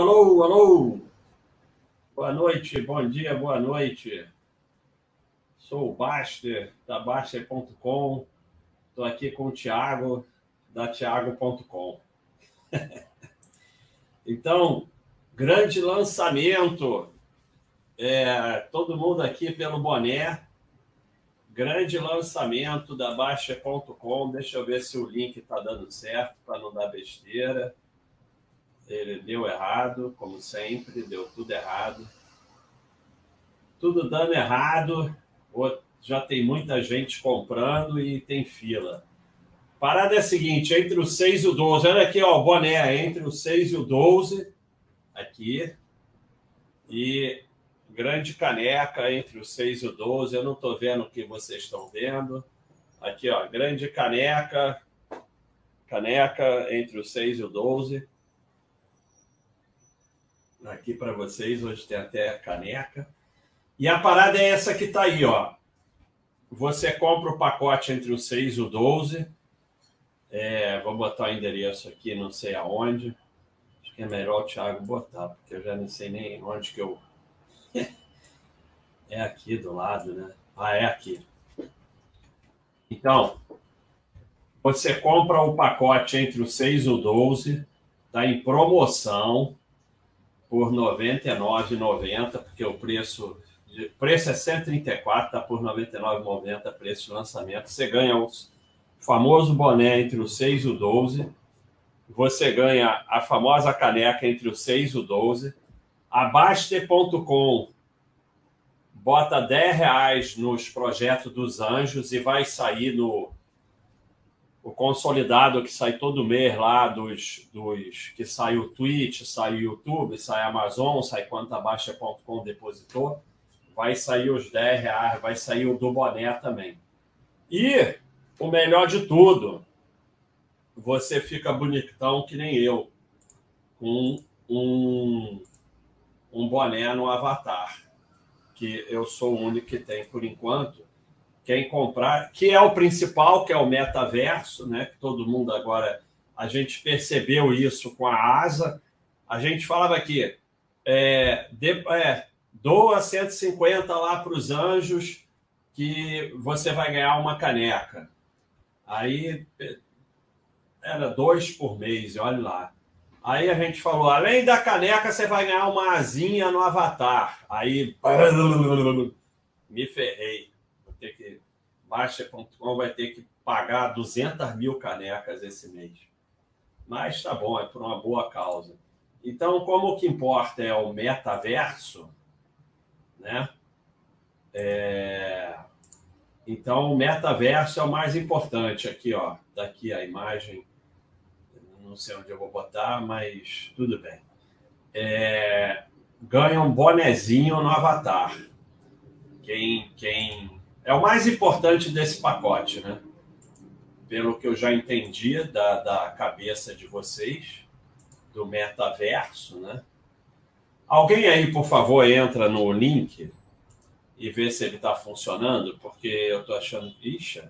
Alô, alô. Boa noite, bom dia, boa noite. Sou o Baster, da Baster.com. Estou aqui com o Thiago, da Thiago.com. então, grande lançamento. É, todo mundo aqui pelo boné. Grande lançamento da Baixa.com. Deixa eu ver se o link está dando certo para não dar besteira. Ele deu errado, como sempre, deu tudo errado. Tudo dando errado. Já tem muita gente comprando e tem fila. Parada é a seguinte: entre o 6 e o 12, olha aqui, ó, o boné, entre o 6 e o 12, aqui. E grande caneca entre o 6 e o 12. Eu não estou vendo o que vocês estão vendo. Aqui, ó, grande caneca. Caneca entre o 6 e o 12. Aqui para vocês, hoje tem até caneca. E a parada é essa que está aí, ó. Você compra o pacote entre o 6 e o 12. É, vou botar o endereço aqui, não sei aonde. Acho que é melhor o Thiago botar, porque eu já não sei nem onde que eu é aqui do lado, né? Ah, é aqui. Então, você compra o pacote entre o 6 e o 12, está em promoção por R$ 99,90, porque o preço, o preço é 134, está por R$ 99,90 preço de lançamento. Você ganha o famoso boné entre o 6 e o 12, você ganha a famosa caneca entre o 6 e o 12, a Baster.com bota 10 reais nos projetos dos anjos e vai sair no o consolidado que sai todo mês lá dos, dos que sai o Twitch, sai o YouTube, sai a Amazon, sai quantabaixa.com depositor, vai sair os 10 reais, vai sair o do boné também. E o melhor de tudo, você fica bonitão que nem eu, com um, um boné no avatar que eu sou o único que tem por enquanto. Quem comprar, que é o principal, que é o metaverso, né? Que todo mundo agora a gente percebeu isso com a asa. A gente falava aqui, é, de, é, doa 150 lá para os anjos que você vai ganhar uma caneca. Aí era dois por mês, olha lá. Aí a gente falou, além da caneca, você vai ganhar uma asinha no Avatar. Aí me ferrei. Baixa.com vai ter que pagar 200 mil canecas esse mês. Mas tá bom, é por uma boa causa. Então, como o que importa é o metaverso, né? É... Então, o metaverso é o mais importante. Aqui, ó, daqui a imagem não sei onde eu vou botar, mas tudo bem. É, ganha um bonezinho no Avatar. Quem, quem é o mais importante desse pacote, né? Pelo que eu já entendi da, da cabeça de vocês, do metaverso, né? Alguém aí, por favor, entra no link e vê se ele está funcionando, porque eu estou achando. Ixi,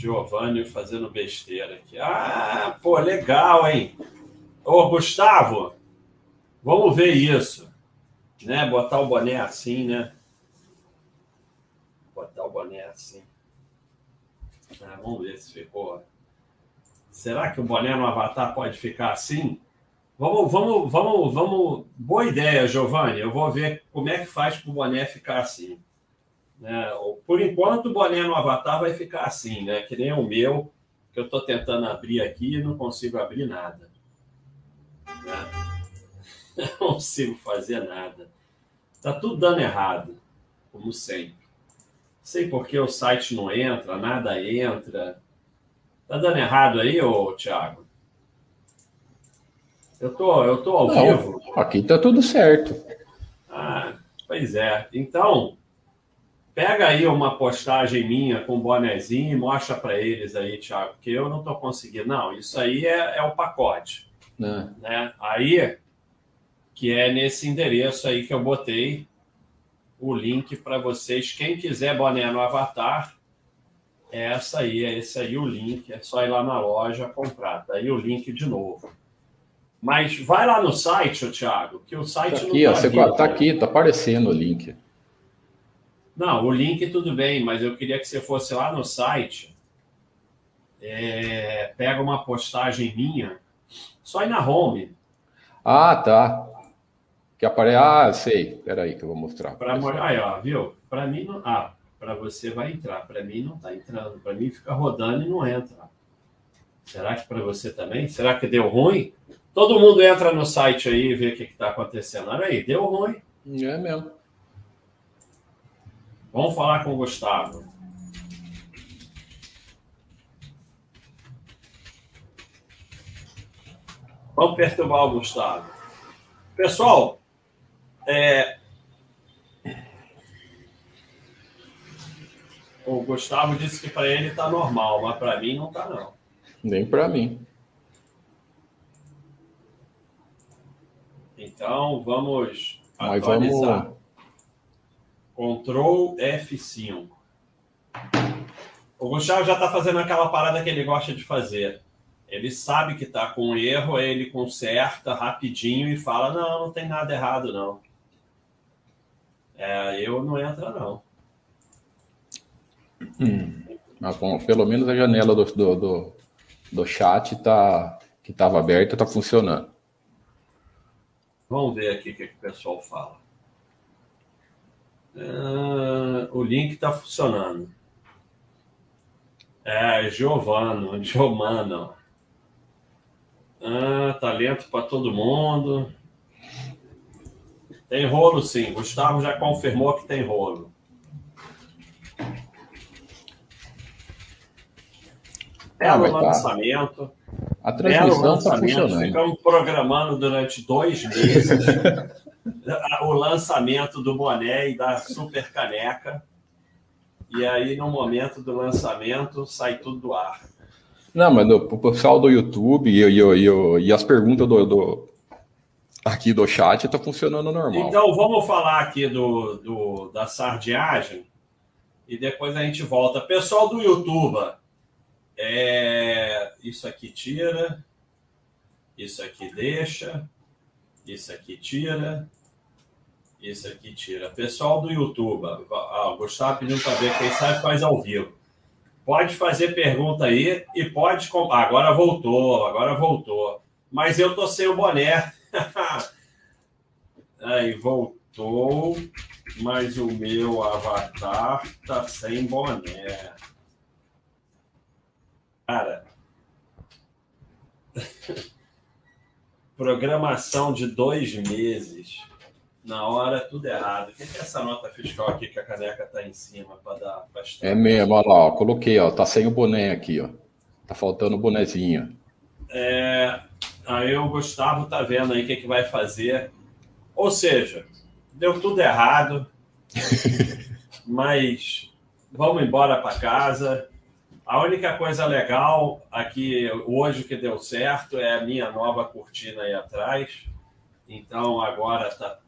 Giovanni fazendo besteira aqui. Ah, pô, legal, hein? Ô, Gustavo, vamos ver isso. Né? Botar o boné assim, né? Assim. Ah, vamos ver se ficou. Será que o boné no avatar pode ficar assim? Vamos, vamos, vamos, vamos. Boa ideia, Giovanni. Eu vou ver como é que faz para o boné ficar assim. Né? Por enquanto, o boné no Avatar vai ficar assim, né? que nem o meu, que eu estou tentando abrir aqui e não consigo abrir nada. Né? Não consigo fazer nada. Está tudo dando errado, como sempre. Sei por que o site não entra, nada entra. Tá dando errado aí, ô Thiago? Eu tô, eu tô ao não, vivo. Aqui tá tudo certo. Ah, pois é. Então, Pega aí uma postagem minha com bonezinho e mostra para eles aí, Thiago, que eu não estou conseguindo. Não, isso aí é, é o pacote. É. Né? Aí, que é nesse endereço aí que eu botei o link para vocês. Quem quiser boné no Avatar, é essa aí, é esse aí o link. É só ir lá na loja comprar. Tá aí o link de novo. Mas vai lá no site, Thiago, que o site tá aqui, não tá, ó, você tá aqui, tá aparecendo o link. Não, o link tudo bem, mas eu queria que você fosse lá no site, é, pega uma postagem minha, só ir na home. Ah, tá. Que aparece. Ah, sei. Peraí que eu vou mostrar. Para aí, ó, viu? Para mim não. Ah, para você vai entrar. Para mim não está entrando. Para mim fica rodando e não entra. Será que para você também? Será que deu ruim? Todo mundo entra no site aí e vê o que está acontecendo. Olha aí, deu ruim. É mesmo. Vamos falar com o Gustavo. Vamos perturbar o Gustavo. Pessoal, é... o Gustavo disse que para ele está normal, mas para mim não está não. Nem para mim. Então vamos mas atualizar. Vamos... Ctrl F5. O Gustavo já está fazendo aquela parada que ele gosta de fazer. Ele sabe que está com erro, ele conserta rapidinho e fala: Não, não tem nada errado, não. É, eu não entra, não. Hum, mas bom, pelo menos a janela do, do, do, do chat tá, que estava aberta está funcionando. Vamos ver aqui o que, que o pessoal fala. Uh, o link está funcionando. É, Giovano, Giomano. Ah, talento para todo mundo. Tem rolo, sim. Gustavo já confirmou que tem rolo. Belo ah, lançamento. Tá. A transmissão está funcionando. Ficamos programando durante dois meses o lançamento do boné e da super caneca. E aí, no momento do lançamento, sai tudo do ar. Não, mas o pessoal do YouTube e, e, e, e as perguntas do, do, aqui do chat está funcionando normal. Então, vamos falar aqui do, do, da sardiagem e depois a gente volta. Pessoal do YouTube, é, isso aqui tira, isso aqui deixa, isso aqui tira, isso aqui tira. Pessoal do YouTube, ah, o Gustavo pediu para ver quem sabe faz ao vivo. Pode fazer pergunta aí e pode. Agora voltou, agora voltou. Mas eu tô sem o boné. aí voltou, mas o meu avatar tá sem boné. Cara. Programação de dois meses na hora tudo errado. O que é essa nota fiscal aqui que a caneca tá em cima para dar bastante? É mesmo, olha lá, ó, coloquei, ó, tá sem o boné aqui, ó. Tá faltando o bonezinho. É, aí o Gustavo tá vendo aí o que, que vai fazer. Ou seja, deu tudo errado, mas vamos embora para casa. A única coisa legal aqui hoje que deu certo é a minha nova cortina aí atrás. Então agora tá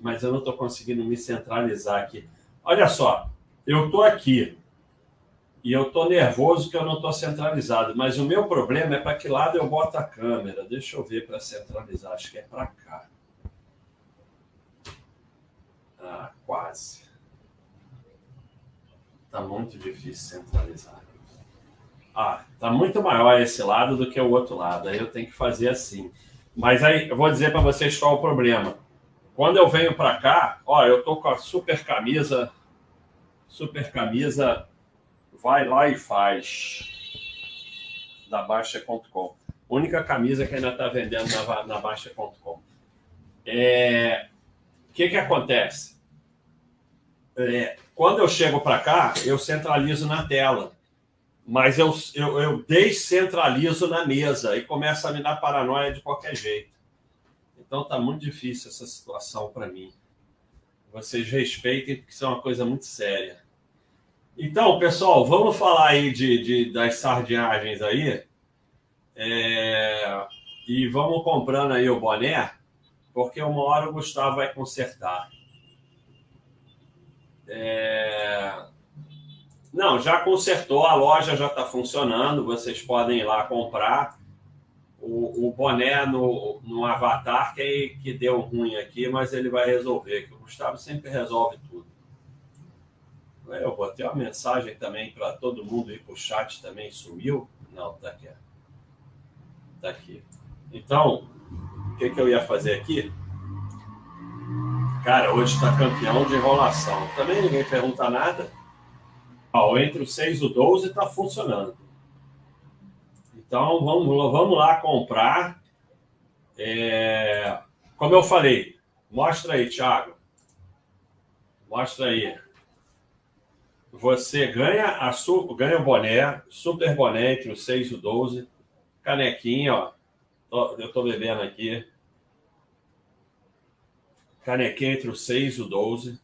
mas eu não estou conseguindo me centralizar aqui. Olha só, eu estou aqui e eu estou nervoso que eu não estou centralizado, mas o meu problema é para que lado eu boto a câmera. Deixa eu ver para centralizar, acho que é para cá. Ah, quase. Está muito difícil centralizar. Ah, está muito maior esse lado do que o outro lado. Aí eu tenho que fazer assim. Mas aí eu vou dizer para vocês qual o problema. Quando eu venho para cá, ó, eu tô com a super camisa, super camisa, vai lá e faz, da Baixa.com. Única camisa que ainda está vendendo na, na Baixa.com. É, o que que acontece? É, quando eu chego para cá, eu centralizo na tela, mas eu, eu, eu descentralizo na mesa e começa a me dar paranoia de qualquer jeito. Então tá muito difícil essa situação para mim. Vocês respeitem, porque isso é uma coisa muito séria. Então, pessoal, vamos falar aí de, de das sardinhagens aí. É, e vamos comprando aí o boné, porque uma hora o Gustavo vai consertar. É... Não, já consertou, a loja já está funcionando, vocês podem ir lá comprar o, o boné no, no avatar que, que deu ruim aqui, mas ele vai resolver, que o Gustavo sempre resolve tudo. Eu botei uma mensagem também para todo mundo para o chat também, sumiu? Não, tá aqui. Tá aqui. Então, o que, que eu ia fazer aqui? Cara, hoje está campeão de enrolação. Também ninguém pergunta nada. Ó, entre o 6 e o 12 está funcionando. Então, vamos, vamos lá comprar. É, como eu falei, mostra aí, Thiago. Mostra aí. Você ganha, a ganha o boné, super boné entre o 6 e o 12. Canequinha, ó. Eu estou bebendo aqui. Canequinha entre o 6 e o 12.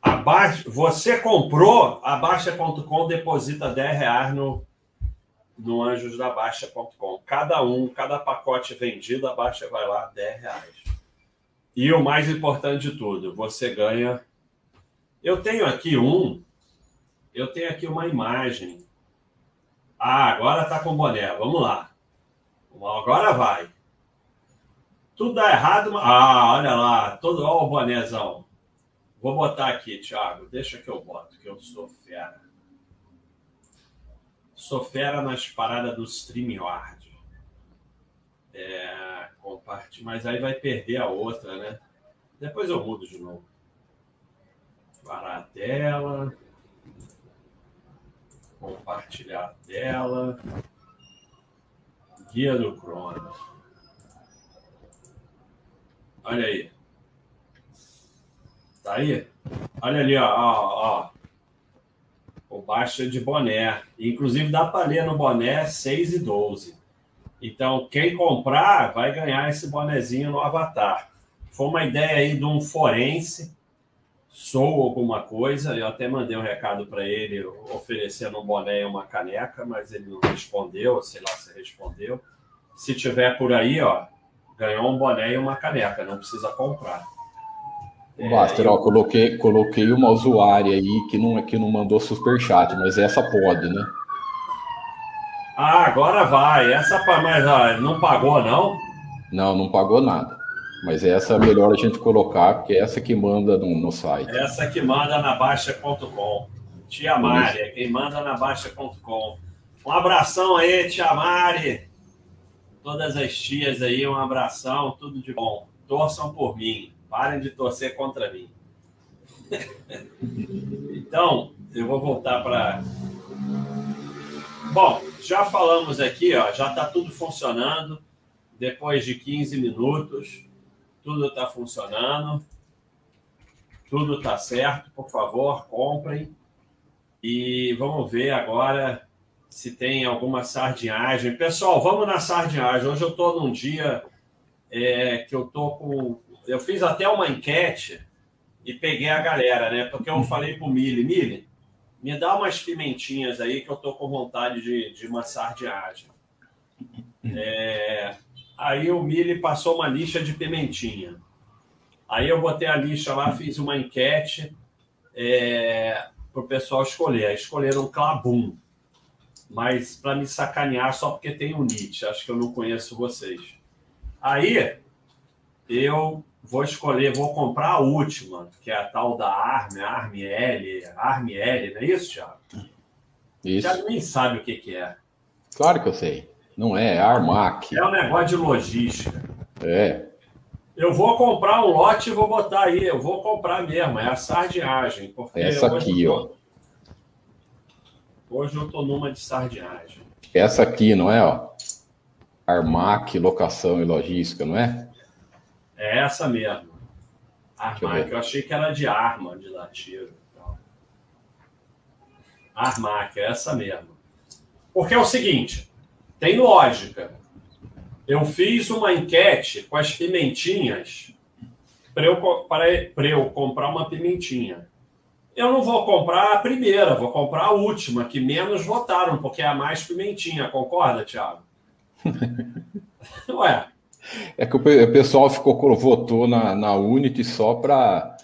Abaixa, você comprou, a Baixa.com deposita 10 reais no, no anjosdabaixa.com. Cada um, cada pacote vendido, a Baixa vai lá 10 reais. E o mais importante de tudo, você ganha. Eu tenho aqui um, eu tenho aqui uma imagem. Ah, agora tá com boné. Vamos lá. Agora vai. Tudo dá errado. Ah, olha lá, todo, o bonézão. Vou botar aqui, Thiago. Deixa que eu boto, que eu sou fera. Sou fera nas paradas do StreamYard. É, comparte, mas aí vai perder a outra, né? Depois eu mudo de novo. Parar a tela. Compartilhar a tela. Guia do Cronos. Olha aí. Tá aí? Olha ali, ó, ó, ó. O baixa de boné. Inclusive dá para ler no boné 6 e 12. Então, quem comprar vai ganhar esse bonezinho no avatar. Foi uma ideia aí de um forense, sou alguma coisa. Eu até mandei um recado para ele oferecendo um boné e uma caneca, mas ele não respondeu, sei lá se respondeu. Se tiver por aí, ó, ganhou um boné e uma caneca, não precisa comprar. Master, é, ó, coloquei, coloquei uma usuária aí que não, que não mandou superchat, mas essa pode, né? Ah, agora vai. Essa, mas ó, não pagou, não? Não, não pagou nada. Mas essa é melhor a gente colocar, porque é essa que manda no, no site. Essa que manda na Baixa.com. Tia Mari, é quem manda na Baixa.com. Um abração aí, Tia Mari. Todas as tias aí, um abração, tudo de bom. Torçam por mim. Parem de torcer contra mim. então, eu vou voltar para. Bom, já falamos aqui, ó, já está tudo funcionando. Depois de 15 minutos, tudo está funcionando. Tudo está certo. Por favor, comprem. E vamos ver agora se tem alguma sardinhagem. Pessoal, vamos na sardinhagem. Hoje eu estou num dia é, que eu estou com eu fiz até uma enquete e peguei a galera, né? Porque eu falei pro Mili, Mili, me dá umas pimentinhas aí que eu tô com vontade de, de uma sardinhagem. É, aí o Mili passou uma lixa de pimentinha. Aí eu botei a lixa lá, fiz uma enquete é, para o pessoal escolher. Aí escolheram Clabum, mas para me sacanear só porque tem o Nietzsche. Acho que eu não conheço vocês. Aí eu vou escolher, vou comprar a última, que é a tal da ARM, ARM L, ARM L, não é isso, Thiago? Isso. Thiago nem sabe o que, que é. Claro que eu sei. Não é, é Armac. É um negócio de logística. É. Eu vou comprar um lote e vou botar aí. Eu vou comprar mesmo. É a sardinhagem. Essa aqui, tô... ó. Hoje eu tô numa de sardinhagem. Essa aqui, não é, ó? Armac, locação e logística, não é? É essa mesmo. Armac. Eu, eu, achei que era de arma, de dar tiro. Armac, é essa mesmo. Porque é o seguinte, tem lógica. Eu fiz uma enquete com as pimentinhas para eu, eu comprar uma pimentinha. Eu não vou comprar a primeira, vou comprar a última, que menos votaram, porque é a mais pimentinha, concorda, Thiago? Ué, é que o pessoal ficou, votou na, na Unity só para.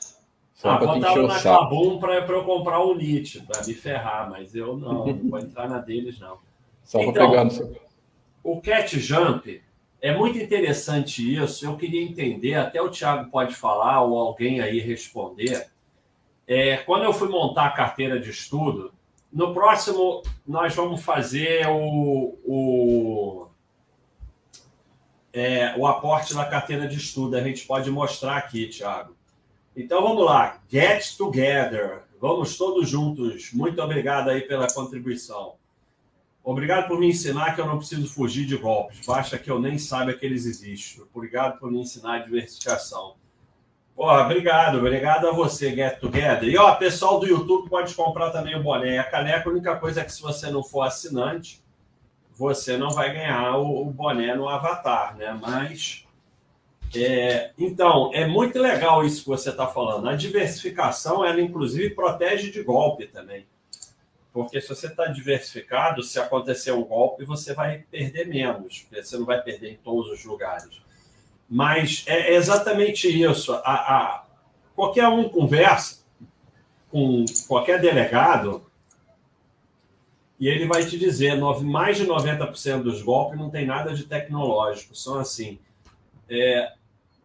Só ah, votaram na Cabum para eu comprar o Unity, para me ferrar, mas eu não, não vou entrar na deles, não. Só então, para pegar no seu. O cat jump é muito interessante isso. Eu queria entender, até o Thiago pode falar ou alguém aí responder. É, quando eu fui montar a carteira de estudo, no próximo nós vamos fazer o, o, é, o aporte na carteira de estudo. A gente pode mostrar aqui, Thiago. Então vamos lá, get together. Vamos todos juntos. Muito obrigado aí pela contribuição. Obrigado por me ensinar que eu não preciso fugir de golpes. Basta que eu nem saiba que eles existem. Obrigado por me ensinar a diversificação. Porra, obrigado, obrigado a você, Get Together. E ó, pessoal do YouTube pode comprar também o boné. A caneca, a única coisa é que se você não for assinante, você não vai ganhar o, o boné no Avatar, né? Mas. É, então, é muito legal isso que você está falando. A diversificação, ela inclusive protege de golpe também. Porque se você está diversificado, se acontecer um golpe, você vai perder menos, você não vai perder em todos os lugares. Mas é exatamente isso. A, a, qualquer um conversa com qualquer delegado e ele vai te dizer, mais de 90% dos golpes não tem nada de tecnológico, são assim. É,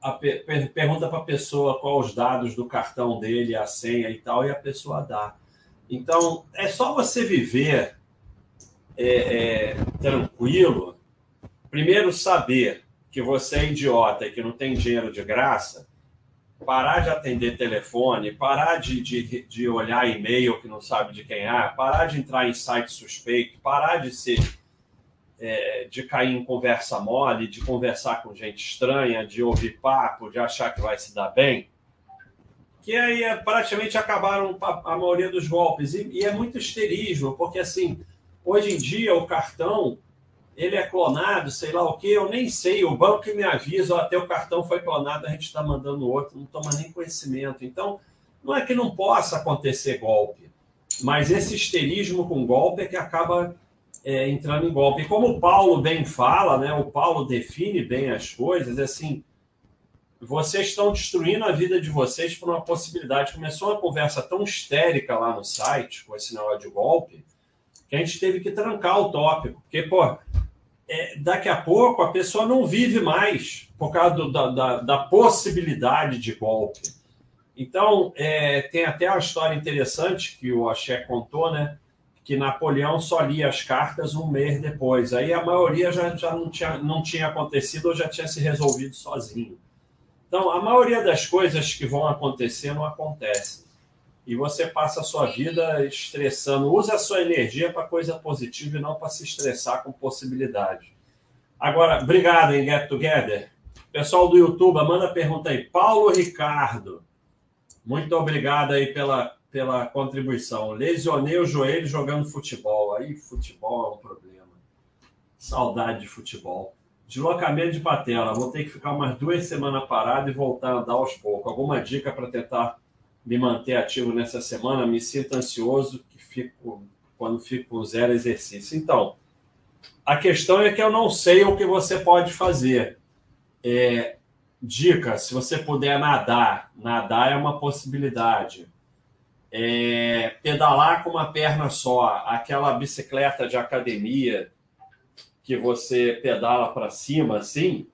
a, per, pergunta para a pessoa qual os dados do cartão dele, a senha e tal, e a pessoa dá. Então, é só você viver é, é, tranquilo. Primeiro, saber que você é idiota e que não tem dinheiro de graça, parar de atender telefone, parar de, de, de olhar e-mail que não sabe de quem é, parar de entrar em site suspeito, parar de ser é, de cair em conversa mole, de conversar com gente estranha, de ouvir papo, de achar que vai se dar bem que aí é, praticamente acabaram a, maioria dos golpes. E, e, é muito esterismo, porque assim, hoje em dia o cartão ele é clonado, sei lá o que, eu nem sei, o banco que me avisa, até o cartão foi clonado, a gente está mandando outro, não toma nem conhecimento. Então, não é que não possa acontecer golpe, mas esse esterismo com golpe é que acaba é, entrando em golpe. E como o Paulo bem fala, né, o Paulo define bem as coisas, assim, vocês estão destruindo a vida de vocês por uma possibilidade. Começou uma conversa tão histérica lá no site, com esse negócio de golpe, que a gente teve que trancar o tópico. Porque, pô, é, daqui a pouco a pessoa não vive mais por causa do, da, da, da, possibilidade de golpe. Então, é, tem até uma história interessante que o Axé contou, né? Que Napoleão só lia as cartas um mês depois. Aí a maioria já, já não, tinha, não tinha acontecido ou já tinha se resolvido sozinho. Então, a maioria das coisas que vão acontecer não acontece. E você passa a sua vida estressando. Usa a sua energia para coisa positiva e não para se estressar com possibilidade. Agora, obrigado, em Get Together. Pessoal do YouTube, manda pergunta aí. Paulo Ricardo, muito obrigado aí pela, pela contribuição. Lesionei o joelho jogando futebol. Aí, futebol é um problema. Saudade de futebol. Deslocamento de patela. Vou ter que ficar umas duas semanas parado e voltar a andar aos poucos. Alguma dica para tentar me manter ativo nessa semana? Me sinto ansioso que fico quando fico com zero exercício. Então, a questão é que eu não sei o que você pode fazer. É, dica: se você puder nadar, nadar é uma possibilidade. É, pedalar com uma perna só, aquela bicicleta de academia que você pedala para cima assim,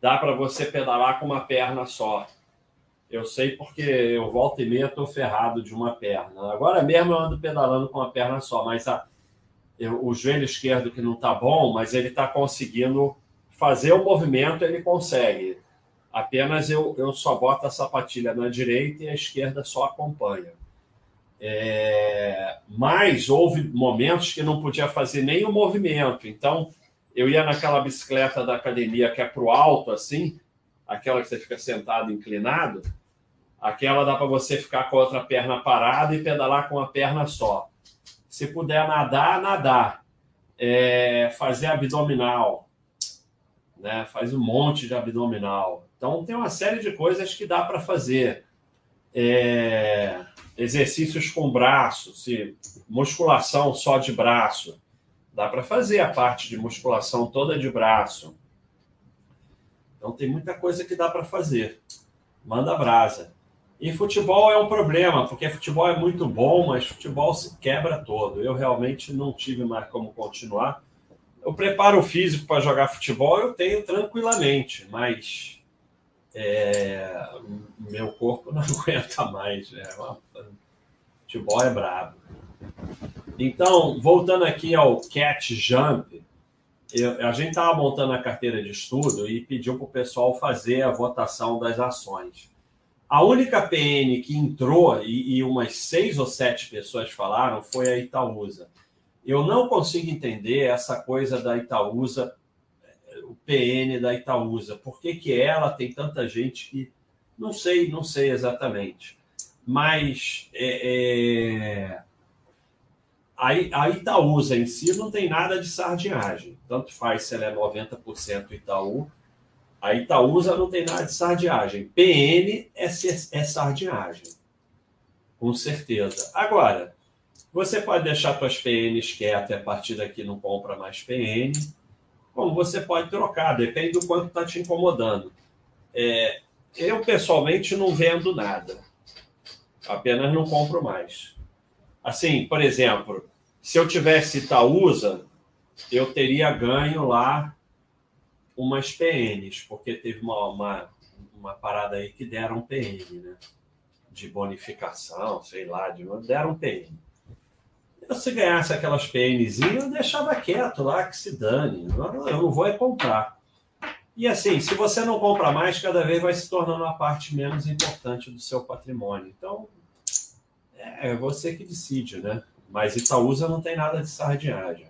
dá para você pedalar com uma perna só. Eu sei porque eu volto e meia estou ferrado de uma perna. Agora mesmo eu ando pedalando com uma perna só, mas a, eu, o joelho esquerdo que não está bom, mas ele está conseguindo fazer o movimento, ele consegue. Apenas eu, eu só boto a sapatilha na direita e a esquerda só acompanha. É, mas houve momentos que não podia fazer o movimento. Então, eu ia naquela bicicleta da academia que é para o alto, assim, aquela que você fica sentado inclinado. Aquela dá para você ficar com a outra perna parada e pedalar com a perna só. Se puder nadar, nadar. É, fazer abdominal. Né? Faz um monte de abdominal. Então, tem uma série de coisas que dá para fazer. É, exercícios com braço, se musculação só de braço, dá para fazer a parte de musculação toda de braço. Então tem muita coisa que dá para fazer. Manda brasa. E futebol é um problema, porque futebol é muito bom, mas futebol se quebra todo. Eu realmente não tive mais como continuar. o preparo físico para jogar futebol eu tenho tranquilamente, mas é, meu corpo não aguenta mais. Né? Futebol é brabo. Então, voltando aqui ao Cat Jump, eu, a gente estava montando a carteira de estudo e pediu para o pessoal fazer a votação das ações. A única PN que entrou e, e, umas seis ou sete pessoas falaram foi a Itaúsa. Eu não consigo entender essa coisa da Itaúsa, o PN da Itaúsa. Por que, que ela tem tanta gente que. Não sei, não sei exatamente. Mas é, é a Itaúsa em si não tem nada de sardinhagem. Tanto faz se ela é 90% Itaú. A Itaúsa não tem nada de sardinhagem. PN é, é sardinhagem. Com certeza. Agora, você pode deixar suas PNs quietas e a partir daqui não compra mais PN. Como você pode trocar, depende do quanto está te incomodando. É, eu, pessoalmente, não vendo nada. Apenas não compro mais. Assim, por exemplo, se eu tivesse Itaúsa, eu teria ganho lá umas PNs, porque teve uma, uma, uma parada aí que deram PN, né? De bonificação, sei lá, de, deram PN. Eu, se ganhasse aquelas PNs, eu deixava quieto lá, que se dane. Eu não vou é comprar. E assim, se você não compra mais, cada vez vai se tornando uma parte menos importante do seu patrimônio. Então, é você que decide, né? Mas Itaúsa não tem nada de sardinhagem.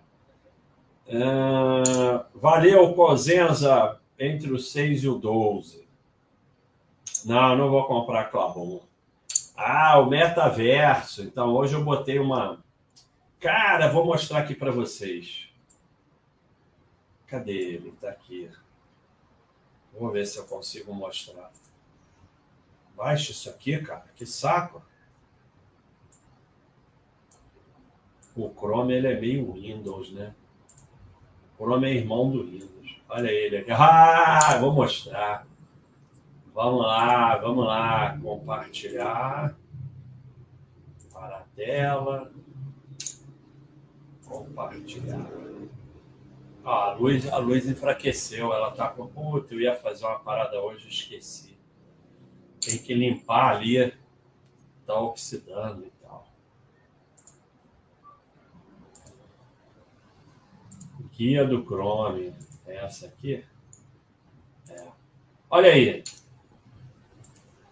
Uh, valeu, Cosenza, entre o 6 e o 12. Não, não vou comprar Clabon. Ah, o metaverso. Então, hoje eu botei uma. Cara, vou mostrar aqui para vocês. Cadê ele? Está aqui. Vou ver se eu consigo mostrar. Baixa isso aqui, cara. Que saco. O Chrome ele é meio Windows, né? O Chrome é irmão do Windows. Olha ele aqui. Ah, vou mostrar. Vamos lá, vamos lá. Compartilhar. Para a tela. Compartilhar. Ah, a luz, a luz enfraqueceu. Ela tá com. Puta, eu ia fazer uma parada hoje, esqueci. Tem que limpar ali. Tá oxidando. Guia do Chrome. É essa aqui? É. Olha aí.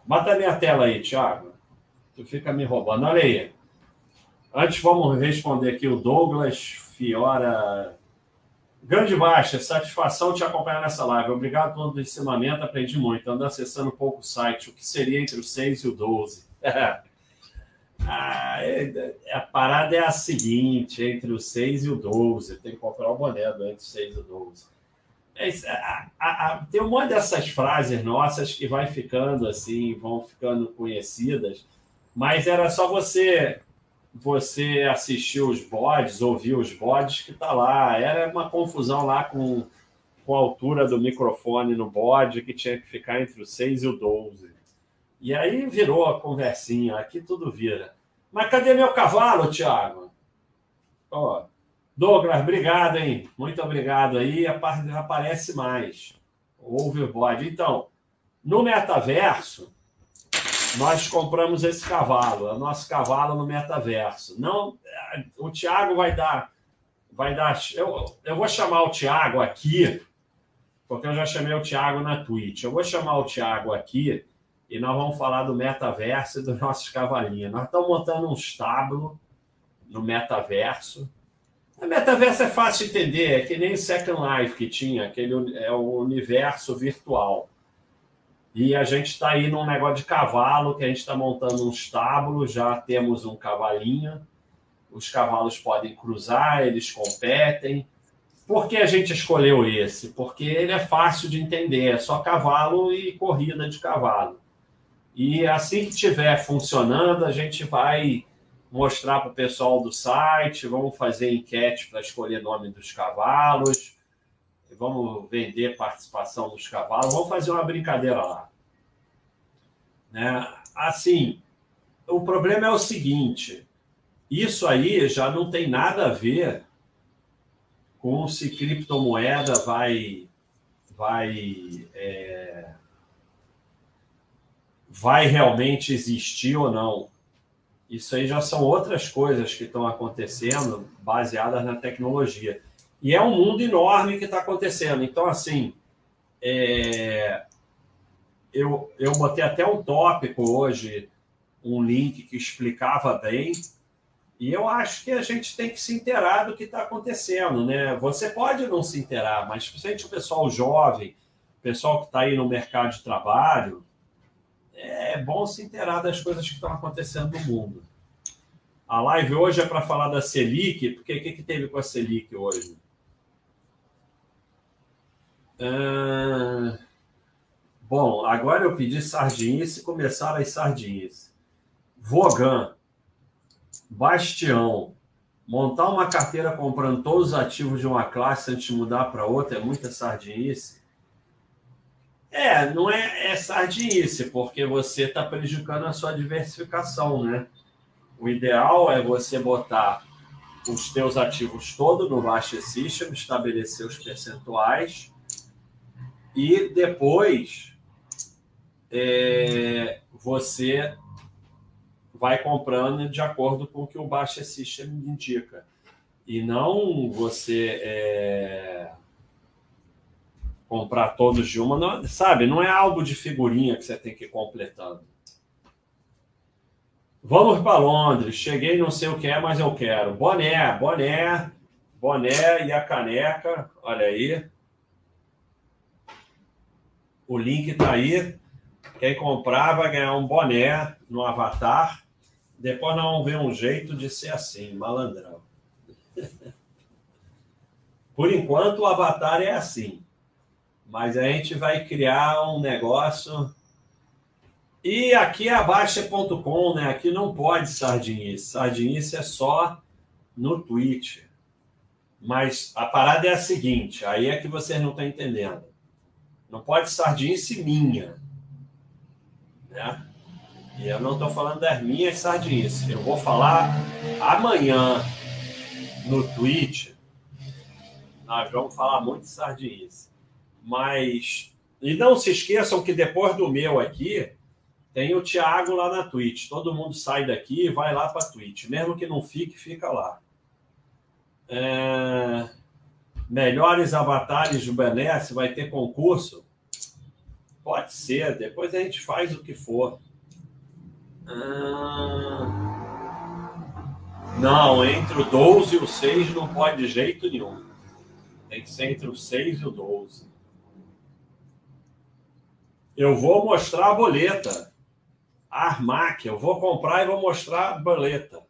Bata minha tela aí, Thiago. Tu fica me roubando. Olha aí. Antes, vamos responder aqui o Douglas Fiora. Grande baixa, satisfação te acompanhar nessa live. Obrigado pelo ensinamento, aprendi muito. Ando acessando um pouco o site, o que seria entre o 6 e o 12. Ah, é, a parada é a seguinte: entre o 6 e o 12, tem que comprar o boné do entre o 6 e o 12. É, a, a, tem um monte dessas frases nossas que vai ficando assim, vão ficando conhecidas, mas era só você você assistir os bodes, ouvir os bodes que tá lá. Era uma confusão lá com, com a altura do microfone no bode, que tinha que ficar entre o 6 e o 12. E aí virou a conversinha, aqui tudo vira. Mas cadê meu cavalo, Thiago? Ó, Douglas, obrigado, hein? Muito obrigado aí. Aparece mais. Overboard. Então, no metaverso, nós compramos esse cavalo, o nosso cavalo no metaverso. Não, o Thiago vai dar, vai dar. Eu, eu vou chamar o Thiago aqui, porque eu já chamei o Thiago na Twitch. Eu vou chamar o Thiago aqui e nós vamos falar do metaverso e dos nossos cavalinhos. Nós estamos montando um estábulo no metaverso. O metaverso é fácil de entender, é que nem Second Life que tinha, aquele é o universo virtual. E a gente está aí num negócio de cavalo, que a gente está montando um estábulo, já temos um cavalinho. Os cavalos podem cruzar, eles competem. Por que a gente escolheu esse? Porque ele é fácil de entender, é só cavalo e corrida de cavalo. E assim que estiver funcionando, a gente vai mostrar para o pessoal do site, vamos fazer enquete para escolher nome dos cavalos, vamos vender participação dos cavalos, vamos fazer uma brincadeira lá. Né? Assim, o problema é o seguinte: isso aí já não tem nada a ver com se criptomoeda vai vai é, vai realmente existir ou não. Isso aí já são outras coisas que estão acontecendo baseadas na tecnologia. E é um mundo enorme que está acontecendo. Então, assim, é... eu, eu botei até um tópico hoje, um link que explicava bem. E eu acho que a gente tem que se inteirar do que está acontecendo, né? Você pode não se inteirar, mas principalmente o pessoal jovem, o pessoal que está aí no mercado de trabalho, é bom se inteirar das coisas que estão acontecendo no mundo. A live hoje é para falar da Selic, porque o que, que teve com a Selic hoje? Ah, bom, agora eu pedi sardinhas e começaram as sardinhas. Vogan, Bastião, montar uma carteira comprando todos os ativos de uma classe antes de mudar para outra é muita sardinice. É, não é, é sardinice, porque você está prejudicando a sua diversificação, né? O ideal é você botar os teus ativos todos no Baixa System, estabelecer os percentuais e depois é, você vai comprando de acordo com o que o Baixa System indica. E não você é, comprar todos de uma, não, sabe? Não é algo de figurinha que você tem que ir completando. Vamos para Londres. Cheguei, não sei o que é, mas eu quero. Boné, boné, boné e a caneca. Olha aí. O link está aí. Quem comprar vai ganhar um boné no Avatar. Depois nós vamos ver um jeito de ser assim, malandrão. Por enquanto, o Avatar é assim. Mas a gente vai criar um negócio. E aqui é a Baixa.com, né? Aqui não pode sardinice. Sardinice é só no Twitch. Mas a parada é a seguinte: aí é que vocês não estão entendendo. Não pode sardinice minha. Né? E eu não estou falando das minhas sardinices. Eu vou falar amanhã no Twitch. Nós vamos falar muito de sardinice. Mas. E não se esqueçam que depois do meu aqui, tem o Thiago lá na Twitch. Todo mundo sai daqui e vai lá para Twitch. Mesmo que não fique, fica lá. É... Melhores avatares do Benesse, vai ter concurso? Pode ser, depois a gente faz o que for. Ah... Não, entre o 12 e o 6 não pode de jeito nenhum. Tem que ser entre o 6 e o 12. Eu vou mostrar a boleta. Armac, eu vou comprar e vou mostrar a boleta.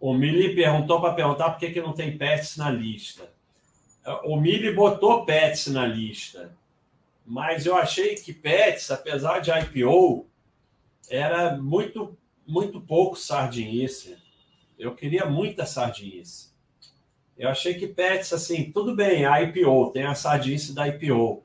O Mili perguntou para perguntar por que, que não tem pets na lista. O Mili botou pets na lista. Mas eu achei que pets, apesar de IPO, era muito, muito pouco sardinice. Eu queria muita sardinice. Eu achei que pets, assim, tudo bem, a IPO, tem a sardinice da IPO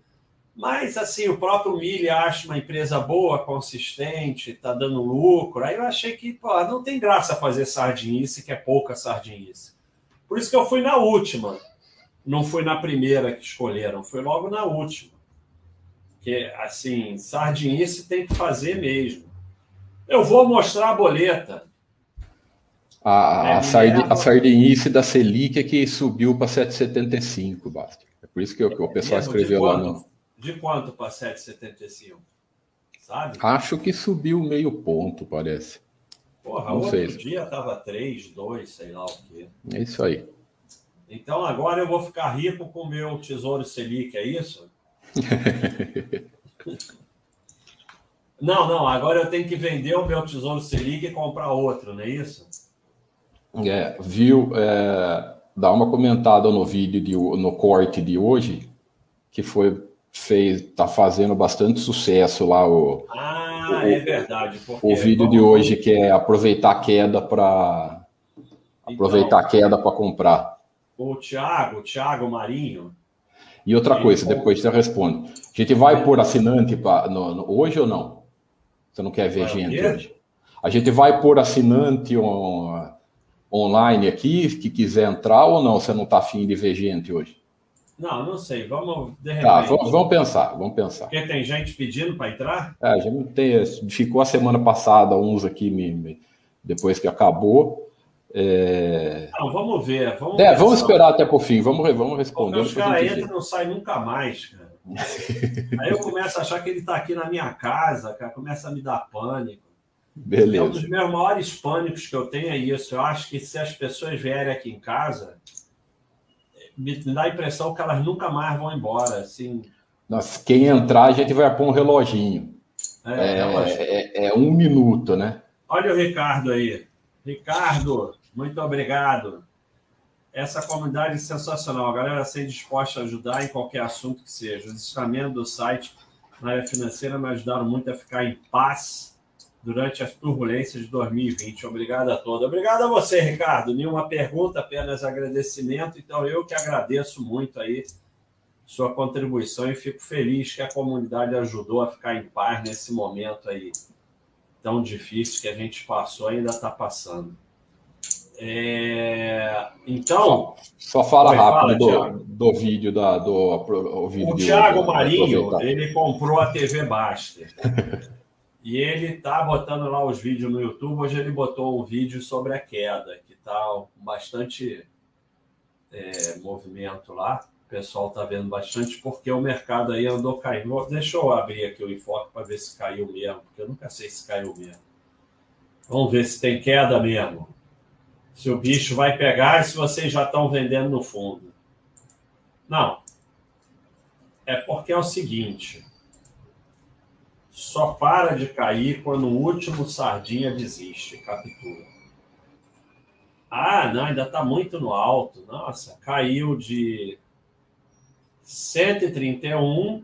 mas, assim, o próprio Mille acha uma empresa boa, consistente, está dando lucro. Aí eu achei que, pô, não tem graça fazer sardinice, que é pouca sardinice. Por isso que eu fui na última. Não fui na primeira que escolheram, fui logo na última. Que, assim, sardinice tem que fazer mesmo. Eu vou mostrar a boleta. A, é, a, sardi, a sardinice da Selic é que subiu para 7,75, Basta. É por isso que, que o pessoal é escreveu lá no de quanto para 7,75? Sabe? Acho que subiu meio ponto, parece. Porra, Não outro sei. dia estava 3, 2, sei lá o quê. É isso aí. Então agora eu vou ficar rico com o meu Tesouro Selic, é isso? não, não, agora eu tenho que vender o meu Tesouro Selic e comprar outro, não é isso? É, viu? É, dá uma comentada no vídeo, de, no corte de hoje, que foi fez, tá fazendo bastante sucesso lá o. Ah, o, é verdade. O vídeo de hoje que é aproveitar a queda para aproveitar então, a queda para comprar. O Thiago, o Thiago Marinho. E outra coisa, depois você responde. A gente vai por assinante pra, no, no, hoje ou não? Você não quer ver gente hoje? A gente vai por assinante um, online aqui que quiser entrar ou não? Você não está afim de ver gente hoje? Não, não sei. Vamos, de tá, repente. Tá, vamos, pensar, vamos pensar. Porque tem gente pedindo para entrar? É, já tem, ficou a semana passada uns aqui me, me, depois que acabou. É... Não, vamos ver. Vamos, é, vamos esperar até por fim, vamos, vamos responder. Porque os caras entram e não saem nunca mais, cara. Aí eu começo a achar que ele está aqui na minha casa, cara, começa a me dar pânico. Beleza. É um dos meus maiores pânicos que eu tenho é isso. Eu acho que se as pessoas vierem aqui em casa, me dá a impressão que elas nunca mais vão embora. Assim. Nossa, quem entrar, a gente vai pôr um reloginho. É, é, é, é um minuto, né? Olha o Ricardo aí. Ricardo, muito obrigado. Essa comunidade é sensacional. A galera sempre disposta a ajudar em qualquer assunto que seja. Os ensinamentos do site na área financeira me ajudaram muito a ficar em paz durante as turbulências de 2020. Obrigado a todos. Obrigado a você, Ricardo. Nenhuma pergunta, apenas agradecimento. Então, eu que agradeço muito aí sua contribuição e fico feliz que a comunidade ajudou a ficar em paz nesse momento aí tão difícil que a gente passou e ainda está passando. É... Então. Só, só fala rápido fala, do, do, vídeo da, do o, vídeo o Thiago Marinho ele comprou a TV Baster. e ele tá botando lá os vídeos no YouTube. Hoje ele botou um vídeo sobre a queda, que tá bastante é, movimento lá. O pessoal tá vendo bastante porque o mercado aí andou caindo. Deixa eu abrir aqui o enfoque para ver se caiu mesmo, porque eu nunca sei se caiu mesmo. Vamos ver se tem queda mesmo se o bicho vai pegar se vocês já estão vendendo no fundo. Não. É porque é o seguinte: só para de cair quando o último sardinha desiste, captura. Ah, não, ainda está muito no alto. Nossa, caiu de 131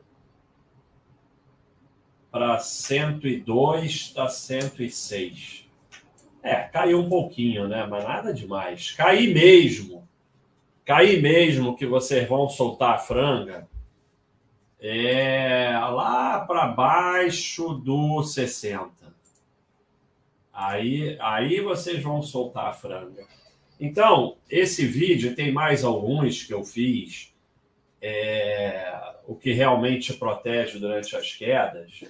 para 102, está 106. É, caiu um pouquinho, né? Mas nada demais. Cair mesmo. Cair mesmo que vocês vão soltar a franga. É lá para baixo do 60. Aí, aí vocês vão soltar a franga. Então, esse vídeo tem mais alguns que eu fiz. É, o que realmente protege durante as quedas.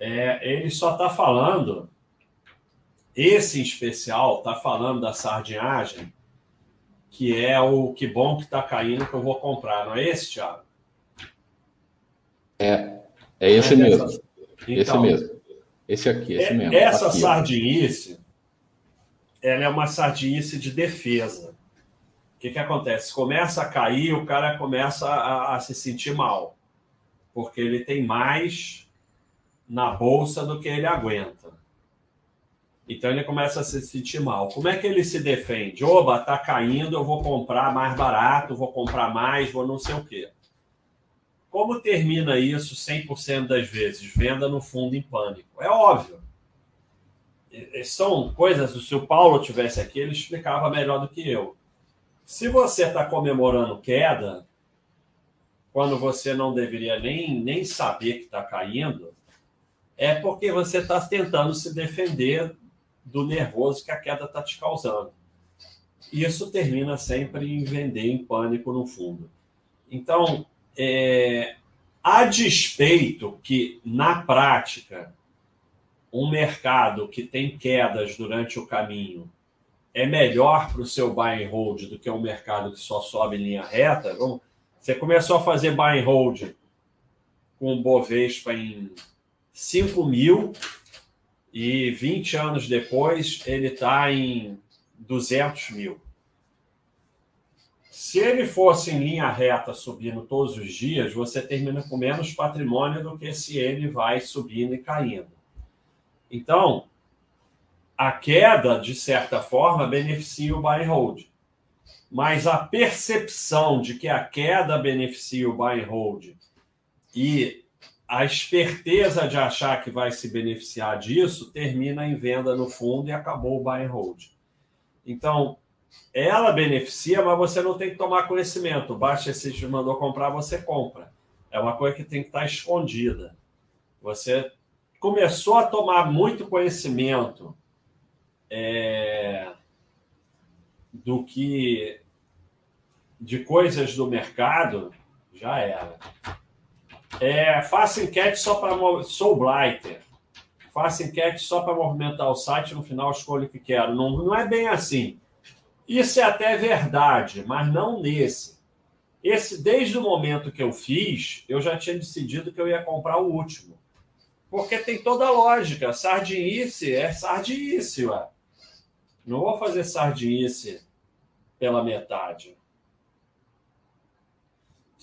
É, ele só está falando esse em especial está falando da sardinhagem, que é o que bom que está caindo que eu vou comprar, não é esse, Thiago? É, é esse é mesmo. Essa... Então, esse mesmo. Esse aqui, esse é, mesmo. Essa aqui, sardinice, ela é uma sardinice de defesa. O que, que acontece? Começa a cair, o cara começa a, a se sentir mal, porque ele tem mais na bolsa do que ele aguenta. Então ele começa a se sentir mal. Como é que ele se defende? Oba, tá caindo, eu vou comprar mais barato, vou comprar mais, vou não sei o quê. Como termina isso 100% das vezes? Venda no fundo em pânico. É óbvio. São coisas, se o Paulo tivesse aqui, ele explicava melhor do que eu. Se você está comemorando queda, quando você não deveria nem, nem saber que está caindo, é porque você está tentando se defender do nervoso que a queda está te causando. Isso termina sempre em vender em pânico no fundo. Então, é, a despeito que, na prática, um mercado que tem quedas durante o caminho é melhor para o seu buy and hold do que um mercado que só sobe em linha reta. Você começou a fazer buy and hold com Bovespa em 5 mil, e 20 anos depois ele está em 200 mil. Se ele fosse em linha reta subindo todos os dias, você termina com menos patrimônio do que se ele vai subindo e caindo. Então, a queda, de certa forma, beneficia o buy and hold. Mas a percepção de que a queda beneficia o buy and hold e a esperteza de achar que vai se beneficiar disso termina em venda no fundo e acabou o buy and hold. Então, ela beneficia, mas você não tem que tomar conhecimento. Baixa se te mandou comprar, você compra. É uma coisa que tem que estar escondida. Você começou a tomar muito conhecimento é, do que de coisas do mercado, já era. É, faça enquete só para. Sou Blighter. Faça enquete só para movimentar o site, no final escolho o que quero. Não, não é bem assim. Isso é até verdade, mas não nesse. Esse, desde o momento que eu fiz, eu já tinha decidido que eu ia comprar o último. Porque tem toda a lógica. Sardinice é sardinice, ué. Não vou fazer sardinice pela metade.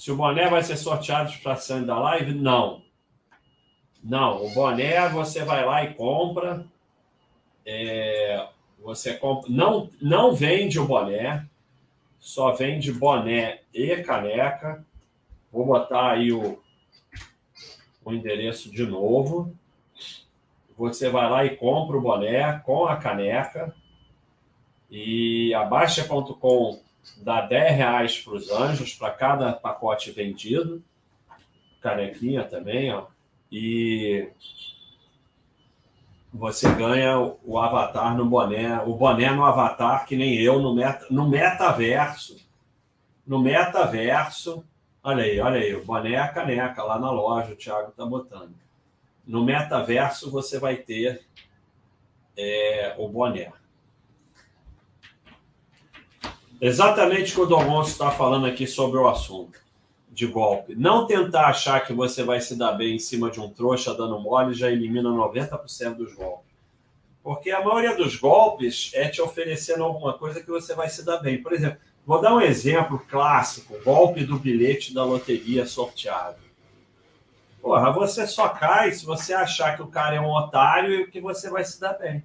Se o boné vai ser sorteado para sair da live, não. Não, o boné você vai lá e compra. É, você compra, não, não vende o boné, só vende boné e caneca. Vou botar aí o, o endereço de novo. Você vai lá e compra o boné com a caneca. E a Baixa.com dá 10 reais para os anjos para cada pacote vendido. Canequinha também, ó. E você ganha o avatar no boné, o boné no avatar, que nem eu, no, meta, no metaverso. No metaverso, olha aí, olha aí, o boné é a caneca lá na loja, o Thiago tá botando. No metaverso você vai ter é, o boné. Exatamente o que o Domonso está falando aqui sobre o assunto de golpe. Não tentar achar que você vai se dar bem em cima de um trouxa dando mole já elimina 90% dos golpes. Porque a maioria dos golpes é te oferecendo alguma coisa que você vai se dar bem. Por exemplo, vou dar um exemplo clássico: golpe do bilhete da loteria sorteado. Porra, você só cai se você achar que o cara é um otário e que você vai se dar bem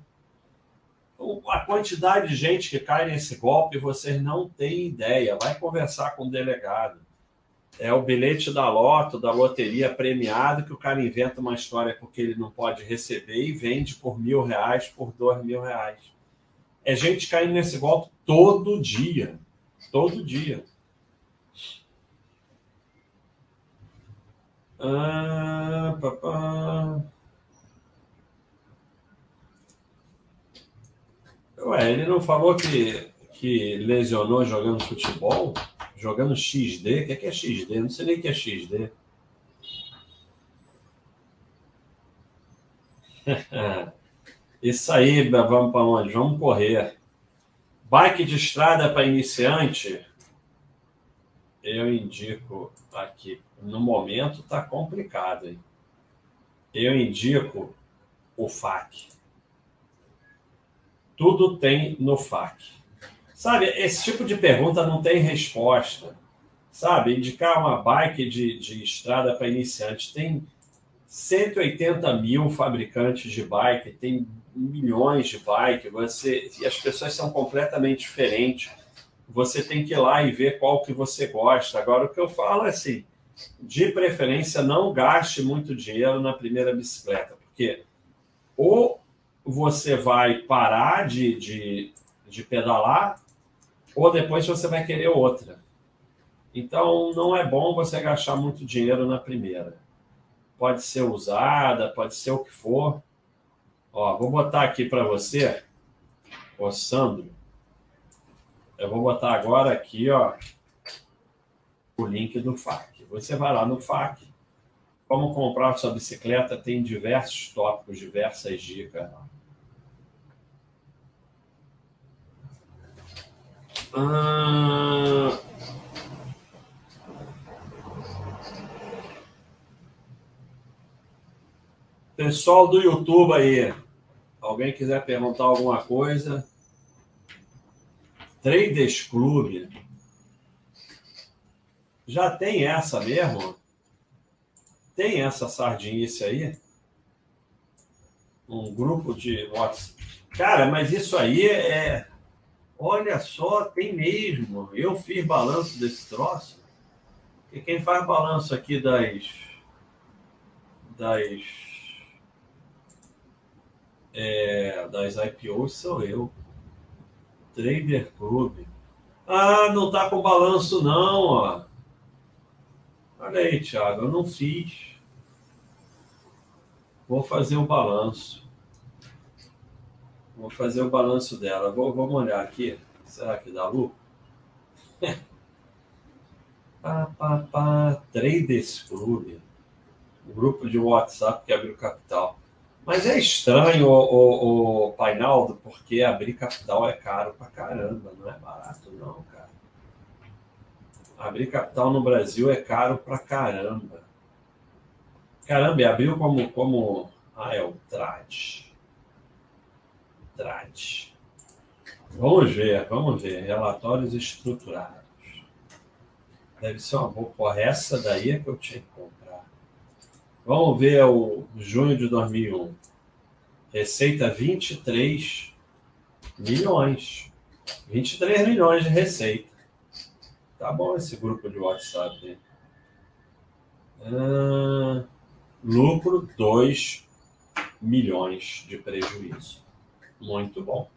a quantidade de gente que cai nesse golpe, vocês não têm ideia. Vai conversar com o delegado. É o bilhete da loto, da loteria premiado, que o cara inventa uma história porque ele não pode receber e vende por mil reais, por dois mil reais. É gente caindo nesse golpe todo dia. Todo dia. Ah, papá. Ué, ele não falou que, que lesionou jogando futebol? Jogando XD? O que é, que é XD? Não sei nem o que é XD. Isso aí, vamos para onde? Vamos correr. Bike de estrada para iniciante, eu indico aqui. No momento está complicado. Hein? Eu indico o FAC. Tudo tem no FAQ. Sabe, esse tipo de pergunta não tem resposta. Sabe, indicar uma bike de, de estrada para iniciantes. Tem 180 mil fabricantes de bike, tem milhões de bike, você, e as pessoas são completamente diferentes. Você tem que ir lá e ver qual que você gosta. Agora, o que eu falo é assim, de preferência, não gaste muito dinheiro na primeira bicicleta, porque ou você vai parar de, de, de pedalar ou depois você vai querer outra. Então, não é bom você gastar muito dinheiro na primeira. Pode ser usada, pode ser o que for. Ó, vou botar aqui para você, o Sandro. Eu vou botar agora aqui, ó, o link do FAQ. Você vai lá no FAQ. Como comprar sua bicicleta, tem diversos tópicos, diversas dicas. Ah... Pessoal do YouTube aí, alguém quiser perguntar alguma coisa? Traders Club. Já tem essa mesmo? Tem essa sardinice aí? Um grupo de WhatsApp. Cara, mas isso aí é Olha só, tem mesmo. Eu fiz balanço desse troço. E quem faz balanço aqui das. das. É, das IPOs sou eu. Trader Club. Ah, não tá com balanço não, ó. Olha aí, Thiago, eu não fiz. Vou fazer um balanço. Vou fazer o balanço dela. Vou, vamos olhar aqui. Será que dá lucro? pá, pá, pá. Traders Club. Um grupo de WhatsApp que abriu capital. Mas é estranho, o, o, o Painaldo, porque abrir capital é caro pra caramba, não é barato não, cara. Abrir capital no Brasil é caro pra caramba. Caramba, e abriu como, como... Ah, é o Trade. Trade. Vamos ver, vamos ver. Relatórios estruturados. Deve ser uma boa. Porra, essa daí é que eu tinha que comprar. Vamos ver o junho de 2001. Receita 23 milhões. 23 milhões de receita. Tá bom esse grupo de WhatsApp. Ah, lucro 2 milhões de prejuízo. Muito bom.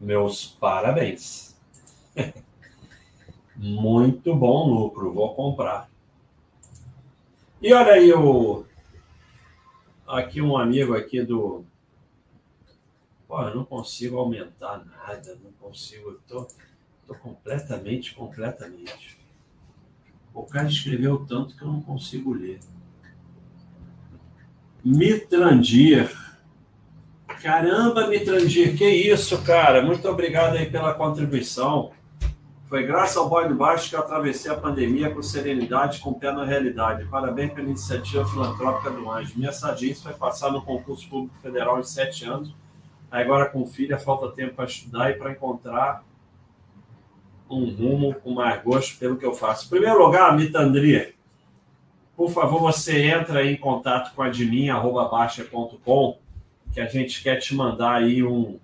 Meus parabéns. Muito bom lucro, vou comprar. E olha aí o aqui um amigo aqui do Pô, eu não consigo aumentar nada, não consigo, eu tô, tô completamente, completamente. O cara escreveu tanto que eu não consigo ler. Mitrandir. Caramba, Mitrandir, que isso, cara? Muito obrigado aí pela contribuição. Foi graças ao boy do baixo que eu atravessei a pandemia com serenidade, com pé na realidade. Parabéns pela iniciativa filantrópica do Anjo. Minha sadice foi passar no concurso público federal em sete anos. Agora, com filha, falta tempo para estudar e para encontrar um rumo com mais gosto pelo que eu faço. Em primeiro lugar, Mitandria, por favor, você entra em contato com admin.baixa.com, que a gente quer te mandar aí um,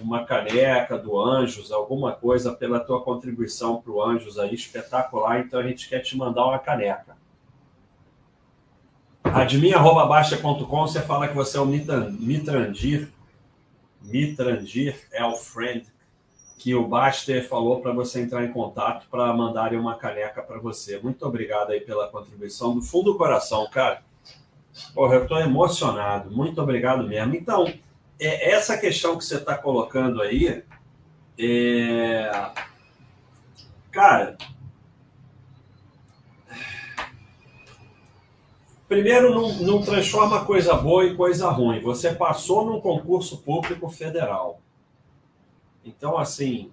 uma caneca do Anjos, alguma coisa pela tua contribuição para o Anjos aí, espetacular. Então a gente quer te mandar uma caneca. Admin.baixa.com, você fala que você é o Mitrandir. Mitrandir é o friend que o Baster falou para você entrar em contato para mandarem uma caneca para você. Muito obrigado aí pela contribuição do fundo do coração, cara. Porra, eu estou emocionado. Muito obrigado mesmo. Então, é, essa questão que você está colocando aí, é... cara, primeiro não, não transforma coisa boa em coisa ruim. Você passou num concurso público federal. Então, assim,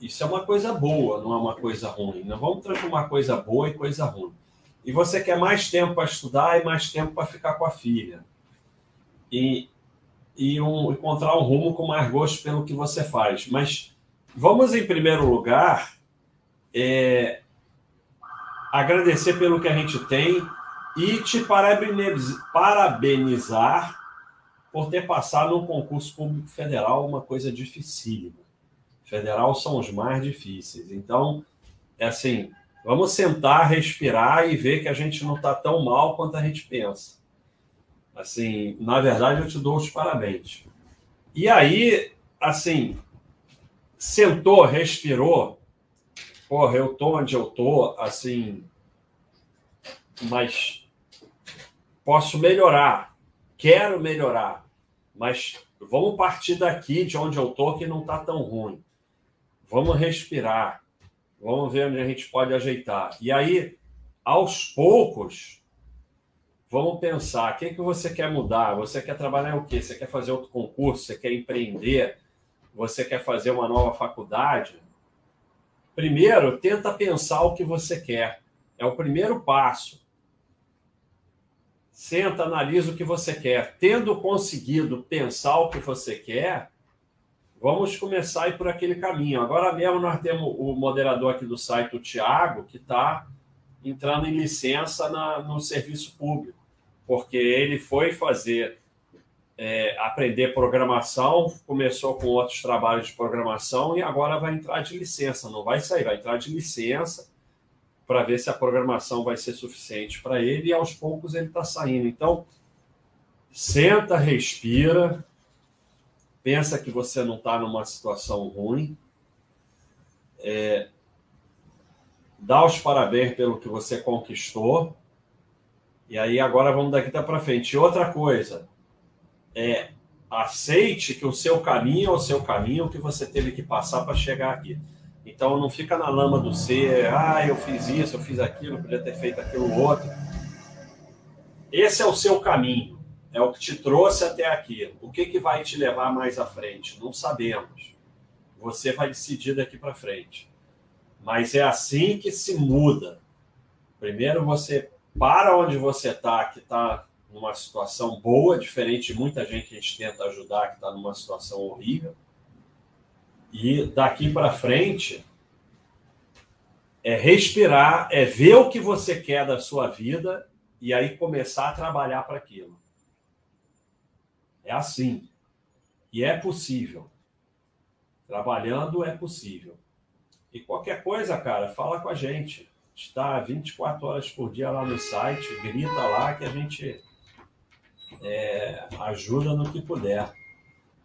isso é uma coisa boa, não é uma coisa ruim. Não vamos transformar coisa boa em coisa ruim. E você quer mais tempo para estudar e mais tempo para ficar com a filha. E, e um, encontrar um rumo com mais gosto pelo que você faz. Mas vamos, em primeiro lugar, é, agradecer pelo que a gente tem e te parabenizar por ter passado no concurso público federal, uma coisa dificílima. Federal são os mais difíceis. Então, é assim, vamos sentar, respirar e ver que a gente não está tão mal quanto a gente pensa. Assim, na verdade, eu te dou os parabéns. E aí, assim, sentou, respirou. Porra, eu tô onde eu tô, assim, mas posso melhorar, quero melhorar, mas vamos partir daqui, de onde eu tô, que não está tão ruim. Vamos respirar, vamos ver onde a gente pode ajeitar. E aí, aos poucos, Vamos pensar, o que, que você quer mudar? Você quer trabalhar o quê? Você quer fazer outro concurso? Você quer empreender? Você quer fazer uma nova faculdade? Primeiro, tenta pensar o que você quer. É o primeiro passo. Senta, analisa o que você quer. Tendo conseguido pensar o que você quer, vamos começar a ir por aquele caminho. Agora mesmo nós temos o moderador aqui do site, o Tiago, que está entrando em licença na, no serviço público porque ele foi fazer é, aprender programação, começou com outros trabalhos de programação e agora vai entrar de licença. Não vai sair, vai entrar de licença para ver se a programação vai ser suficiente para ele e aos poucos ele está saindo. Então, senta, respira, pensa que você não está numa situação ruim, é, dá os parabéns pelo que você conquistou e aí agora vamos daqui para frente. Outra coisa, é aceite que o seu caminho é o seu caminho que você teve que passar para chegar aqui. Então não fica na lama do ser, ah, eu fiz isso, eu fiz aquilo, podia ter feito aquilo outro. Esse é o seu caminho, é o que te trouxe até aqui. O que, que vai te levar mais à frente? Não sabemos. Você vai decidir daqui para frente. Mas é assim que se muda. Primeiro você para onde você está, que está numa situação boa, diferente de muita gente que a gente tenta ajudar, que está numa situação horrível. E daqui para frente é respirar, é ver o que você quer da sua vida e aí começar a trabalhar para aquilo. É assim. E é possível. Trabalhando é possível. E qualquer coisa, cara, fala com a gente. Está 24 horas por dia lá no site, grita lá que a gente é, ajuda no que puder.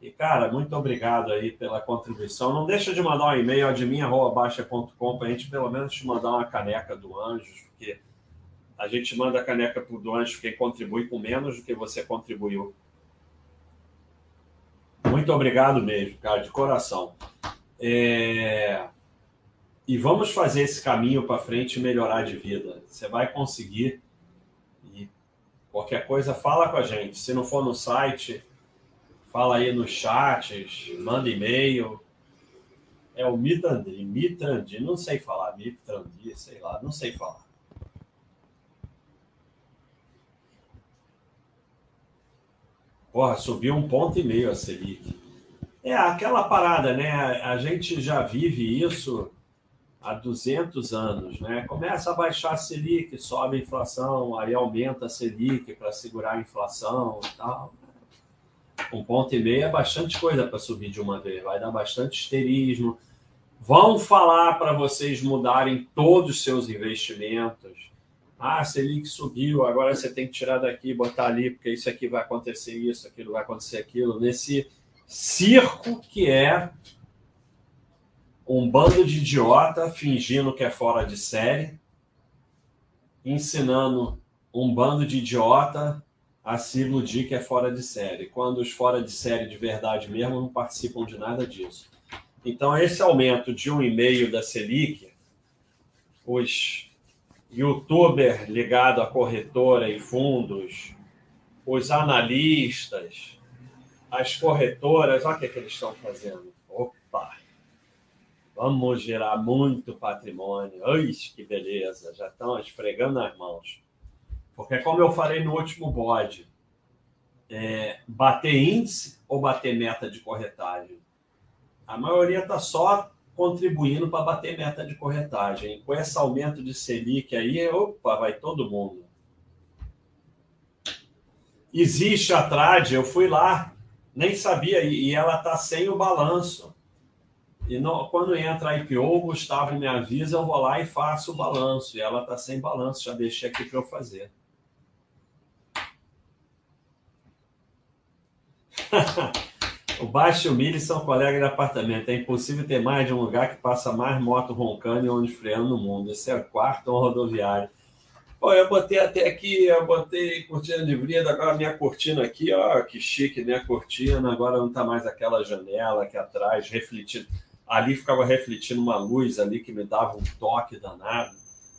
E, cara, muito obrigado aí pela contribuição. Não deixa de mandar um e-mail admin.baixa.com para a gente pelo menos te mandar uma caneca do Anjos, porque a gente manda a caneca do Anjos quem contribui com menos do que você contribuiu. Muito obrigado mesmo, cara, de coração. É... E vamos fazer esse caminho para frente e melhorar de vida. Você vai conseguir. E qualquer coisa, fala com a gente. Se não for no site, fala aí nos chats, manda e-mail. É o Mitrandi, Mitrandi, não sei falar, Mitrandi, sei lá, não sei falar. Porra, subiu um ponto e meio a Selic. É aquela parada, né? A gente já vive isso há 200 anos, né? Começa a baixar a Selic, sobe a inflação, aí aumenta a Selic para segurar a inflação e tal. Um ponto e meio é bastante coisa para subir de uma vez, vai dar bastante histerismo. Vão falar para vocês mudarem todos os seus investimentos ah, Selic subiu, agora você tem que tirar daqui e botar ali, porque isso aqui vai acontecer isso, aquilo vai acontecer aquilo. Nesse circo que é um bando de idiota fingindo que é fora de série, ensinando um bando de idiota a se iludir que é fora de série, quando os fora de série de verdade mesmo não participam de nada disso. Então, esse aumento de um e meio da Selic, os youtuber ligado à corretora e fundos, os analistas, as corretoras, olha o que, é que eles estão fazendo. Opa! Vamos gerar muito patrimônio. Ai, que beleza! Já estão esfregando as mãos. Porque, como eu falei no último bode, é, bater índice ou bater meta de corretagem? A maioria está só contribuindo para bater meta de corretagem. Com esse aumento de Selic aí, opa, vai todo mundo. Existe a Trade, eu fui lá, nem sabia, e ela está sem o balanço. E não, quando entra a IPO, o Gustavo me avisa, eu vou lá e faço o balanço. E ela está sem balanço, já deixei aqui para eu fazer. O Baixo e o Mili são colegas de apartamento. É impossível ter mais de um lugar que passa mais moto roncando e onde freando no mundo. Esse é o quarto rodoviário. Pô, eu botei até aqui, eu botei cortina de brida, agora minha cortina aqui, ó, que chique, minha cortina, agora não tá mais aquela janela aqui atrás, refletindo. Ali ficava refletindo uma luz ali que me dava um toque danado.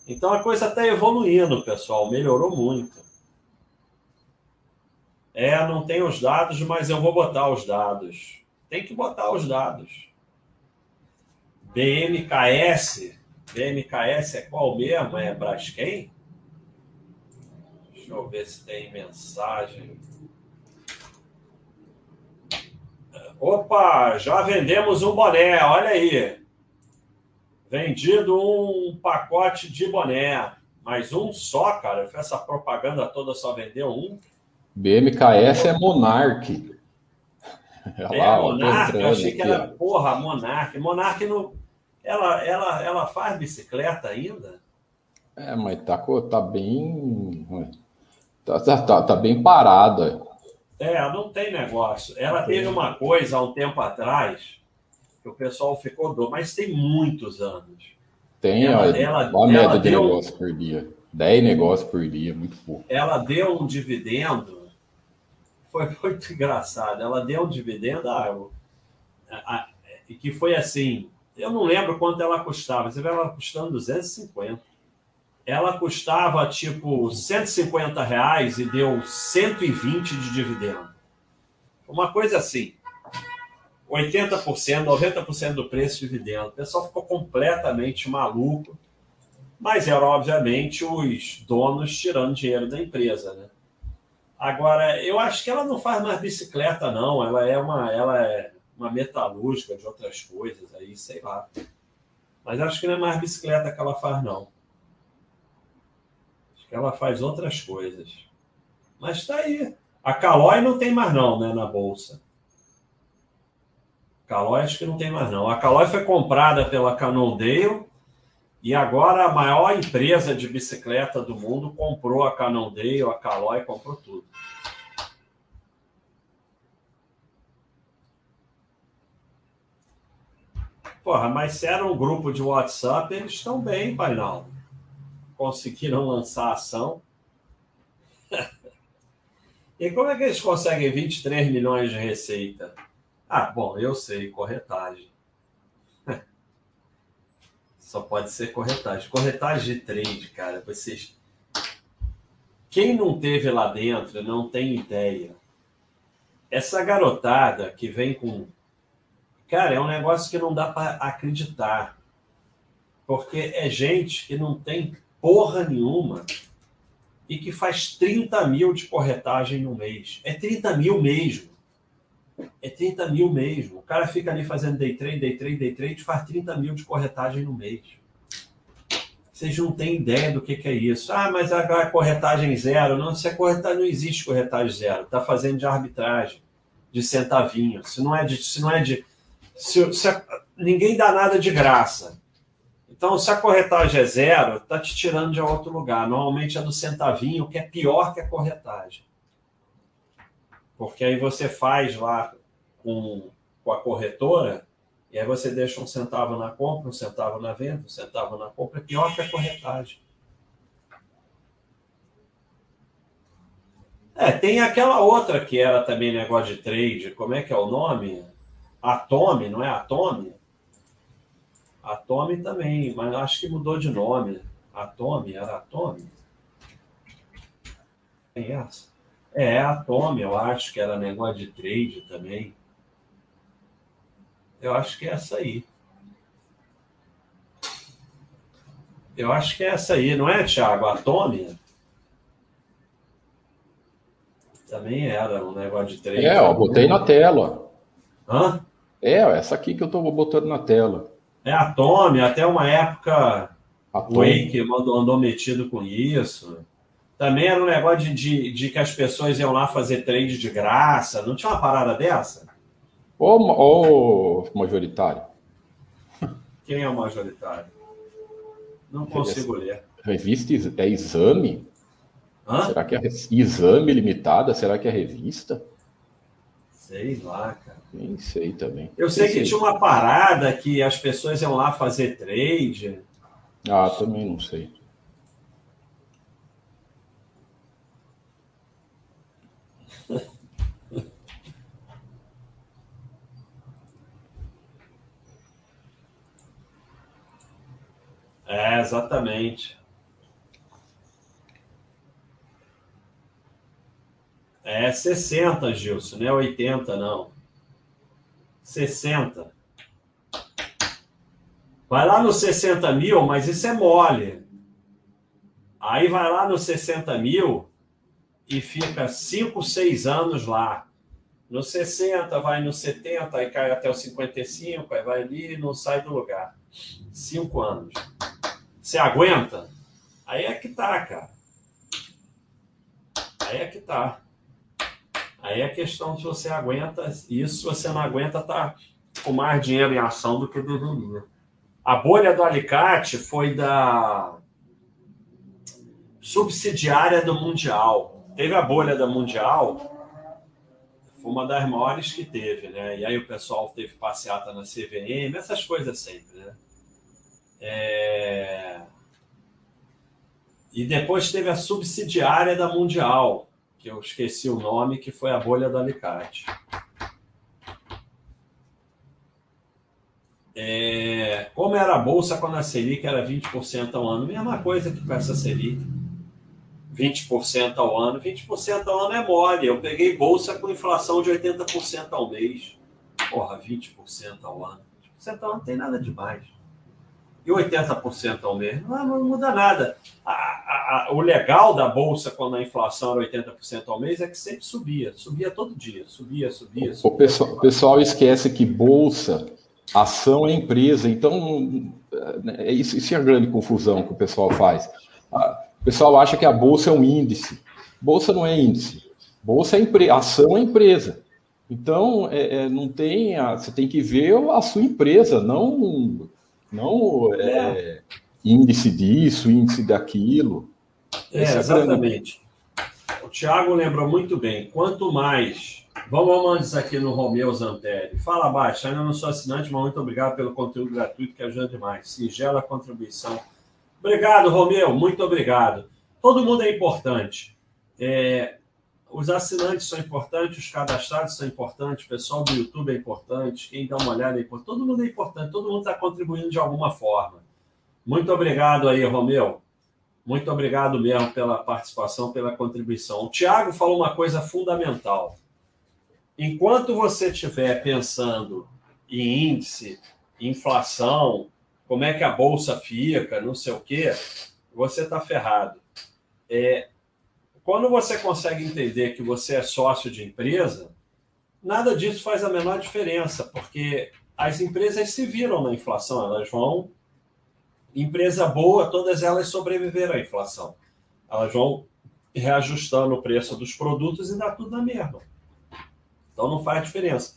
Então a coisa está evoluindo, pessoal, melhorou muito. É, não tem os dados, mas eu vou botar os dados. Tem que botar os dados. BMKS. BMKS é qual mesmo? É Braskem? Deixa eu ver se tem mensagem. Opa, já vendemos um boné, olha aí. Vendido um pacote de boné. Mas um só, cara. Essa propaganda toda, só vendeu um. BMKS é Monark. É, lá, Monark, eu achei que era, porra, Monark. Monark não. Ela, ela, ela faz bicicleta ainda? É, mas tá, tá bem. Tá, tá, tá, tá bem parada. É, não tem negócio. Ela teve uma coisa há um tempo atrás que o pessoal ficou do, mas tem muitos anos. Tem, ela, olha, ela, a média de negócio por dia. 10 negócios por dia, muito pouco. Ela deu um dividendo foi muito engraçado. Ela deu um dividendo, ah, e que foi assim, eu não lembro quanto ela custava, você vê ela custando 250. Ela custava tipo 150 reais e deu 120 de dividendo. Uma coisa assim. 80%, 90% do preço de dividendo. O pessoal ficou completamente maluco. Mas era, obviamente, os donos tirando dinheiro da empresa, né? Agora, eu acho que ela não faz mais bicicleta, não. Ela é uma, ela é uma metalúrgica de outras coisas aí, sei lá. Mas acho que não é mais bicicleta que ela faz, não. Acho que ela faz outras coisas. Mas está aí. A Calói não tem mais, não, né, na bolsa. Calói acho que não tem mais, não. A Calói foi comprada pela Cannondale e agora a maior empresa de bicicleta do mundo comprou a Cannondale, a Calói, comprou tudo. Porra, mas se era um grupo de WhatsApp, eles estão bem, painal. Conseguiram lançar ação. e como é que eles conseguem 23 milhões de receita? Ah, bom, eu sei, corretagem. Só pode ser corretagem. Corretagem de trade, cara, vocês. Quem não teve lá dentro não tem ideia. Essa garotada que vem com Cara, é um negócio que não dá para acreditar. Porque é gente que não tem porra nenhuma e que faz 30 mil de corretagem no mês. É 30 mil mesmo. É 30 mil mesmo. O cara fica ali fazendo day trade, day trade, day trade, faz 30 mil de corretagem no mês. Vocês não têm ideia do que, que é isso. Ah, mas é corretagem zero. Não, se é corretagem, não existe corretagem zero. Está fazendo de arbitragem, de centavinho. Se não é de, se não é de se, se a, ninguém dá nada de graça. Então, se a corretagem é zero, está te tirando de outro lugar. Normalmente é do centavinho, que é pior que a corretagem. Porque aí você faz lá com, com a corretora, e aí você deixa um centavo na compra, um centavo na venda, um centavo na compra, é pior que a corretagem. É, tem aquela outra que era também negócio de trade, como é que é o nome? Atome, não é Atome? Atome também, mas acho que mudou de nome. Atome, era Atome? Tem essa? É, Atome, eu acho que era negócio de trade também. Eu acho que é essa aí. Eu acho que é essa aí, não é, Thiago? Atome? Também era um negócio de trade. É, eu botei na tela. Hã? É, essa aqui que eu estou botando na tela. É a Tommy, até uma época o Wake andou metido com isso. Também era um negócio de, de, de, que as pessoas iam lá fazer trade de graça. Não tinha uma parada dessa? Ô, ô majoritário. Quem é o majoritário? Não consigo ler. Revista é exame? Hã? Será que é exame limitada? Será que é revista? Sei lá, cara. Nem sei também. Eu sei, sei que tinha uma parada que as pessoas iam lá fazer trade. Ah, também não sei. É, exatamente. É 60, Gilson, não é 80, não. 60. Vai lá no 60 mil, mas isso é mole. Aí vai lá no 60 mil e fica 5, 6 anos lá. No 60, vai no 70, aí cai até o 55, aí vai ali e não sai do lugar. 5 anos. Você aguenta? Aí é que tá, cara. Aí é que tá. Aí é questão se você aguenta isso, você não aguenta, tá com mais dinheiro em ação do que deveria. A bolha do alicate foi da subsidiária do Mundial. Teve a bolha da Mundial, foi uma das maiores que teve, né? E aí o pessoal teve passeata na CVM, essas coisas sempre, né? É... E depois teve a subsidiária da Mundial, que eu esqueci o nome, que foi a bolha do alicate. É, como era a bolsa quando a Selic era 20% ao ano? Mesma coisa que com essa Selic. 20% ao ano. 20% ao ano é mole. Eu peguei bolsa com inflação de 80% ao mês. Porra, 20% ao ano. 20% ao ano não tem nada demais. E 80% ao mês? Não, não muda nada. A, a, o legal da bolsa quando a inflação era 80% ao mês é que sempre subia. Subia todo dia. Subia, subia. subia. O, pessoal, o pessoal esquece que bolsa Ação é empresa, então é isso, isso é a grande confusão que o pessoal faz. O pessoal acha que a bolsa é um índice. Bolsa não é índice. Bolsa é empresa, ação é empresa. Então, é, é, não tem. A, você tem que ver a sua empresa, não, não é, índice disso, índice daquilo. É, é exatamente. O Tiago lembrou muito bem. Quanto mais Vamos antes aqui no Romeu Zampelli. Fala baixo, ainda não sou assinante, mas muito obrigado pelo conteúdo gratuito que ajuda demais. Singela contribuição. Obrigado, Romeu, muito obrigado. Todo mundo é importante. É, os assinantes são importantes, os cadastrados são importantes, o pessoal do YouTube é importante, quem dá uma olhada é importante. Todo mundo é importante, todo mundo está contribuindo de alguma forma. Muito obrigado aí, Romeu. Muito obrigado mesmo pela participação, pela contribuição. O Tiago falou uma coisa fundamental enquanto você estiver pensando em índice, inflação, como é que a bolsa fica, não sei o quê, você está ferrado. É, quando você consegue entender que você é sócio de empresa, nada disso faz a menor diferença, porque as empresas se viram na inflação, elas vão. Empresa boa, todas elas sobreviveram à inflação. Elas vão reajustando o preço dos produtos e dá tudo na mesma. Então não faz diferença.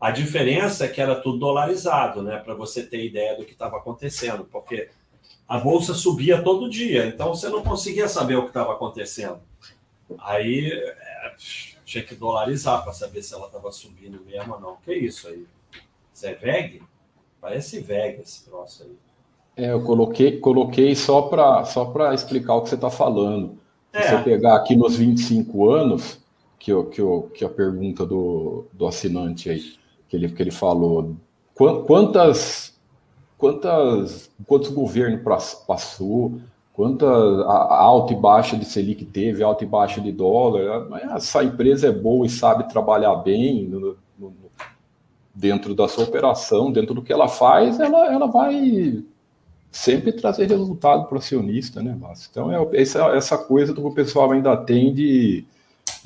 A diferença é que era tudo dolarizado, né? Para você ter ideia do que estava acontecendo, porque a bolsa subia todo dia, então você não conseguia saber o que estava acontecendo. Aí é, tinha que dolarizar para saber se ela estava subindo mesmo ou não. Que isso aí? Isso é VEG? Parece VEG esse troço aí. É, eu coloquei, coloquei só para só explicar o que você está falando. Se é. você pegar aqui nos 25 anos, que, que, que a pergunta do, do assinante aí, que ele, que ele falou. Quantas, quantas, quantos governos passou, quanta alta e baixa de Selic teve, alta e baixa de dólar. Essa empresa é boa e sabe trabalhar bem no, no, dentro da sua operação, dentro do que ela faz, ela, ela vai sempre trazer resultado para o acionista, né, Márcio? Então, é essa, essa coisa do que o pessoal ainda tem de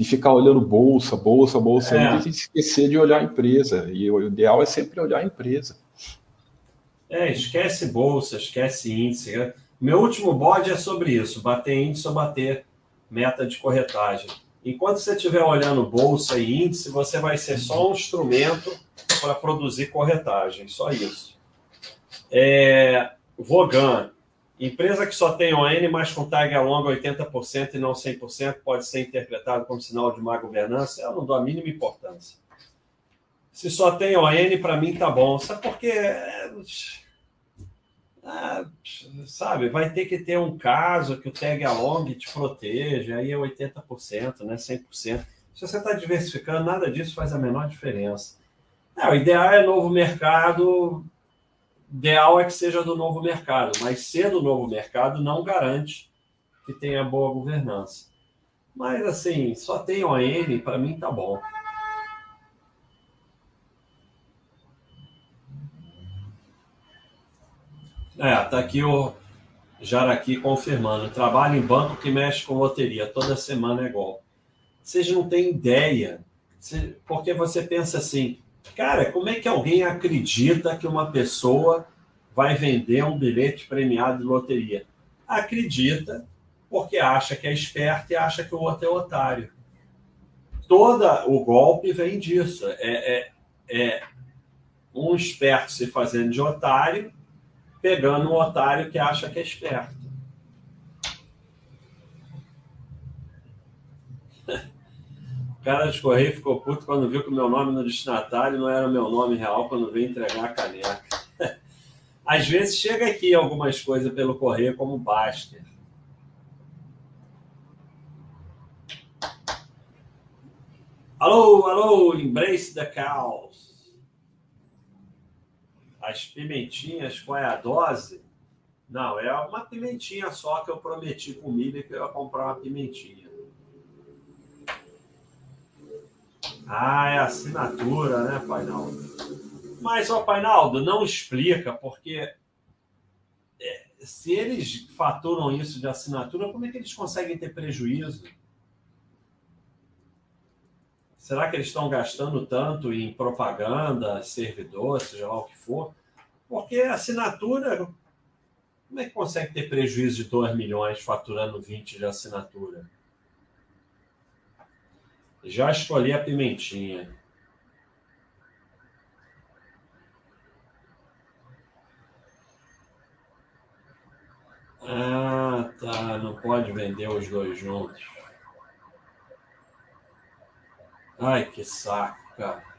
de ficar olhando bolsa, bolsa, bolsa, é. e esquecer de olhar a empresa. E o ideal é sempre olhar a empresa. É, esquece bolsa, esquece índice. Meu último bode é sobre isso: bater índice ou bater meta de corretagem. Enquanto você estiver olhando bolsa e índice, você vai ser só um instrumento para produzir corretagem, só isso. É, Vogan, Empresa que só tem ON, mas com tag along 80% e não 100%, pode ser interpretado como sinal de má governança? Eu não dou a mínima importância. Se só tem ON, para mim tá bom. Sabe por quê? Ah, sabe, vai ter que ter um caso que o tag along te proteja, aí é 80%, né? 100%. Se você está diversificando, nada disso faz a menor diferença. É, o ideal é novo mercado, ideal é que seja do novo mercado, mas ser do novo mercado não garante que tenha boa governança. Mas assim, só tem ON, para mim tá bom. É, tá aqui o Jaraqui confirmando. Trabalho em banco que mexe com loteria. Toda semana é igual. Vocês não têm ideia. Porque você pensa assim, Cara, como é que alguém acredita que uma pessoa vai vender um bilhete premiado de loteria? Acredita porque acha que é esperto e acha que o outro é otário. Toda o golpe vem disso. É, é, é um esperto se fazendo de otário, pegando um otário que acha que é esperto. O cara de correio ficou puto quando viu que o meu nome no destinatário não era meu nome real quando veio entregar a caneca. Às vezes chega aqui algumas coisas pelo correio, como Baster. Alô, alô, embrace the cows. As pimentinhas, qual é a dose? Não, é uma pimentinha só que eu prometi com o Miller que eu ia comprar uma pimentinha. Ah, é assinatura, né, Painaldo? Mas, ó, Painaldo, não explica, porque é, se eles faturam isso de assinatura, como é que eles conseguem ter prejuízo? Será que eles estão gastando tanto em propaganda, servidor, seja lá o que for? Porque assinatura, como é que consegue ter prejuízo de 2 milhões faturando 20 de assinatura? Já escolhi a pimentinha. Ah, tá. Não pode vender os dois juntos. Ai, que saco, cara.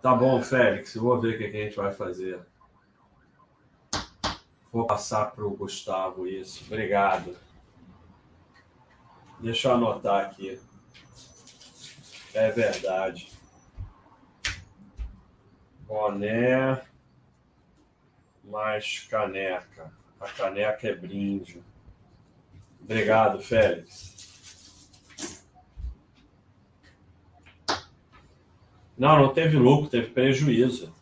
Tá bom, Félix, eu vou ver o que, a gente vai fazer. Vou passar para o Gustavo isso. Obrigado. Deixa eu anotar aqui. É verdade. Boné mais caneca. A caneca é brinde. Obrigado, Félix. Não, não teve lucro, teve prejuízo.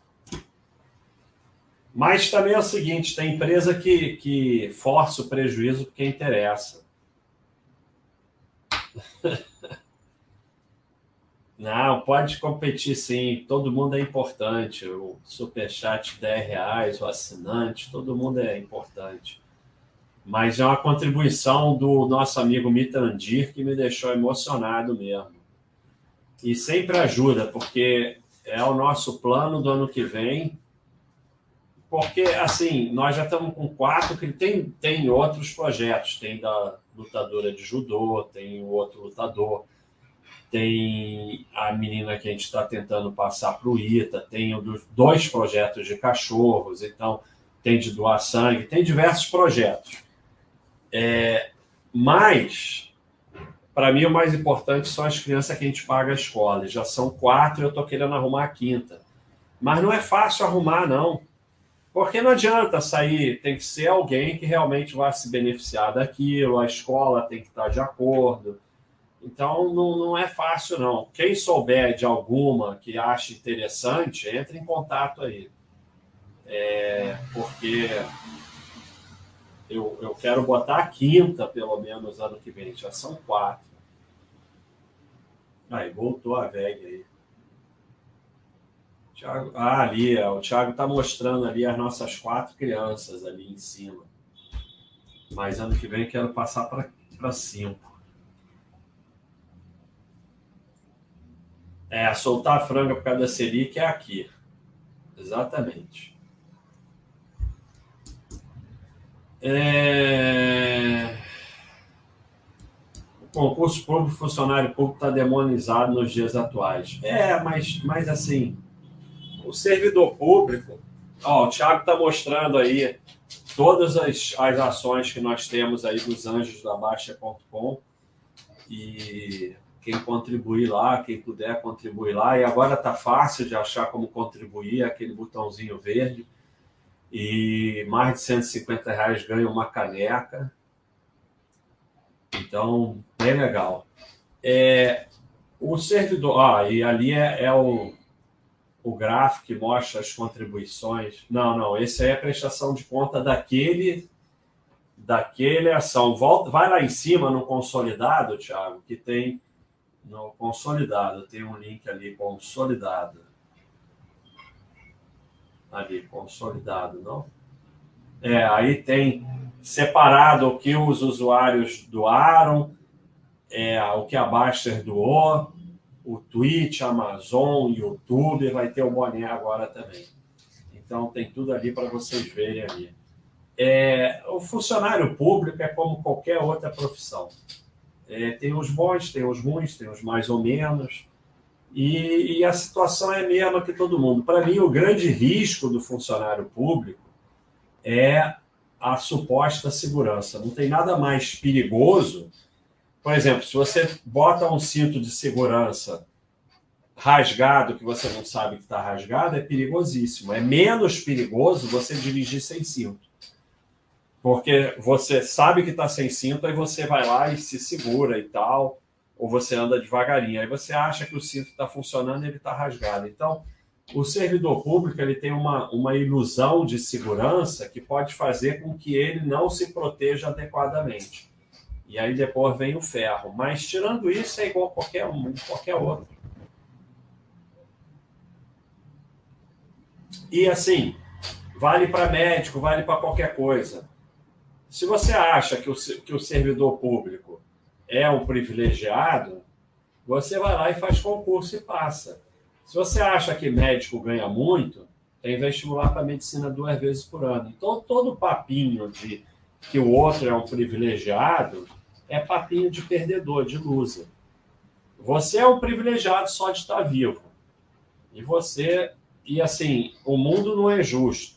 Mas também é o seguinte: tem empresa que, que força o prejuízo porque interessa. Não, pode competir sim. Todo mundo é importante. O superchat 10 reais, o assinante, todo mundo é importante. Mas é uma contribuição do nosso amigo Mitandir que me deixou emocionado mesmo. E sempre ajuda, porque é o nosso plano do ano que vem. Porque, assim, nós já estamos com quatro, que tem, tem outros projetos. Tem da lutadora de judô, tem o outro lutador, tem a menina que a gente está tentando passar para o ITA, tem dois projetos de cachorros, então tem de doar sangue, tem diversos projetos. É, mas para mim, o mais importante são as crianças que a gente paga a escola. Já são quatro e eu estou querendo arrumar a quinta. Mas não é fácil arrumar, não. Porque não adianta sair, tem que ser alguém que realmente vai se beneficiar daquilo, a escola tem que estar de acordo. Então, não, não é fácil, não. Quem souber de alguma que ache interessante, entre em contato aí. É, porque eu, eu quero botar a quinta, pelo menos, ano que vem. Já são quatro. Aí, voltou a VEG aí. Thiago, ah, ali, o Thiago está mostrando ali as nossas quatro crianças ali em cima. Mas ano que vem quero passar para cinco. É, soltar a franga por causa da Selic é aqui. Exatamente. É... O concurso público, funcionário público está demonizado nos dias atuais. É, mas, mas assim, o servidor público, ó, o Thiago está mostrando aí todas as, as ações que nós temos aí dos anjos da Baixa.com e quem contribuir lá, quem puder contribuir lá. E agora está fácil de achar como contribuir, aquele botãozinho verde e mais de 150 reais ganha uma caneca. Então, bem legal. É, o servidor, ah, e ali é, é, o, o gráfico que mostra as contribuições. Não, não, esse aí é a prestação de conta daquele daquele ação. Volta, vai lá em cima no consolidado, Thiago, que tem no consolidado, tem um link ali consolidado ali, consolidado, não? É, aí tem separado o que os usuários doaram, é, o que a Baster doou, o Twitch, Amazon, YouTube, vai ter o boné agora também. Então tem tudo ali para vocês verem ali. É, o funcionário público é como qualquer outra profissão. É, tem os bons, tem os ruins, tem os mais ou menos. E, e a situação é a mesma que todo mundo. Para mim, o grande risco do funcionário público é a suposta segurança. Não tem nada mais perigoso por exemplo, se você bota um cinto de segurança rasgado que você não sabe que está rasgado, é perigosíssimo. É menos perigoso você dirigir sem cinto. Porque você sabe que está sem cinto, aí você vai lá e se segura e tal, ou você anda devagarinho. Aí você acha que o cinto está funcionando e ele está rasgado. Então, o servidor público ele tem uma, uma ilusão de segurança que pode fazer com que ele não se proteja adequadamente. E aí depois vem o ferro. Mas tirando isso, é igual qualquer um, qualquer outro. E assim, vale para médico, vale para qualquer coisa. Se você acha que o, que o servidor público é um privilegiado, você vai lá e faz concurso e passa. Se você acha que médico ganha muito, tem vestibular para medicina duas vezes por ano. Então, todo papinho de que o outro é um privilegiado é papinho de perdedor, de loser. Você é um privilegiado só de estar vivo. E você. E assim, o mundo não é justo.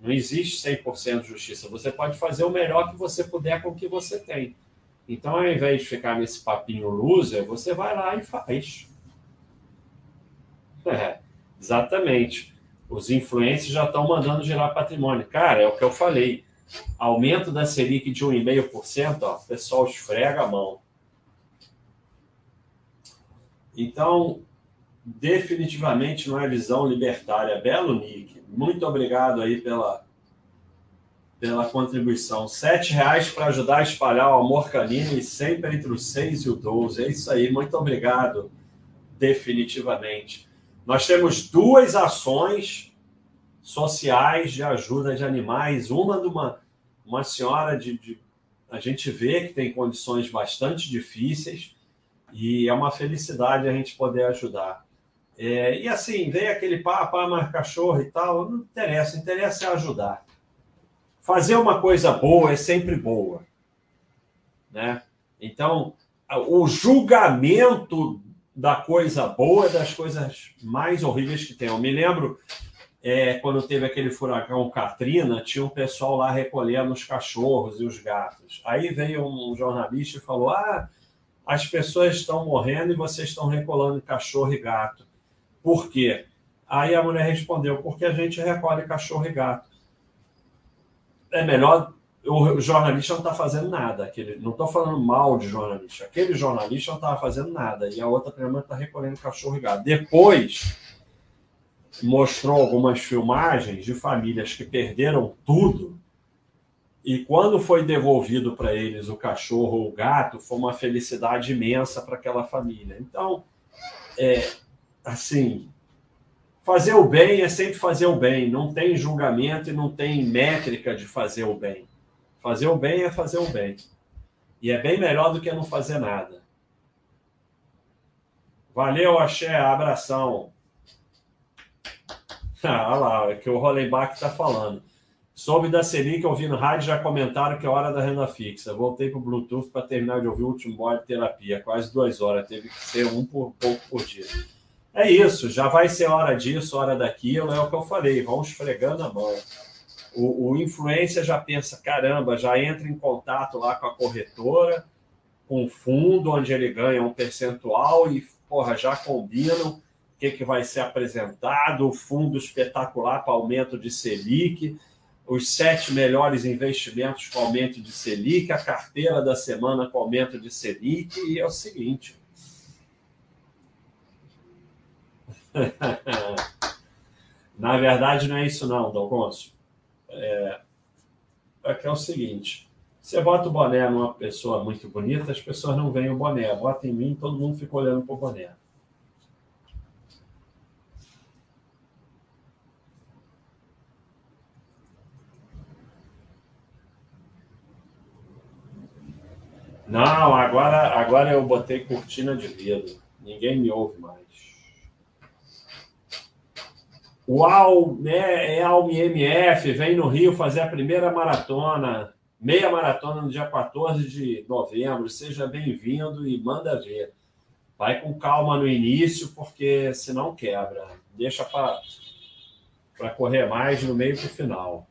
Não existe 100% de justiça. Você pode fazer o melhor que você puder com o que você tem. Então, ao invés de ficar nesse papinho loser, você vai lá e faz. É, exatamente. Os influencers já estão mandando gerar patrimônio. Cara, é o que eu falei. Aumento da Selic de 1,5%, ó, o pessoal esfrega a mão. Então, definitivamente não é visão libertária. Belo Nick. Muito obrigado aí pela, pela contribuição. Sete reais para ajudar a espalhar o amor canino e sempre entre os seis e o 12. É isso aí. Muito obrigado. Definitivamente. Nós temos duas ações sociais de ajuda de animais. Uma de uma, uma senhora de, de, A gente vê que tem condições bastante difíceis e é uma felicidade a gente poder ajudar. É, e assim, vem aquele papo, ah, mas cachorro e tal, não interessa, interessa é ajudar. Fazer uma coisa boa é sempre boa. Né? Então, o julgamento da coisa boa, das coisas mais horríveis que tem. Eu me lembro é, quando teve aquele furacão Katrina, tinha um pessoal lá recolhendo os cachorros e os gatos. Aí veio um jornalista e falou: Ah, as pessoas estão morrendo e vocês estão recolhendo cachorro e gato. Por quê? Aí a mulher respondeu: Porque a gente recolhe cachorro e gato. É melhor o jornalista não está fazendo nada. Aquele, não estou falando mal de jornalista. Aquele jornalista não estava fazendo nada. E a outra prima está recolhendo cachorro e gato. Depois mostrou algumas filmagens de famílias que perderam tudo. E quando foi devolvido para eles o cachorro ou o gato, foi uma felicidade imensa para aquela família. Então, é, assim, fazer o bem é sempre fazer o bem. Não tem julgamento e não tem métrica de fazer o bem. Fazer o bem é fazer o bem. E é bem melhor do que não fazer nada. Valeu, Axé. Abração. Ah lá, é que o Rollenbach está falando. Soube da Selic, ouvindo rádio, já comentaram que é hora da renda fixa. Voltei para o Bluetooth para terminar de ouvir o último bode de terapia, quase duas horas. Teve que ser um por pouco por dia. É isso, já vai ser hora disso, hora daquilo, é o que eu falei. Vamos esfregando a mão o, o influencer já pensa, caramba, já entra em contato lá com a corretora, com o fundo, onde ele ganha um percentual e, porra, já combinam o que, que vai ser apresentado, o fundo espetacular para aumento de Selic, os sete melhores investimentos com aumento de Selic, a carteira da semana com aumento de Selic, e é o seguinte. Na verdade, não é isso não, Dalgonso é, é que é o seguinte: você bota o boné numa pessoa muito bonita, as pessoas não veem o boné. Bota em mim, todo mundo fica olhando para o boné. Não, agora, agora eu botei cortina de vidro. Ninguém me ouve mais. O né, é MF, vem no Rio fazer a primeira maratona, meia maratona no dia 14 de novembro. Seja bem-vindo e manda ver. Vai com calma no início, porque senão quebra. Deixa para correr mais no meio para o final.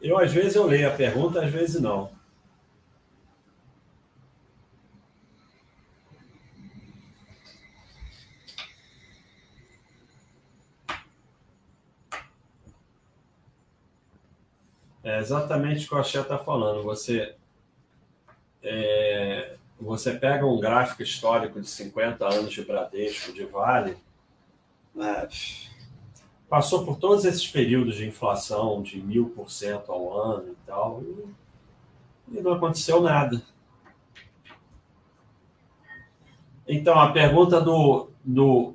Eu, às vezes, eu leio a pergunta, às vezes não. É exatamente o que o Axé está falando. Você, é, você pega um gráfico histórico de 50 anos de Bradesco, de Vale, né, passou por todos esses períodos de inflação de mil por cento ao ano e tal, e, e não aconteceu nada. Então, a pergunta do, do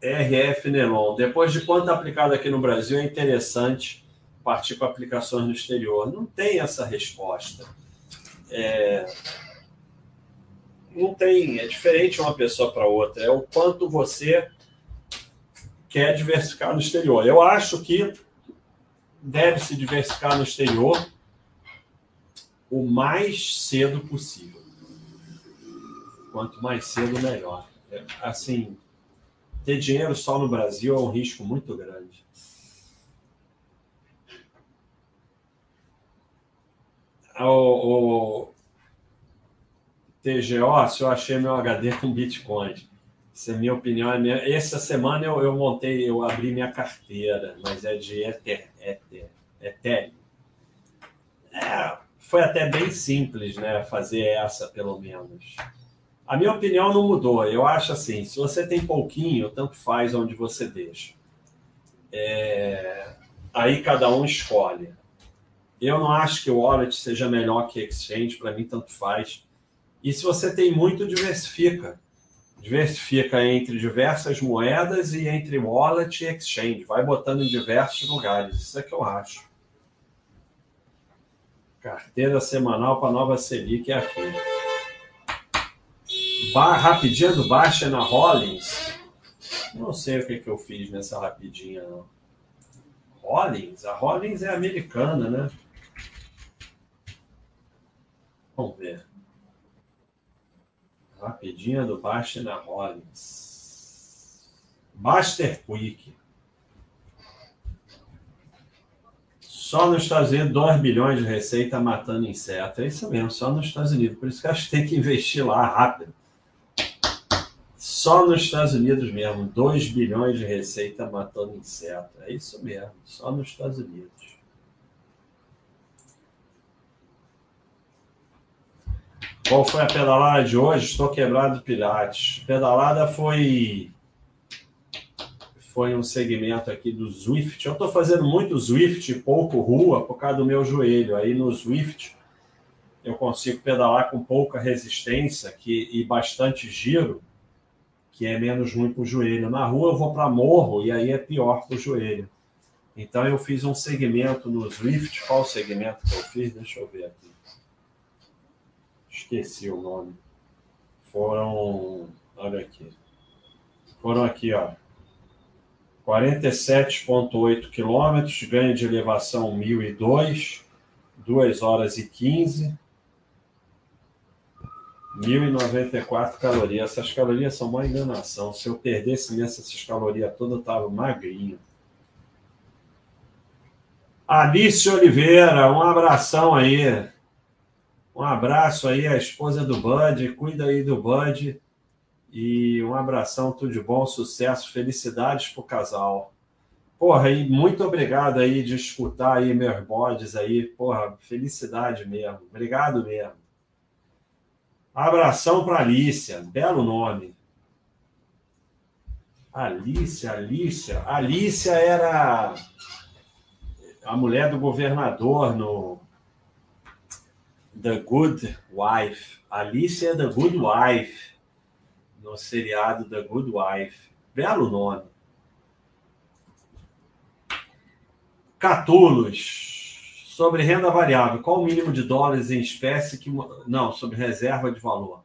RF Nelon, depois de quanto aplicado aqui no Brasil, é interessante partir para aplicações no exterior. Não tem essa resposta. É... Não tem, é diferente uma pessoa para outra. É o quanto você quer diversificar no exterior. Eu acho que deve se diversificar no exterior o mais cedo possível. Quanto mais cedo, melhor. É, assim, ter dinheiro só no Brasil é um risco muito grande. O, o TGO, se eu achei meu HD com Bitcoin. Essa é minha opinião. É minha... Essa semana eu, eu montei, eu abri minha carteira, mas é de Ether, Ether, Ethereum. É, foi até bem simples, né? Fazer essa, pelo menos. A minha opinião não mudou. Eu acho assim, se você tem pouquinho, tanto faz onde você deixa. É... Aí cada um escolhe. Eu não acho que o wallet seja melhor que exchange, para mim tanto faz. E se você tem muito, diversifica. Diversifica entre diversas moedas e entre wallet e exchange. Vai botando em diversos lugares. Isso é que eu acho. Carteira semanal para nova Selic é aqui. Bar, rapidinha do Baixa na Rollins. Não sei o que, que eu fiz nessa rapidinha, não. Rollins? A Rollins é americana, né? Vamos ver. Rapidinha do na Rollins. Master Quick. Só nos Estados Unidos, 2 bilhões de receita matando inseto. É isso mesmo, só nos Estados Unidos. Por isso que acho que tem que investir lá rápido. Só nos Estados Unidos mesmo, 2 bilhões de receita matando inseto. É isso mesmo, só nos Estados Unidos. Qual foi a pedalada de hoje? Estou quebrado Pirates. Pedalada foi foi um segmento aqui do Zwift. Eu estou fazendo muito Zwift, pouco rua, por causa do meu joelho. Aí no Zwift eu consigo pedalar com pouca resistência que, e bastante giro que é menos ruim para o joelho. Na rua eu vou para morro e aí é pior para o joelho. Então eu fiz um segmento no Swift. Qual o segmento que eu fiz? Deixa eu ver aqui. Esqueci o nome. Foram. Olha aqui. Foram aqui, ó. 47,8 quilômetros, ganho de elevação 1.002, 2 horas e 15 1094 calorias. Essas calorias são uma enganação. Se eu perdesse essas calorias todas, eu estava magrinho. Alice Oliveira, um abração aí. Um abraço aí, a esposa do Bud. Cuida aí do Bud. E um abração, tudo de bom, sucesso, felicidades pro casal. Porra, e muito obrigado aí de escutar aí meus bodes aí. Porra, felicidade mesmo. Obrigado mesmo. Abração para Alícia, belo nome. Alícia, Alícia. Alícia era a mulher do governador no The Good Wife. Alícia é The Good Wife, no seriado The Good Wife. Belo nome. Catulos sobre renda variável, qual o mínimo de dólares em espécie que. Não, sobre reserva de valor.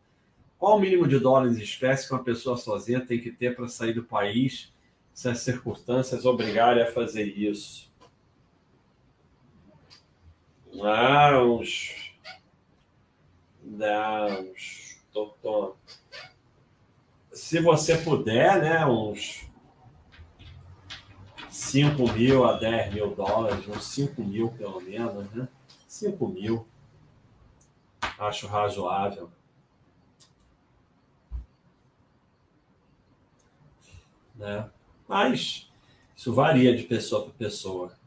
Qual o mínimo de dólares em espécie que uma pessoa sozinha tem que ter para sair do país se as circunstâncias obrigarem a fazer isso? Ah, uns. Uns. Tô, tô. Se você puder, né? Uns 5 mil a 10 mil dólares, uns 5 mil pelo menos, né? 5 mil. Acho razoável. Né? Mas isso varia de pessoa para pessoa.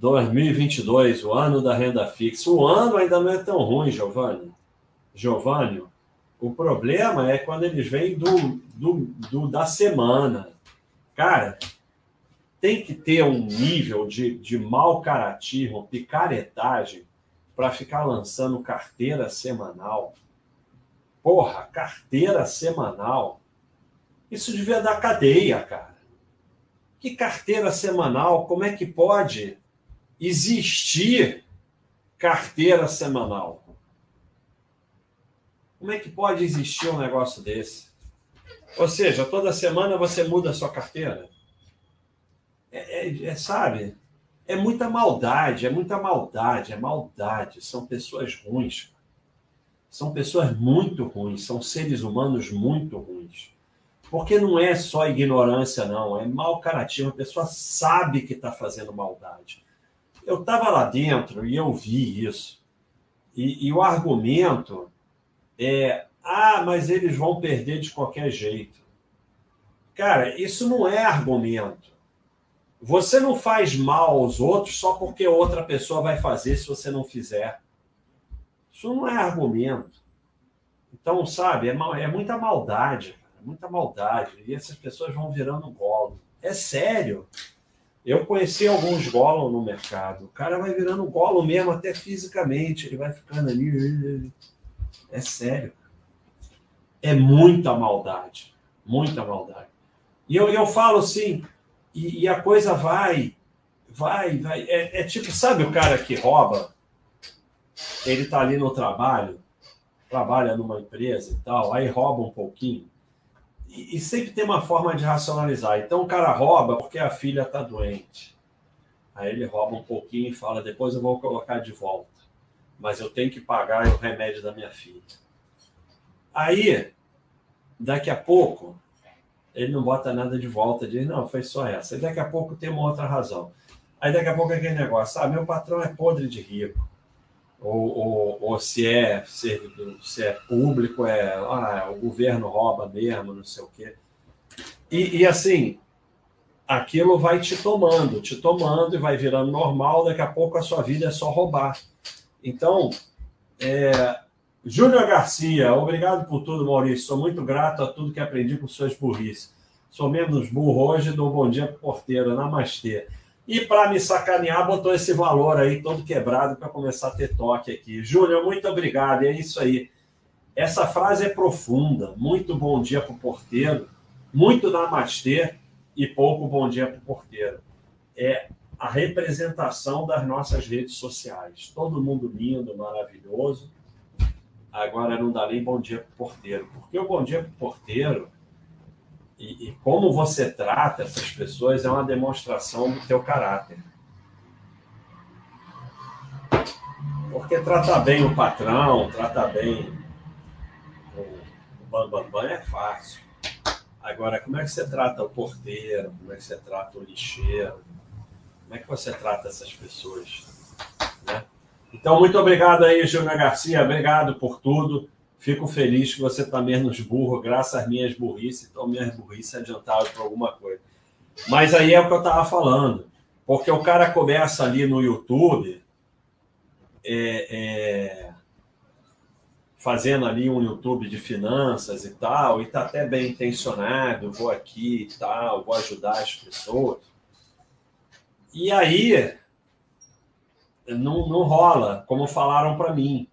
2022, o ano da renda fixa. O ano ainda não é tão ruim, Giovanni. Giovanni, o problema é quando eles vêm do, do, do, da semana. Cara, tem que ter um nível de, de mau caratismo, picaretagem, para ficar lançando carteira semanal. Porra, carteira semanal. Isso devia dar cadeia, cara. Que carteira semanal? Como é que pode existir carteira semanal? Como é que pode existir um negócio desse? Ou seja, toda semana você muda a sua carteira. É, é, é, sabe? É muita maldade, é muita maldade, é maldade. São pessoas ruins. São pessoas muito ruins, são seres humanos muito ruins. Porque não é só ignorância, não, é mau caratismo. A pessoa sabe que está fazendo maldade. Eu estava lá dentro e eu vi isso. E, e o argumento é: ah, mas eles vão perder de qualquer jeito. Cara, isso não é argumento. Você não faz mal aos outros só porque outra pessoa vai fazer se você não fizer. Isso não é argumento. Então, sabe, é, é muita maldade, muita maldade. E essas pessoas vão virando golo. É sério. Eu conheci alguns golos no mercado. O cara vai virando golo mesmo, até fisicamente. Ele vai ficando ali. É sério. É muita maldade. Muita maldade. E eu, eu falo assim, e, e a coisa vai, vai, vai. É, é, tipo, sabe o cara que rouba? Ele está ali no trabalho, trabalha numa empresa e tal, aí rouba um pouquinho. E, e sempre tem uma forma de racionalizar. Então o cara rouba porque a filha está doente. Aí ele rouba um pouquinho e fala: depois eu vou colocar de volta mas eu tenho que pagar o remédio da minha filha. Aí, daqui a pouco, ele não bota nada de volta, diz, não, foi só essa. E daqui a pouco tem uma outra razão. Aí daqui a pouco é aquele negócio, ah, meu patrão é podre de rico. Ou, ou, ou se, é, se, é público, é ah, o governo rouba mesmo, não sei o quê. E, e assim, aquilo vai te tomando, te tomando e vai virando normal, daqui a pouco a sua vida é só roubar. Então, é, Júnior Garcia, obrigado por tudo, Maurício. Sou muito grato a tudo que aprendi com suas burrices. Sou menos burro hoje, dou um bom dia pro porteiro, namastê. E para me sacanear, botou esse valor aí todo quebrado para começar a ter toque aqui. Júnior, muito obrigado. É isso aí. Essa frase é profunda. Muito bom dia para o porteiro, muito namastê e pouco bom dia para o porteiro. É a representação das nossas redes sociais. Todo mundo lindo, maravilhoso. Agora não dá nem bom dia para o porteiro. Porque o bom dia para o porteiro e, e, como você trata essas pessoas é uma demonstração do teu caráter. Porque tratar bem o patrão, tratar bem o, o bam, bam é fácil. Agora, como é que você trata o porteiro? Como é que você trata o lixeiro? Como é que você trata essas pessoas? Né? Então, muito obrigado aí, Júnior Garcia. Obrigado por tudo. Fico feliz que você está menos burro, graças às minhas burrices. Então, minhas burrices adiantaram para alguma coisa. Mas aí é o que eu estava falando. Porque o cara começa ali no YouTube, é, é, fazendo ali um YouTube de finanças e tal, e está até bem intencionado, vou aqui e tal, vou ajudar as pessoas. E aí não, não rola, como falaram para mim.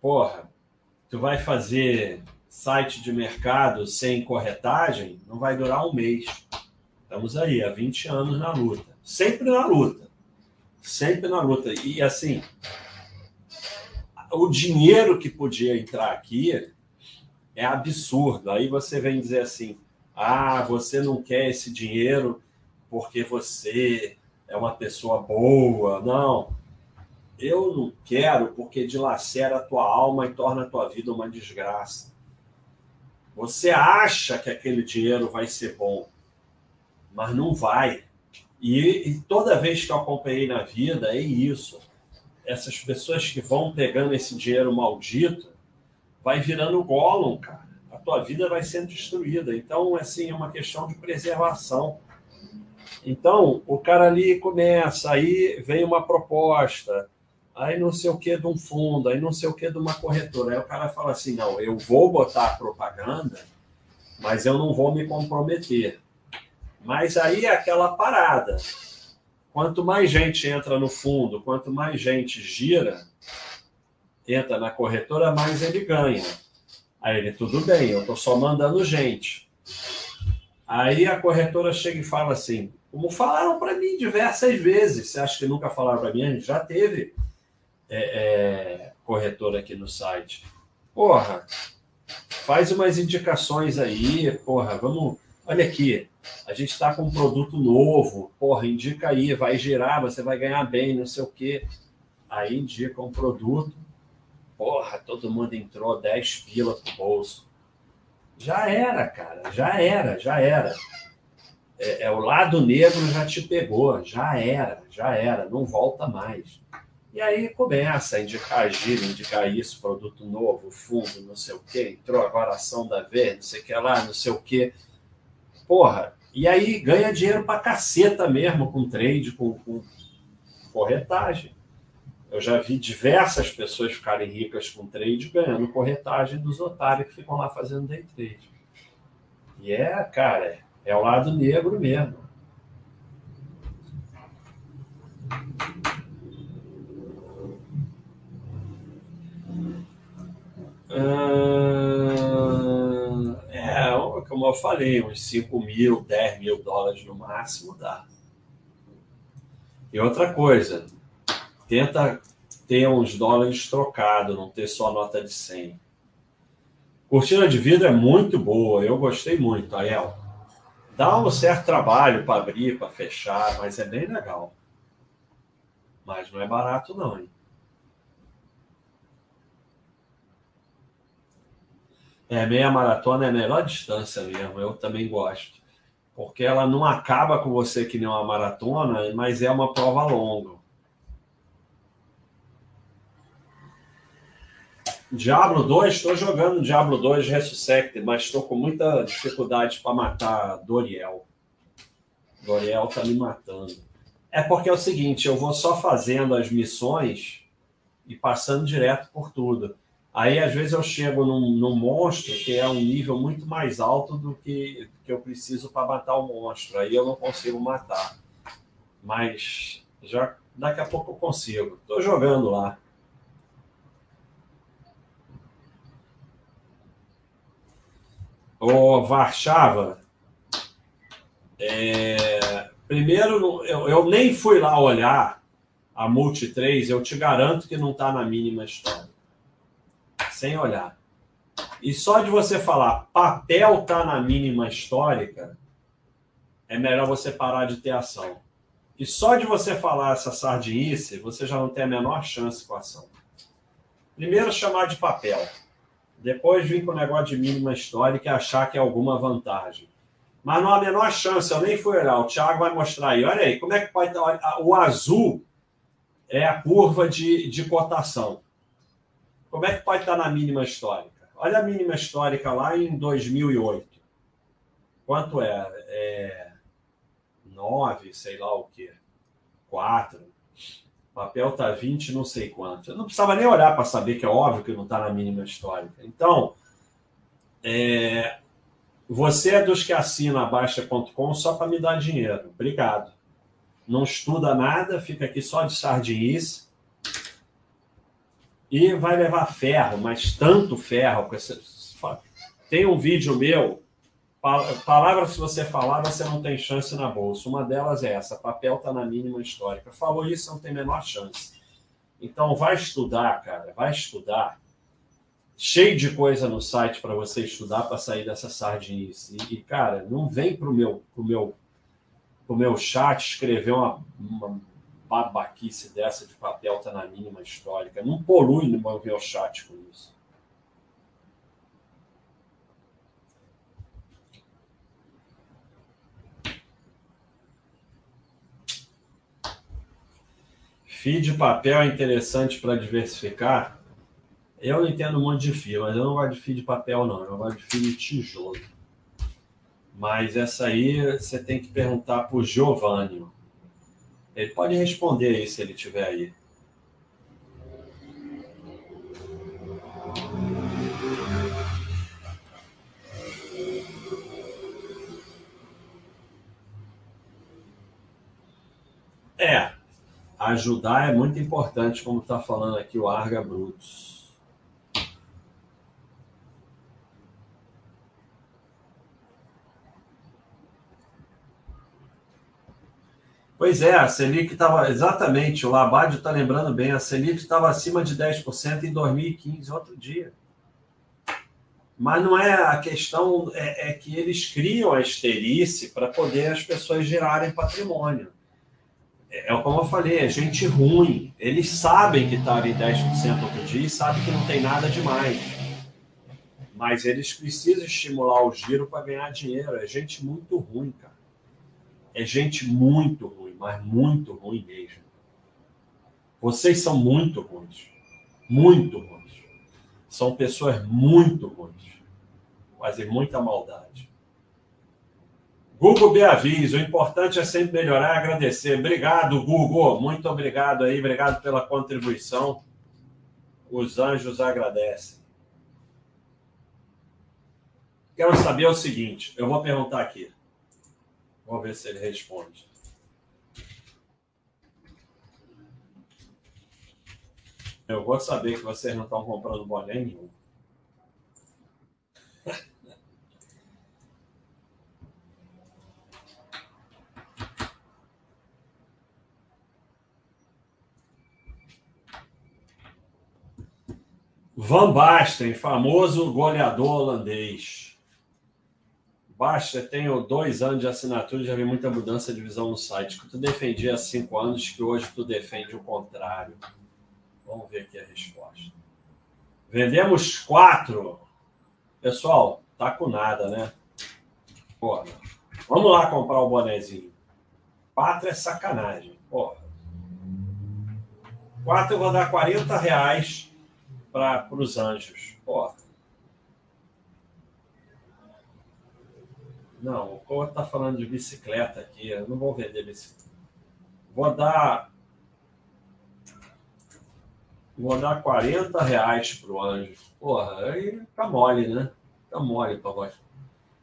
Porra, tu vai fazer site de mercado sem corretagem, não vai durar um mês. Estamos aí, há 20 anos na luta. Sempre na luta. Sempre na luta. E assim, o dinheiro que podia entrar aqui é absurdo. Aí você vem dizer assim: ah, você não quer esse dinheiro porque você é uma pessoa boa. Não. Eu não quero porque dilacera a tua alma e torna a tua vida uma desgraça. Você acha que aquele dinheiro vai ser bom, mas não vai. E, e toda vez que eu acompanhei na vida, é isso. Essas pessoas que vão pegando esse dinheiro maldito, vai virando Gollum, cara. A tua vida vai sendo destruída. Então, assim, é uma questão de preservação. Então, o cara ali começa, aí vem uma proposta, aí não sei o que de um fundo, aí não sei o que de uma corretora. Aí o cara fala assim: não, eu vou botar propaganda, mas eu não vou me comprometer. Mas aí é aquela parada. Quanto mais gente entra no fundo, quanto mais gente gira, entra na corretora, mais ele ganha. Aí ele, tudo bem, eu estou só mandando gente. Aí a corretora chega e fala assim: como falaram para mim diversas vezes, você acha que nunca falaram para mim? Já teve é, é, corretora aqui no site. Porra, faz umas indicações aí, porra, vamos. Olha aqui, a gente está com um produto novo, porra, indica aí, vai girar, você vai ganhar bem, não sei o quê. Aí indica um produto, porra, todo mundo entrou 10 pila pro bolso. Já era, cara, já era, já era. É, é, o lado negro já te pegou, já era, já era, não volta mais. E aí começa a indicar giro, indicar isso, produto novo, fundo, não sei o quê, entrou agora ação da V, não sei o que lá, não sei o quê. Porra, e aí ganha dinheiro pra caceta mesmo com trade, com, com corretagem. Eu já vi diversas pessoas ficarem ricas com trade ganhando corretagem dos otários que ficam lá fazendo day trade. E é, cara, é o lado negro mesmo. É, como eu falei, uns 5 mil, 10 mil dólares no máximo dá. E outra coisa, tenta ter uns dólares trocados, não ter só nota de 100. Cortina de vidro é muito boa, eu gostei muito, Aiel. Dá um certo trabalho para abrir, para fechar, mas é bem legal. Mas não é barato, não, hein? É, meia maratona é a melhor distância mesmo, eu também gosto. Porque ela não acaba com você que nem uma maratona, mas é uma prova longa. Diablo 2, estou jogando Diablo 2 Resuscect, mas estou com muita dificuldade para matar Doriel. Doriel está me matando. É porque é o seguinte, eu vou só fazendo as missões e passando direto por tudo. Aí, às vezes, eu chego num, num monstro que é um nível muito mais alto do que, que eu preciso para matar o monstro. Aí eu não consigo matar. Mas já daqui a pouco eu consigo. Estou jogando lá. O Varchava, é, primeiro, eu, eu, nem fui lá olhar a Multi 3, eu te garanto que não está na mínima história. Sem olhar. E só de você falar papel está na mínima histórica, é melhor você parar de ter ação. E só de você falar essa sardinice, você já não tem a menor chance com a ação. Primeiro, chamar de papel. Depois vir com o negócio de mínima histórica e achar que é alguma vantagem. Mas não há a menor chance, eu nem fui olhar. O Thiago vai mostrar aí. Olha aí, como é que pode estar. O azul é a curva de, de cotação. Como é que pode estar na mínima histórica? Olha a mínima histórica lá em 2008. Quanto é? é 9, sei lá o quê. 4 papel tá 20 não sei quanto. Eu não precisava nem olhar para saber que é óbvio que não está na mínima histórica. Então, é, você é dos que assina a Baixa.com só para me dar dinheiro. Obrigado. Não estuda nada, fica aqui só de sardinice. E vai levar ferro, mas tanto ferro. Tem um vídeo meu Palavras que você falar, você não tem chance na bolsa. Uma delas é essa: papel está na mínima histórica. Falou isso, não tem menor chance. Então, vai estudar, cara, vai estudar. Cheio de coisa no site para você estudar para sair dessa sardinice. E, cara, não vem pro meu, pro meu, pro meu chat escrever uma, uma babaquice dessa de papel tá na mínima histórica. Não polui no meu chat com isso. FII de papel é interessante para diversificar? Eu entendo um monte de FII, mas eu não gosto de FII de papel, não. Eu gosto de FII de tijolo. Mas essa aí você tem que perguntar para o Giovanni. Ele pode responder aí se ele tiver aí. É, ajudar é muito importante, como está falando aqui o Arga Brutus. Pois é, a Selic estava exatamente, o Labádio está lembrando bem, a Selic estava acima de 10% em 2015, outro dia. Mas não é a questão, é, é que eles criam a esterice para poder as pessoas gerarem patrimônio. É, é como eu falei, é gente ruim. Eles sabem que estava em 10% outro dia e sabem que não tem nada demais. Mas eles precisam estimular o giro para ganhar dinheiro. É gente muito ruim, cara. É gente muito ruim, mas muito ruim mesmo. Vocês são muito ruins. Muito ruins. São pessoas muito ruins. Fazem muita maldade. Google Beavis, o importante é sempre melhorar e agradecer. Obrigado, Google. Muito obrigado aí, obrigado pela contribuição. Os anjos agradecem. Quero saber o seguinte, eu vou perguntar aqui. Vamos ver se ele responde. Eu vou saber que vocês não estão comprando boné nenhum. Van Basten, famoso goleador holandês. Basten, tenho dois anos de assinatura já vi muita mudança de visão no site. Que tu defendia há cinco anos, que hoje tu defende o contrário. Vamos ver aqui a resposta. Vendemos quatro. Pessoal, tá com nada, né? Porra. Vamos lá comprar o bonezinho. Quatro é sacanagem. Porra. Quatro eu vou dar 40 reais para os anjos. Ó. Não, o Cor está falando de bicicleta aqui. Eu não vou vender bicicleta. Vou dar. Vou dar 40 reais pro anjo. Porra, aí tá mole, né? Tá mole pra voz.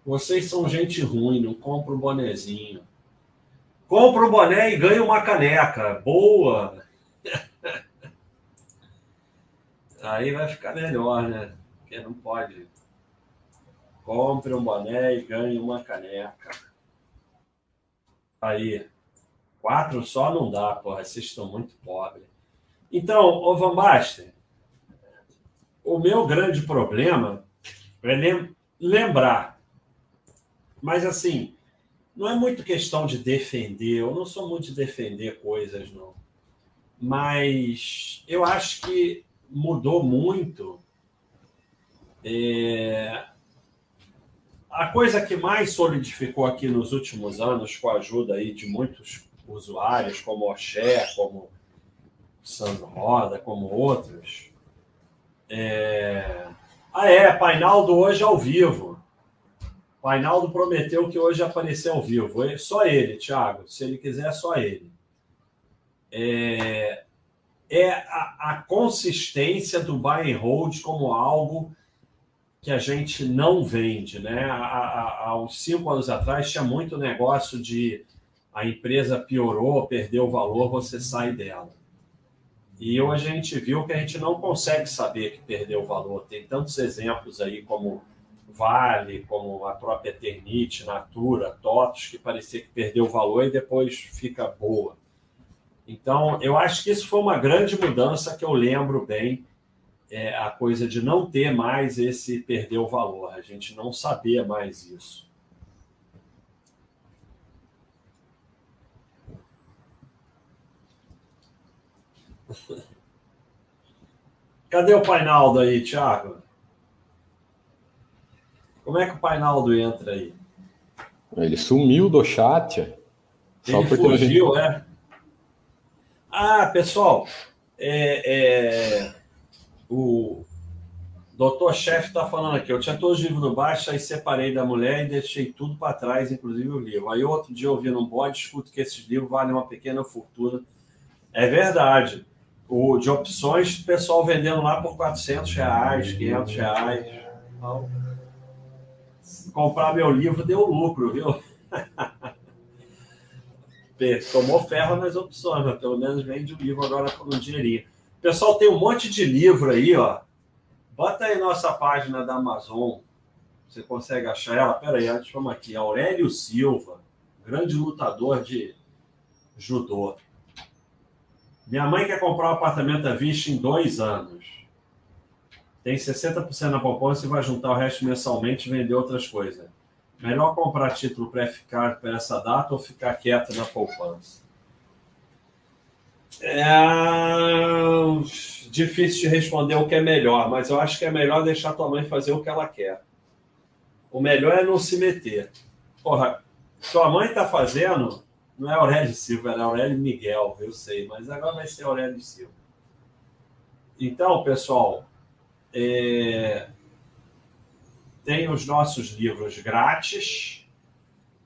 Vocês são gente ruim, não compra o bonezinho. Compra o boné e ganha uma caneca. Boa! Aí vai ficar melhor, né? Porque não pode. Compre um boné e ganhe uma caneca. Aí. Quatro só não dá, porra. Vocês estão muito pobres. Então, ô Van Basten, o meu grande problema é lembrar. Mas assim, não é muito questão de defender. Eu não sou muito de defender coisas, não. Mas eu acho que mudou muito. É... A coisa que mais solidificou aqui nos últimos anos, com a ajuda aí de muitos usuários, como o Xé, como Sandro Roda, como outros, é... Ah, é, Painaldo hoje ao vivo. Painaldo prometeu que hoje aparecer ao vivo. Só ele, Thiago. Se ele quiser, só ele. É é a, a consistência do buy and hold como algo que a gente não vende, né? Há, há, uns cinco anos atrás tinha muito negócio de a empresa piorou, perdeu o valor, você sai dela. E a gente viu que a gente não consegue saber que perdeu o valor. Tem tantos exemplos aí como Vale, como a própria Eternite, Natura, TOTOS, que parecia que perdeu o valor e depois fica boa. Então, eu acho que isso foi uma grande mudança que eu lembro bem, é, a coisa de não ter mais esse perder o valor, a gente não saber mais isso. Cadê o Painaldo aí, Thiago? Como é que o Painaldo entra aí? Ele sumiu do chat. Só Ele fugiu, gente... é? Ah, pessoal, é, é, o, Doutor Chefe está falando aqui. Eu tinha todos os livros no baixo, aí separei da mulher e deixei tudo para trás, inclusive o livro. Aí outro dia eu vi no bode, escuto que esses livros valem uma pequena fortuna. É verdade. O de opções, o pessoal vendendo lá por 400 reais, 500 reais. Então, comprar meu livro deu lucro, viu? Tomou ferro nas opções, mas pelo menos vende o livro agora por um dinheirinho. Pessoal, tem um monte de livro aí, ó. Bota aí nossa página da Amazon. Você consegue achar ela? Pera aí, antes vamos aqui. Aurélio Silva, grande lutador de judô. Minha mãe quer comprar um apartamento à vista em dois anos. Tem 60% na poupança e vai juntar o resto mensalmente e vender outras coisas. Melhor comprar título pré-ficar para essa data ou ficar quieto na poupança? É difícil de responder o que é melhor, mas eu acho que é melhor deixar tua mãe fazer o que ela quer. O melhor é não se meter. Porra, tua mãe tá fazendo, não é Aurélio Silva, é Aurélio Miguel, eu sei, mas agora vai ser Aurélio Silva. Então, pessoal, é... tem os nossos livros grátis,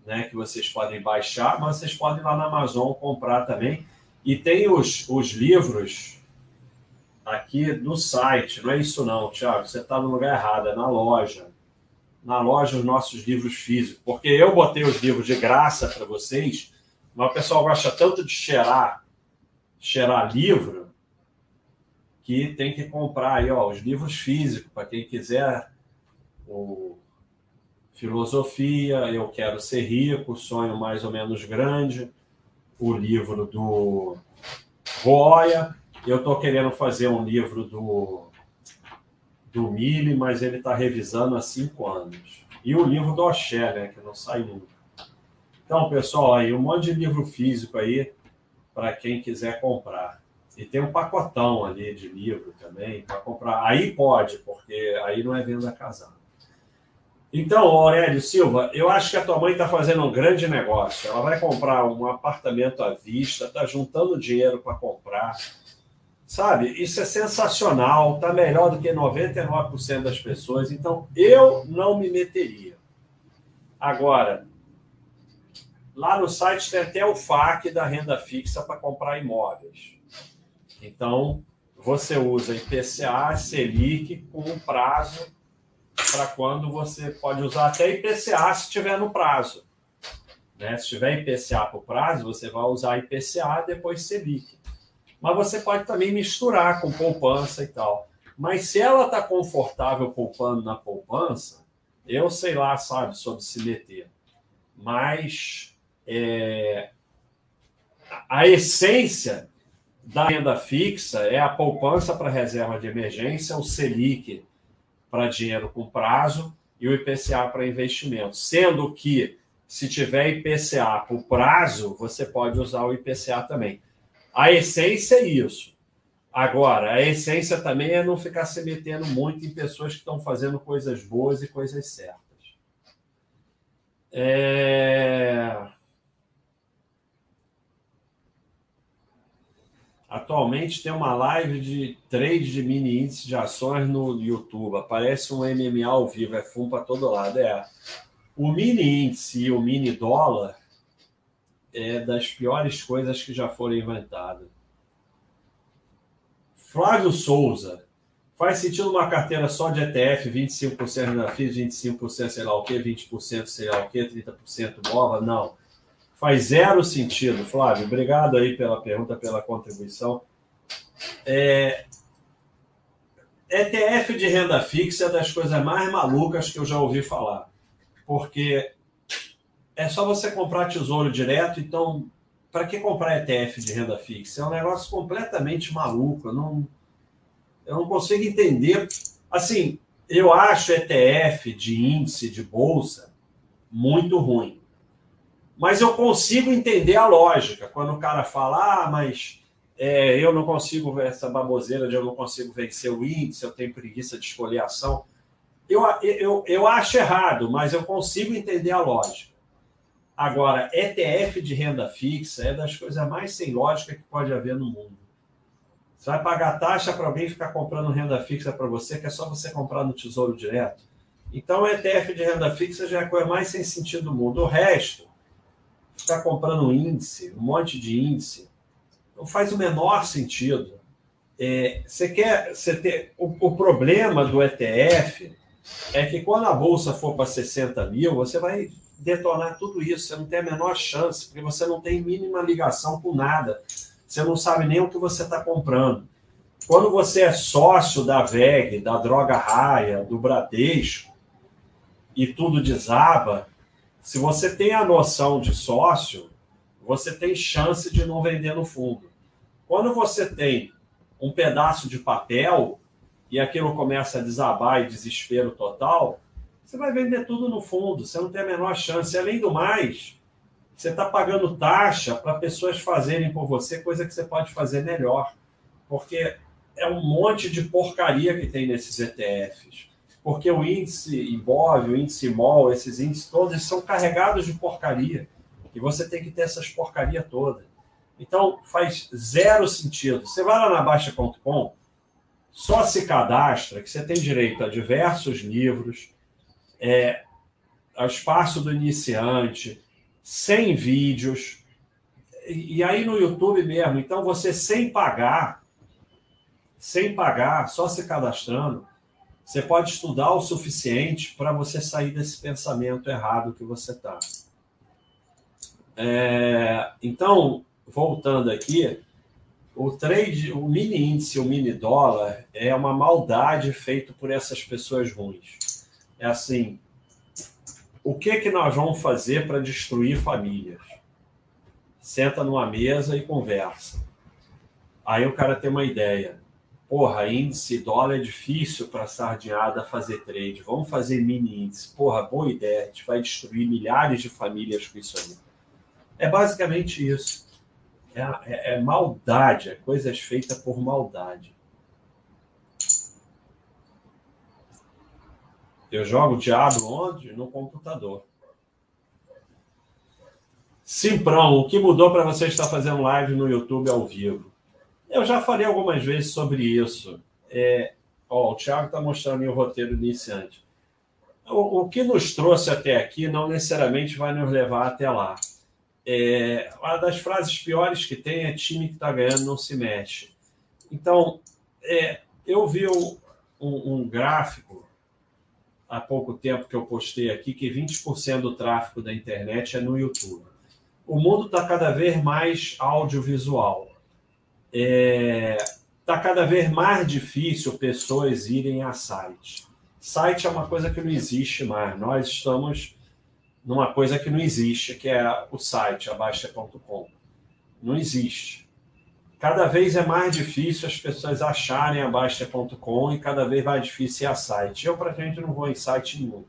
né, que vocês podem baixar, mas vocês podem ir lá na Amazon comprar também. E tem os, os livros aqui no site. Não é isso não, Tiago. Você está no lugar errado, é na loja. Na loja, os nossos livros físicos. Porque eu botei os livros de graça para vocês, mas o pessoal gosta tanto de cheirar, cheirar livro, que tem que comprar aí, ó, os livros físicos, para quem quiser. O Filosofia, Eu Quero Ser Rico, Sonho Mais ou Menos Grande o livro do Goya. Eu estou querendo fazer um livro do, do Mille, mas ele está revisando há cinco anos. E o livro do Oxé, né, que não sai nunca. Então, pessoal, aí um monte de livro físico aí para quem quiser comprar. E tem um pacotão ali de livro também para comprar. Aí pode, porque aí não é venda casada. Então, Aurélio Silva, eu acho que a tua mãe está fazendo um grande negócio. Ela vai comprar um apartamento à vista, está juntando dinheiro para comprar. Sabe? Isso é sensacional, está melhor do que 99% das pessoas. Então, eu não me meteria. Agora, lá no site tem até o FAQ da renda fixa para comprar imóveis. Então, você usa IPCA, Selic, com um prazo para quando você pode usar até IPCA se tiver no prazo. Né? Se tiver IPCA para o prazo, você vai usar IPCA depois Selic. Mas você pode também misturar com poupança e tal. Mas se ela está confortável poupando na poupança, eu sei lá, sabe, sobre se meter. Mas é, a essência da renda fixa é a poupança para reserva de emergência, o Selic para dinheiro com prazo e o IPCA para investimento. Sendo que, se tiver IPCA por prazo, você pode usar o IPCA também. A essência é isso. Agora, a essência também é não ficar se metendo muito em pessoas que estão fazendo coisas boas e coisas certas. É... Atualmente tem uma live de trade de mini índice de ações no YouTube. Aparece um MMA ao vivo, é fumo para todo lado. É. O mini índice e o mini dólar é das piores coisas que já foram inventadas. Flávio Souza. Faz sentido uma carteira só de ETF, 25% da FIS, 25% sei lá o quê, 20% sei lá o quê, 30% nova? Não. Faz zero sentido, Flávio. Obrigado aí pela pergunta, pela contribuição. É... ETF de renda fixa é das coisas mais malucas que eu já ouvi falar. Porque é só você comprar tesouro direto, então para que comprar ETF de renda fixa? É um negócio completamente maluco. Eu não, eu não consigo entender. Assim, eu acho ETF de índice de bolsa muito ruim. Mas eu consigo entender a lógica. Quando o cara fala, ah, mas é, eu não consigo ver essa baboseira de eu não consigo vencer o índice, eu tenho preguiça de escolher ação. Eu, eu, eu acho errado, mas eu consigo entender a lógica. Agora, ETF de renda fixa é das coisas mais sem lógica que pode haver no mundo. Você vai pagar taxa para alguém ficar comprando renda fixa para você, que é só você comprar no Tesouro Direto. Então, o ETF de renda fixa já é a coisa mais sem sentido do mundo. O resto, ficar comprando índice, um monte de índice, não faz o menor sentido. É, você quer você ter o, o, problema do ETF é que quando a bolsa for para 60 mil, você vai detonar tudo isso. Você não tem a menor chance, porque você não tem mínima ligação com nada. Você não sabe nem o que você está comprando. Quando você é sócio da VEG, da Droga Raia, do Bradesco, e tudo desaba, se você tem a noção de sócio, você tem chance de não vender no fundo. Quando você tem um pedaço de papel e aquilo começa a desabar e desespero total, você vai vender tudo no fundo, você não tem a menor chance. Além do mais, você está pagando taxa para pessoas fazerem por você coisa que você pode fazer melhor. Porque é um monte de porcaria que tem nesses ETFs. Porque o índice IBOV, o índice MOL, esses índices todos são carregados de porcaria. E você tem que ter essas porcaria toda. Então, faz zero sentido. Você vai lá na Baixa.com, só se cadastra, que você tem direito a diversos livros, é, ao espaço do iniciante, sem vídeos. E aí no YouTube mesmo, então você sem pagar, sem pagar, só se cadastrando, você pode estudar o suficiente para você sair desse pensamento errado que você está. É, então, voltando aqui, o trade, o mini índice, o mini dólar é uma maldade feito por essas pessoas ruins. É assim, o que que nós vamos fazer para destruir famílias? Senta numa mesa e conversa. Aí o cara tem uma ideia. Porra, índice dólar é difícil para sardinhada fazer trade. Vamos fazer mini índice. Porra, boa ideia. A gente vai destruir milhares de famílias com isso aí. É basicamente isso. É, é, é maldade, é coisas feitas por maldade. Eu jogo Diablo onde? No computador. Simprão, o que mudou para você estar fazendo live no YouTube ao vivo? Eu já falei algumas vezes sobre isso. É, ó, o Thiago está mostrando o roteiro iniciante. O, o, que nos trouxe até aqui não necessariamente vai nos levar até lá. É, uma das frases piores que tem é time que está ganhando não se mexe. Então, é, eu vi um, um, um gráfico há pouco tempo que eu postei aqui que 20% do tráfego da internet é no YouTube. O mundo está cada vez mais audiovisual. Está é, tá cada vez mais difícil pessoas irem a site. Site é uma coisa que não existe mais. Nós estamos numa coisa que não existe, que é o site, abaixa.com. Não existe cada vez é mais difícil as pessoas acharem a Baixa.com e cada vez mais difícil é a site. Eu, praticamente, não vou em site nenhum.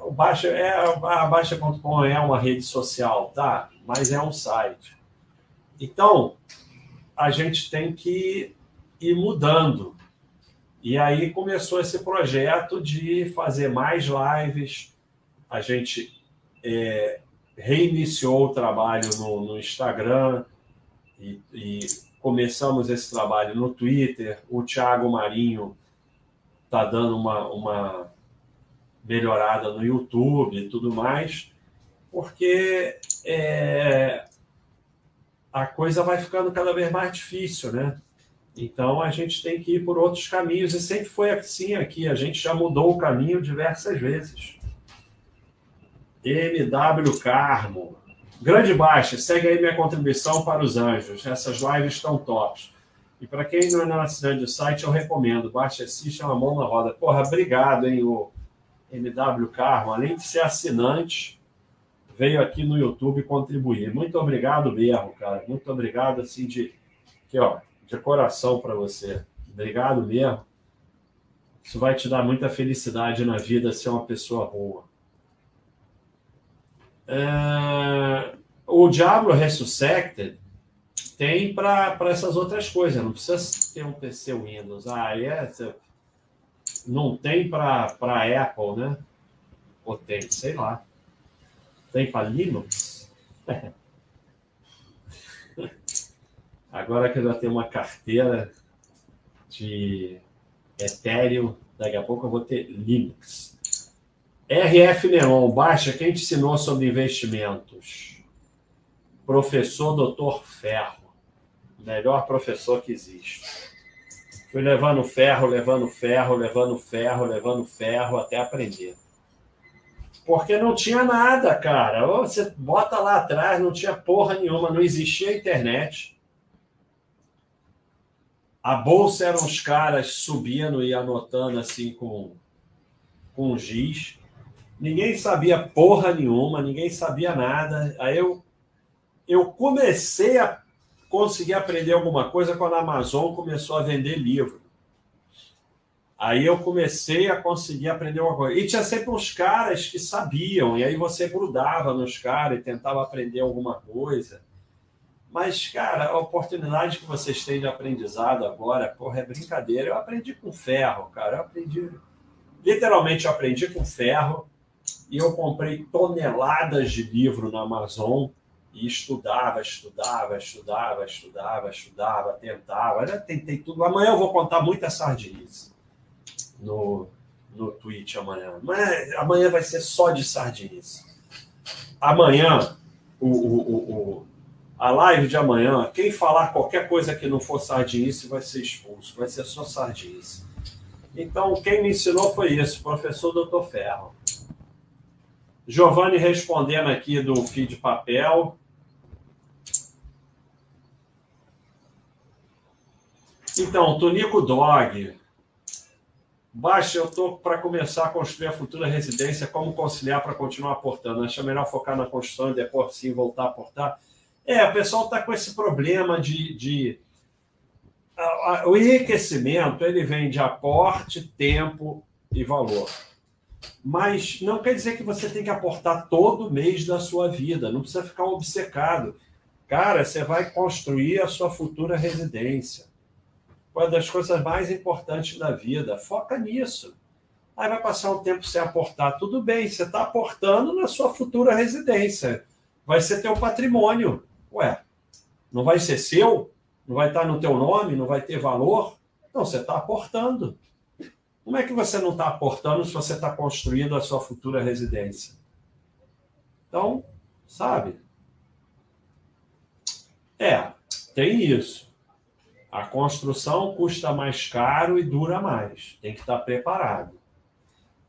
O Baixa, é, a Baixa.com é uma rede social, tá? Mas é um site. Então, a gente tem que ir mudando. E aí começou esse projeto de fazer mais lives. A gente é, reiniciou o trabalho no, no Instagram e, e começamos esse trabalho no Twitter. O Thiago Marinho está dando uma, uma melhorada no YouTube e tudo mais, porque é, a coisa vai ficando cada vez mais difícil, né? Então a gente tem que ir por outros caminhos, e sempre foi assim aqui, a gente já mudou o caminho diversas vezes. MW Carmo, Grande Baixa, segue aí minha contribuição para os anjos. Essas lives estão tops. E para quem não é assinante do site, eu recomendo. Baixa assiste, é uma mão na roda. Porra, obrigado, hein, o MW Carmo. Além de ser assinante, veio aqui no YouTube contribuir. Muito obrigado mesmo, cara. Muito obrigado, assim, de, aqui, ó, de coração para você. Obrigado mesmo. Isso vai te dar muita felicidade na vida ser uma pessoa boa. Uh, o Diablo Resurrected tem para essas outras coisas, não precisa ter um PC Windows. Ah, é, não tem para Apple, né? Ou tem, sei lá. Tem para Linux? Agora que eu já tenho uma carteira de Ethereum, daqui a pouco eu vou ter Linux. RF Neon, baixa, quem te ensinou sobre investimentos? Professor Dr. Ferro. Melhor professor que existe. Fui levando ferro, levando ferro, levando ferro, levando ferro até aprender. Porque não tinha nada, cara. Você bota lá atrás, não tinha porra nenhuma, não existia internet. A bolsa eram os caras subindo e anotando assim com, com giz. Ninguém sabia porra nenhuma, ninguém sabia nada. Aí eu, eu comecei a conseguir aprender alguma coisa quando a Amazon começou a vender livro. Aí eu comecei a conseguir aprender uma coisa. E tinha sempre uns caras que sabiam, e aí você grudava nos caras e tentava aprender alguma coisa. Mas, cara, a oportunidade que vocês têm de aprendizado agora, porra, é brincadeira. Eu aprendi com ferro, cara. Eu aprendi. Literalmente, eu aprendi com ferro e eu comprei toneladas de livro na Amazon e estudava, estudava, estudava, estudava, estudava, tentava. Eu tentei tudo. Amanhã eu vou contar muita sardinice no, no Twitch amanhã. Mas amanhã vai ser só de sardinice. Amanhã, o, o, o, a live de amanhã, quem falar qualquer coisa que não for sardinice vai ser expulso. Vai ser só sardinice. Então, quem me ensinou foi isso, professor Dr. Ferro. Giovanni respondendo aqui do feed papel. Então, Tonico Dog. Baixa, eu estou para começar a construir a futura residência. Como conciliar para continuar aportando? Acho melhor focar na construção e depois sim voltar a aportar. É, o pessoal está com esse problema de, de... O enriquecimento ele vem de aporte, tempo e valor. Mas não quer dizer que você tem que aportar todo mês da sua vida, não precisa ficar obcecado. Cara, você vai construir a sua futura residência. Uma das coisas mais importantes da vida. Foca nisso. Aí vai passar um tempo sem aportar. Tudo bem, você está aportando na sua futura residência. Vai ser teu patrimônio. Ué, não vai ser seu? Não vai estar no teu nome? Não vai ter valor? Não, você está aportando. Como é que você não está aportando se você está construindo a sua futura residência? Então, sabe? É, tem isso. A construção custa mais caro e dura mais. Tem que estar tá preparado.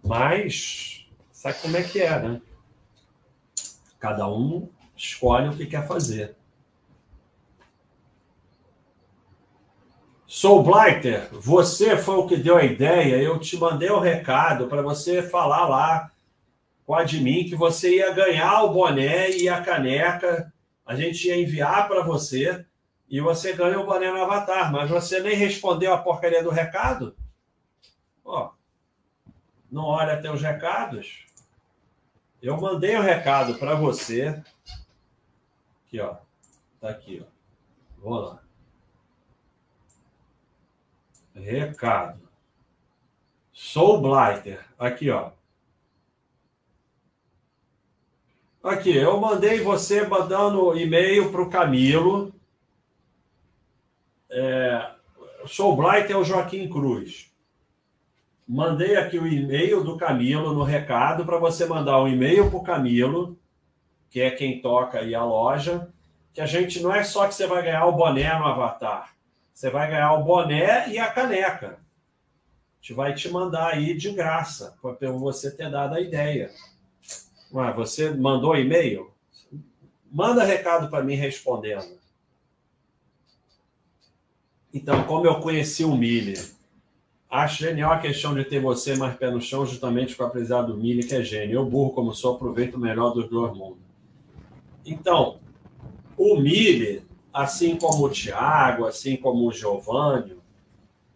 Mas, sabe como é que é, né? Cada um escolhe o que quer fazer. Sou Blighter, você foi o que deu a ideia. Eu te mandei o um recado para você falar lá com a admin que você ia ganhar o boné e a caneca. A gente ia enviar para você e você ganha o boné no Avatar, mas você nem respondeu a porcaria do recado. Ó, não olha os recados. Eu mandei o um recado para você. Aqui, ó. Tá aqui, ó. Vou lá. Recado. Sou Blighter. Aqui, ó. Aqui, eu mandei você mandando e-mail para o Camilo. É, Sou Blighter é o Joaquim Cruz. Mandei aqui o e-mail do Camilo no recado para você mandar um e-mail para o Camilo, que é quem toca aí a loja, que a gente não é só que você vai ganhar o boné no Avatar. Você vai ganhar o boné e a caneca. A gente vai te mandar aí de graça, por você ter dado a ideia. Ué, você mandou e-mail? Manda recado para mim respondendo. Então, como eu conheci o Miller, acho genial a questão de ter você mais pé no chão, justamente com a aprendizado do Miller, que é gênio. Eu, burro como sou, aproveito o melhor dos dois mundos. Então, o Miller assim como o Tiago, assim como o Giovanni,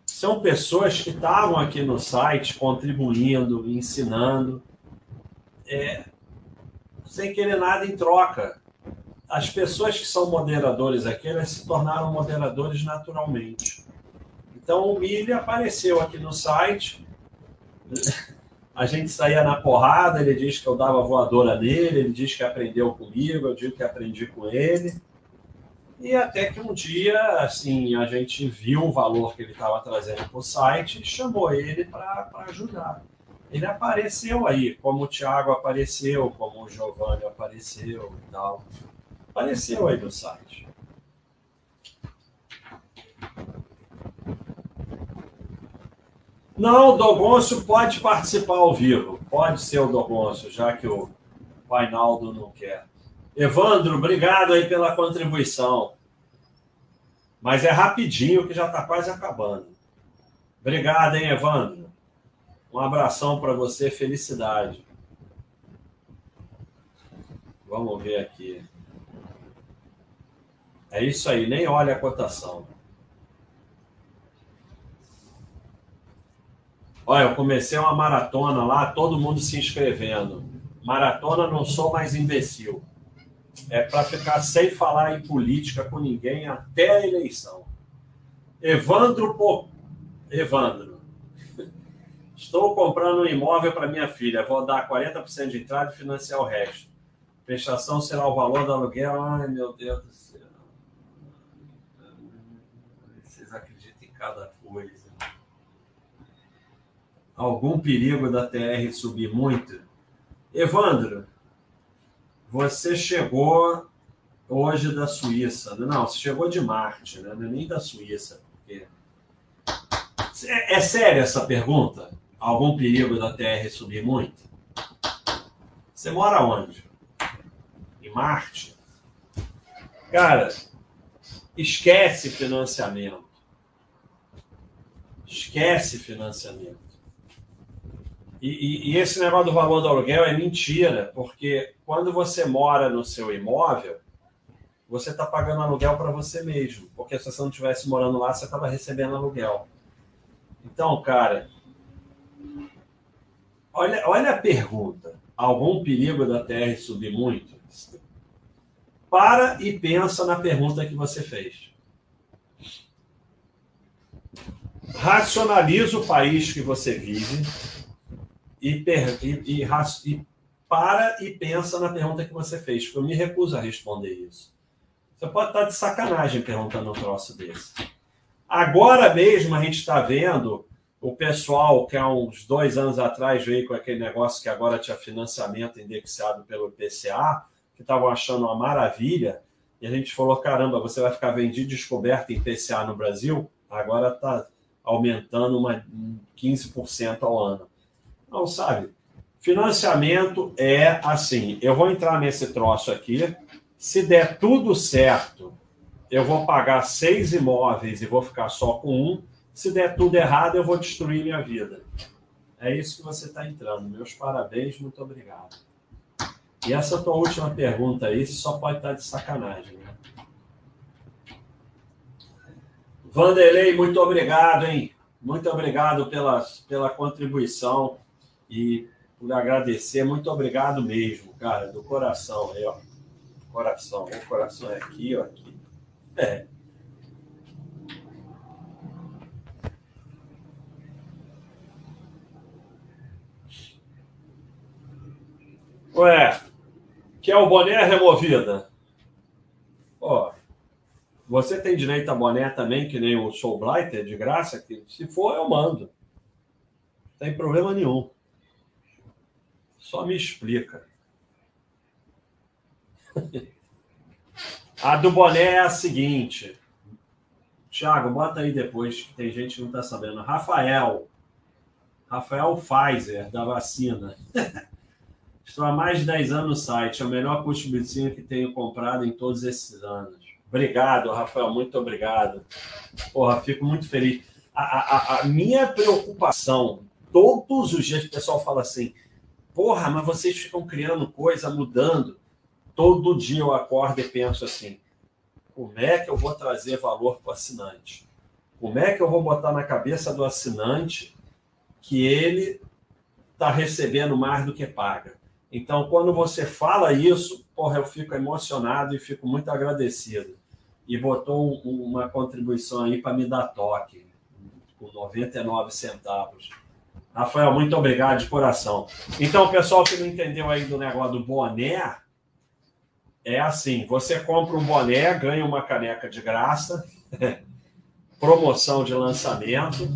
são pessoas que estavam aqui no site contribuindo, ensinando, é, sem querer nada em troca. As pessoas que são moderadores aqui, elas se tornaram moderadores naturalmente. Então o Mili apareceu aqui no site, a gente saía na porrada, ele diz que eu dava voadora nele, ele diz que aprendeu comigo, eu digo que aprendi com ele. E até que um dia, assim, a gente viu o valor que ele estava trazendo para o site e chamou ele para ajudar. Ele apareceu aí, como o Thiago apareceu, como o Giovanni apareceu e tal. Apareceu aí no site. Não, o Dogoncio pode participar ao vivo. Pode ser o Dogoncio, já que o Painaldo não quer. Evandro, obrigado aí pela contribuição. Mas é rapidinho que já está quase acabando. Obrigado, hein, Evandro. Um abração para você, felicidade. Vamos ver aqui. É isso aí, nem olha a cotação. Olha, eu comecei uma maratona lá, todo mundo se inscrevendo. Maratona não sou mais imbecil. É para ficar sem falar em política com ninguém até a eleição. Evandro Pô. Evandro. Estou comprando um imóvel para minha filha. Vou dar 40% de entrada e financiar o resto. Prestação será o valor do aluguel. Ai, meu Deus do céu. Vocês acreditam em cada coisa. Algum perigo da TR subir muito? Evandro, você chegou hoje da Suíça. Não, você chegou de Marte, né? não é nem da Suíça. Porque... É, é séria essa pergunta? Algum perigo da TR subir muito? Você mora onde? Em Marte? Cara, esquece financiamento. Esquece financiamento. E, e, e, esse negócio do valor do aluguel é mentira, porque quando você mora no seu imóvel, você está pagando aluguel para você mesmo, porque se você não estivesse morando lá, você estava recebendo aluguel. Então, cara, olha, olha a pergunta: algum perigo da TR subir muito? Para e pensa na pergunta que você fez. Racionaliza o país que você vive e, e, e, e, para e pensa na pergunta que você fez, eu me recuso a responder isso. Você pode estar de sacanagem perguntando um troço desse. Agora mesmo a gente está vendo o pessoal que há uns dois anos atrás veio com aquele negócio que agora tinha financiamento indexado pelo IPCA, que estavam achando uma maravilha, e a gente falou: caramba, você vai ficar vendido descoberto em IPCA no Brasil? Agora está aumentando uma 15% ao ano. Não, sabe? Financiamento é assim. Eu vou entrar nesse troço aqui. Se der tudo certo, eu vou pagar seis imóveis e vou ficar só com um. Se der tudo errado, eu vou destruir minha vida. É isso que você está entrando. Meus parabéns, muito obrigado. E essa tua última pergunta aí só pode estar tá de sacanagem, né? Vanderlei, muito obrigado, hein? Muito obrigado pela, pela contribuição. E por agradecer, muito obrigado mesmo, cara, do coração aí, ó. Coração, o coração é aqui, ó, aqui. É. Ué, quer o boné removida? Ó, você tem direito a boné também, que nem o Soul Blighter, de graça? Que se for, eu mando. Não tem problema nenhum. Só me explica. A do boné é a seguinte. Tiago, bota aí depois, que tem gente que não está sabendo. Rafael. Rafael Pfizer, da vacina. Estou há mais de 10 anos no site. É o melhor custo-benefício que tenho comprado em todos esses anos. Obrigado, Rafael. Muito obrigado. Porra, fico muito feliz. A, a, a minha preocupação, todos os dias o pessoal fala assim, Porra, mas vocês ficam criando coisa, mudando. Todo dia eu acordo e penso assim: como é que eu vou trazer valor para o assinante? Como é que eu vou botar na cabeça do assinante que ele está recebendo mais do que paga? Então, quando você fala isso, porra, eu fico emocionado e fico muito agradecido. E botou um, uma contribuição aí para me dar toque, com 99 centavos. Rafael, muito obrigado de coração. Então, pessoal que não entendeu aí do negócio do boné, é assim: você compra um boné, ganha uma caneca de graça, promoção de lançamento.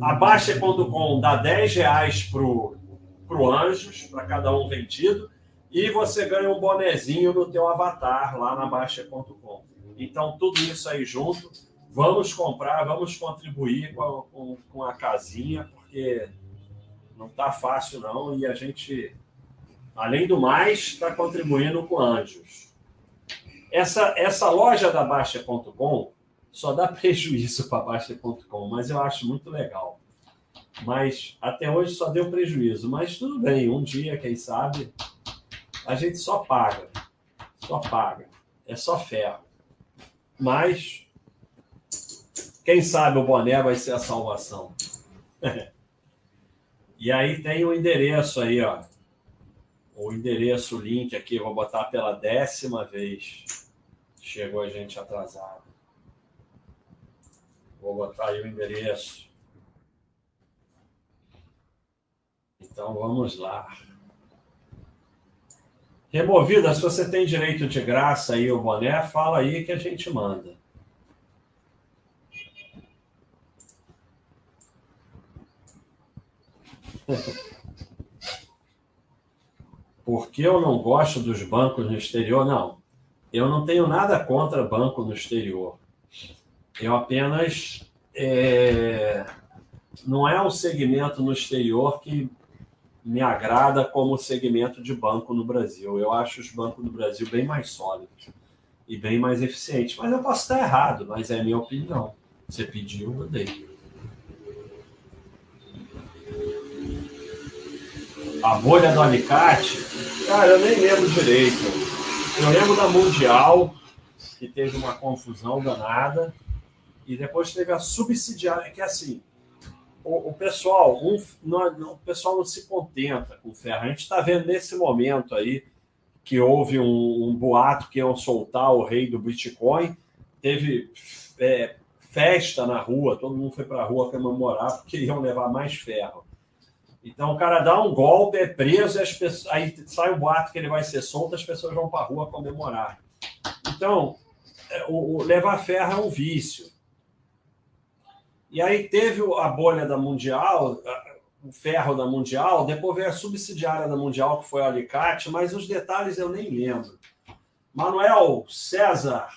A Baixa.com dá 10 reais para o Anjos, para cada um vendido, e você ganha um bonezinho no teu avatar lá na Baixa.com. Então, tudo isso aí junto, vamos comprar, vamos contribuir com a, com, com a casinha, porque não está fácil não, e a gente Além do mais, está contribuindo com anjos. Essa, essa loja da Baixa.com só dá prejuízo para Baixa.com, mas eu acho muito legal. Mas até hoje só deu prejuízo. Mas tudo bem, um dia, quem sabe, a gente só paga. Só paga. É só ferro. Mas, quem sabe o boné vai ser a salvação. e aí tem o endereço aí, ó o endereço, o link aqui, vou botar pela décima vez. Chegou a gente atrasado. Vou botar aí o endereço. Então vamos lá. Removida, se você tem direito de graça aí o boné, fala aí que a gente manda. porque eu não gosto dos bancos no exterior. Não, eu não tenho nada contra banco no exterior. Eu apenas. É... Não é um segmento no exterior que me agrada como segmento de banco no Brasil. Eu acho os bancos no Brasil bem mais sólidos e bem mais eficientes. Mas eu posso estar errado, mas é a minha opinião. Você pediu, eu dei. A bolha do alicate Cara, eu nem lembro direito. Eu lembro da Mundial, que teve uma confusão danada, e depois teve a subsidiária, que é assim, o, o pessoal, um, não, o pessoal não se contenta com ferro. A gente está vendo nesse momento aí que houve um, um, boato que iam soltar o rei do Bitcoin, teve é, festa na rua, todo mundo foi para a rua comemorar porque iam levar mais ferro. Então o cara dá um golpe, é preso, as pessoas, aí sai o boato que ele vai ser solto, as pessoas vão para a rua comemorar. Então, é, o, o, levar ferro é um vício. E aí teve a bolha da Mundial, o ferro da Mundial, depois veio a subsidiária da Mundial, que foi a Alicate, mas os detalhes eu nem lembro. Manuel César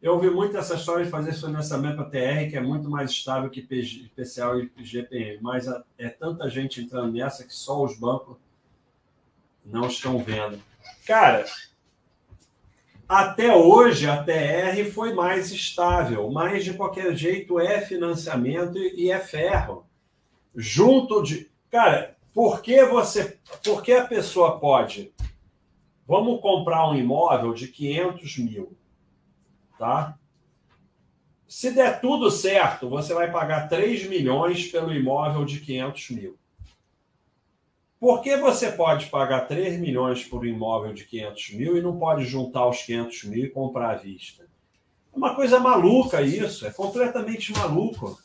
eu ouvi muito essa história de fazer financiamento para TR, que é muito mais estável que PCA e GPM, mas é tanta gente entrando nessa que só os bancos não estão vendo. Cara, até hoje a TR foi mais estável, mas de qualquer jeito é financiamento e é ferro. Junto de. Cara, por que você. Por que a pessoa pode. Vamos comprar um imóvel de 500 mil tá? Se der tudo certo, você vai pagar 3 milhões pelo imóvel de 500 mil. Por que você pode pagar 3 milhões por um imóvel de 500 mil e não pode juntar os 500 mil e comprar à vista? É uma coisa maluca isso, é completamente maluco.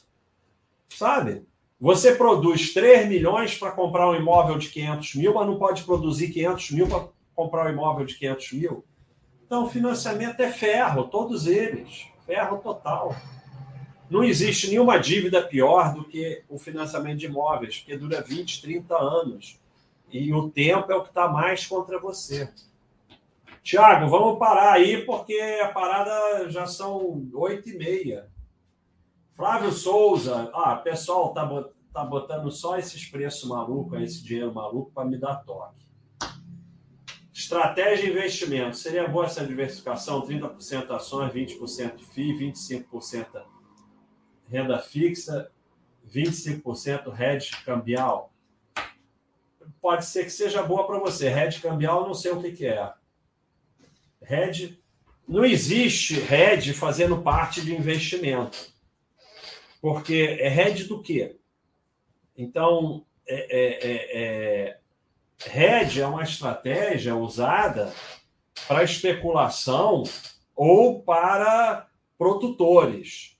Sabe? Você produz 3 milhões para comprar um imóvel de 500 mil, mas não pode produzir 500 mil para comprar um imóvel de 500 mil. Então, o financiamento é ferro, todos eles, ferro total. Não existe nenhuma dívida pior do que o financiamento de imóveis, porque dura 20, 30 anos. E o tempo é o que está mais contra você. Tiago, vamos parar aí, porque a parada já são oito e meia. Flávio Souza, ah, pessoal, tá, tá botando só esses preços malucos, esse dinheiro maluco para me dar toque. Estratégia de investimento. Seria boa essa diversificação? 30% ações, 20% FII, 25% renda fixa, 25% hedge cambial. Pode ser que seja boa para você. Hedge cambial, não sei o que, que é. Hedge. Não existe hedge fazendo parte de investimento. Porque é hedge do quê? Então, é, é, é, é é uma estratégia usada para especulação ou para produtores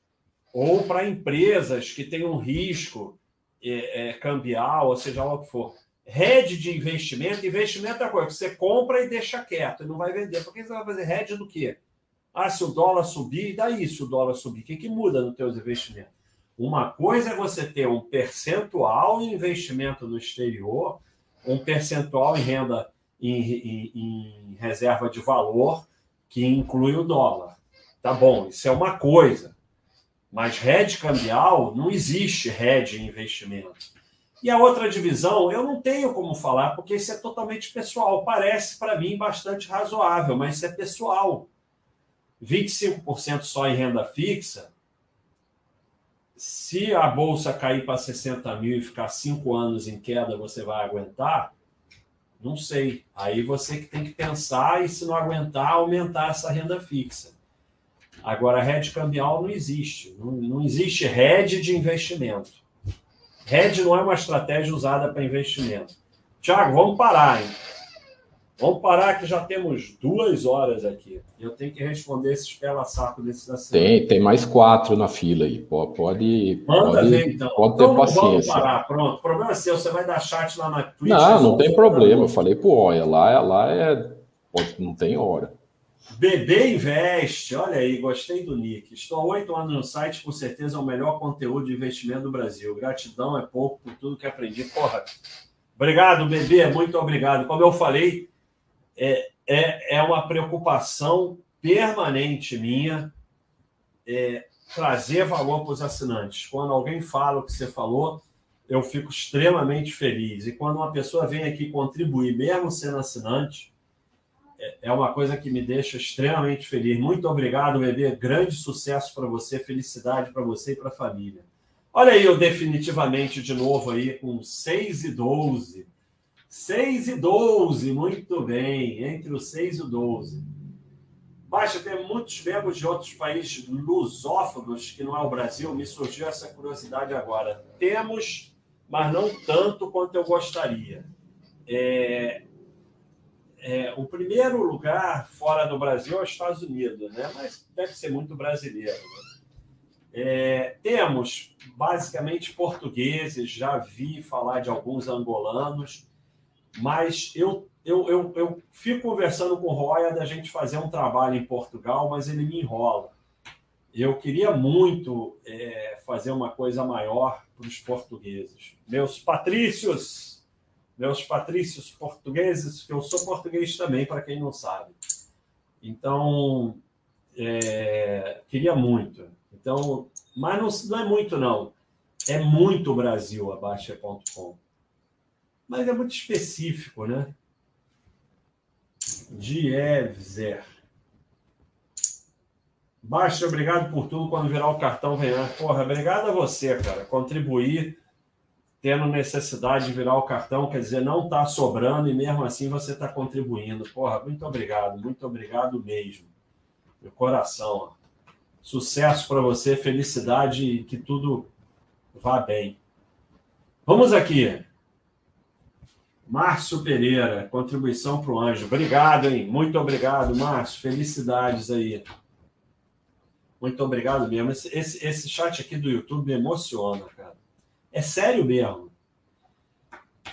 ou para empresas que têm um risco é, é, cambial, ou seja lá o que for. Rede de investimento, investimento é coisa que você compra e deixa quieto, e não vai vender. Por que você vai fazer rede do quê? Ah, se o dólar subir, daí se o dólar subir, o que, que muda nos teus investimentos? Uma coisa é você ter um percentual em investimento no exterior, um percentual em renda em, em, em reserva de valor, que inclui o dólar. Tá bom, isso é uma coisa. Mas rede cambial, não existe rede em investimento. E a outra divisão, eu não tenho como falar, porque isso é totalmente pessoal. Parece para mim bastante razoável, mas isso é pessoal. 25% só em renda fixa. Se a bolsa cair para 60 mil e ficar cinco anos em queda, você vai aguentar? Não sei. Aí você que tem que pensar e, se não aguentar, aumentar essa renda fixa. Agora, rede cambial não existe. Não, não existe rede de investimento. Rede não é uma estratégia usada para investimento. Tiago, vamos parar, hein? Vamos parar que já temos duas horas aqui. Eu tenho que responder esses pela-saco desses assinantes. Tem, tem mais quatro na fila aí. Pode. Manda pode, ver, então. Pode ter então, paciência. Vamos parar, pronto. O problema é seu. Você vai dar chat lá na Twitch. Não, não tem problema. Eu falei pro Olha, lá, lá é. Não tem hora. Bebê Investe, olha aí, gostei do nick. Estou há oito anos no site, com certeza é o melhor conteúdo de investimento do Brasil. Gratidão é pouco por tudo que aprendi. Porra, obrigado, bebê, muito obrigado. Como eu falei, é, é, é uma preocupação permanente minha é, trazer valor para os assinantes. Quando alguém fala o que você falou, eu fico extremamente feliz. E quando uma pessoa vem aqui contribuir, mesmo sendo assinante, é, é uma coisa que me deixa extremamente feliz. Muito obrigado, bebê. Grande sucesso para você, felicidade para você e para a família. Olha aí, eu definitivamente de novo aí com 6 e 12. 6 e 12, muito bem, entre o 6 e o 12. Baixa, tem muitos membros de outros países lusófonos, que não é o Brasil, me surgiu essa curiosidade agora. Temos, mas não tanto quanto eu gostaria. É, é, o primeiro lugar fora do Brasil é os Estados Unidos, né? mas deve ser muito brasileiro. É, temos basicamente portugueses, já vi falar de alguns angolanos, mas eu, eu, eu, eu fico conversando com o Roya da gente fazer um trabalho em Portugal, mas ele me enrola. Eu queria muito é, fazer uma coisa maior para os portugueses. Meus patrícios, meus patrícios portugueses, que eu sou português também, para quem não sabe. Então, é, queria muito. Então, mas não, não é muito, não. É muito Brasil a Baixa.com mas é muito específico, né? Dievzer. Baixa, obrigado por tudo. Quando virar o cartão, vem. Porra, obrigado a você, cara. Contribuir, tendo necessidade de virar o cartão, quer dizer, não está sobrando e mesmo assim você está contribuindo. Porra, muito obrigado, muito obrigado mesmo. Meu coração. Ó. Sucesso para você, felicidade e que tudo vá bem. Vamos aqui. Márcio Pereira, contribuição para o anjo. Obrigado, hein? Muito obrigado, Márcio. Felicidades aí. Muito obrigado mesmo. Esse, esse, esse chat aqui do YouTube me emociona. É sério mesmo.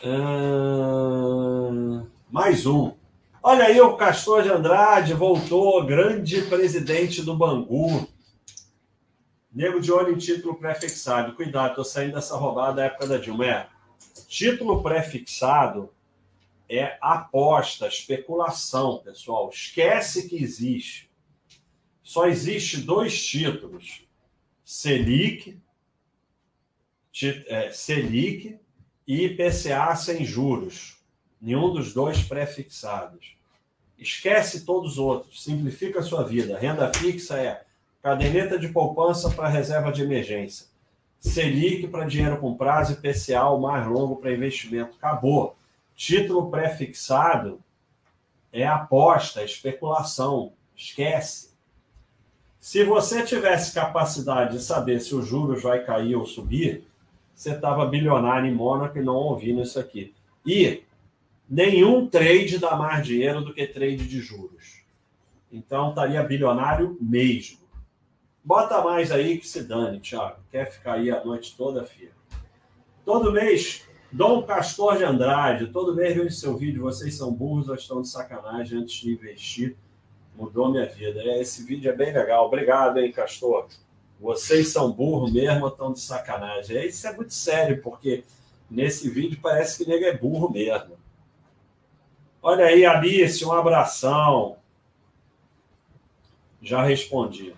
Uh, mais um. Olha aí, o Castor de Andrade voltou, grande presidente do Bangu. Nego de olho em título pré-fixado. Cuidado, tô saindo dessa roubada da época da Dilma. É. Título pré-fixado é aposta, especulação, pessoal. Esquece que existe. Só existe dois títulos: Selic, Selic e IPCA sem juros. Nenhum dos dois pré-fixados. Esquece todos os outros. Simplifica a sua vida. Renda fixa é caderneta de poupança para reserva de emergência. Selic para dinheiro com prazo e PCA o mais longo para investimento. Acabou. Título pré-fixado é aposta, é especulação. Esquece. Se você tivesse capacidade de saber se os juros vai cair ou subir, você estava bilionário em Mônaco e não ouvindo isso aqui. E nenhum trade dá mais dinheiro do que trade de juros. Então estaria bilionário mesmo. Bota mais aí que se dane, Thiago. Quer ficar aí a noite toda, filho? Todo mês, Dom Castor de Andrade, todo mês vejo seu vídeo, vocês são burros ou estão de sacanagem antes de investir? Mudou minha vida. É, esse vídeo é bem legal. Obrigado, hein, Castor. Vocês são burros mesmo estão de sacanagem? É, isso é muito sério, porque nesse vídeo parece que nego é burro mesmo. Olha aí, Alice, um abração. Já respondi.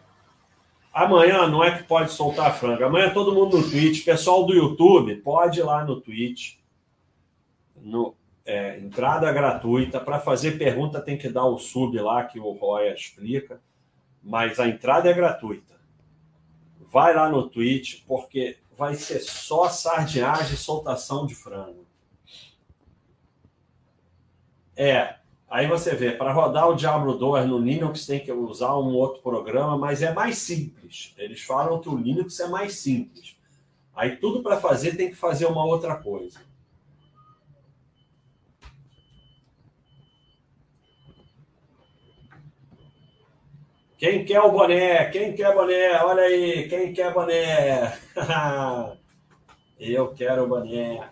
Amanhã não é que pode soltar franga. Amanhã todo mundo no Twitch. Pessoal do YouTube, pode ir lá no Twitch. No, é, entrada gratuita. Para fazer pergunta tem que dar o sub lá que o Roya explica. Mas a entrada é gratuita. Vai lá no Twitch, porque vai ser só sardinhagem e soltação de frango. É, Aí você vê, para rodar o Diablo 2 no Linux tem que usar um outro programa, mas é mais simples. Eles falam que o Linux é mais simples. Aí tudo para fazer tem que fazer uma outra coisa. Quem quer o boné? Quem quer boné? Olha aí, quem quer boné? Eu quero o boné.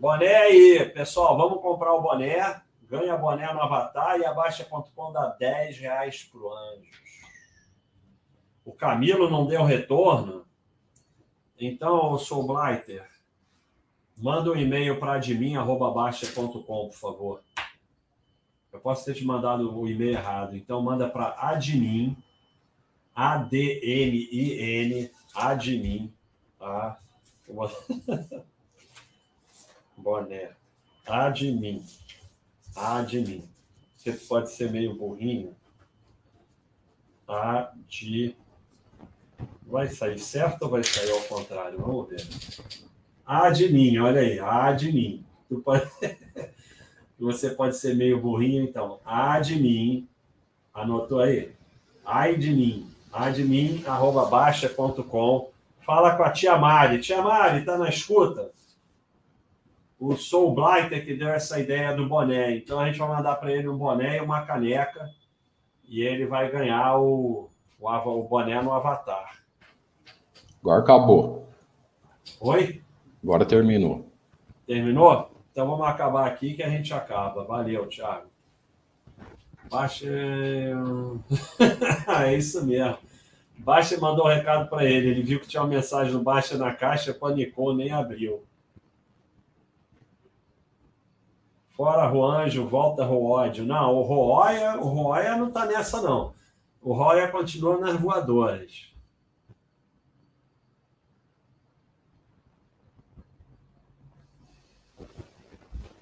Boné aí, pessoal, vamos comprar o boné ganha boné no Avatar e a Baixa.com dá 10 reais pro Anjos. O Camilo não deu retorno. Então, sou Blighter. Manda um e-mail para admin.baixa.com, por favor. Eu posso ter te mandado o e-mail errado. Então, manda para admin, A-D-M-I-N, admin, tá? Boné. Admin a de mim. Você pode ser meio burrinho. A de. Vai sair certo ou vai sair ao contrário? Vamos ver. A de mim, olha aí. A de mim. Tu pode... Você pode ser meio burrinho, então. A de mim. Anotou aí? Ai de mim. Admin, arroba baixa.com. Fala com a tia Mari. Tia Mari, tá na escuta? o Soul Blighter que deu essa ideia do boné. Então a gente vai mandar para ele um boné e uma caneca e ele vai ganhar o, o, o boné no Avatar. Agora acabou. Oi? Agora terminou. Terminou? Então vamos acabar aqui que a gente acaba. Valeu, Thiago. Baixa. é isso mesmo. Baixa mandou um recado para ele. Ele viu que tinha uma mensagem no Baixa na caixa, panicou, nem abriu. Fora Roanjo, volta Roódio. Não, o Roya, o Roya não está nessa, não. O Roya continua nas voadoras.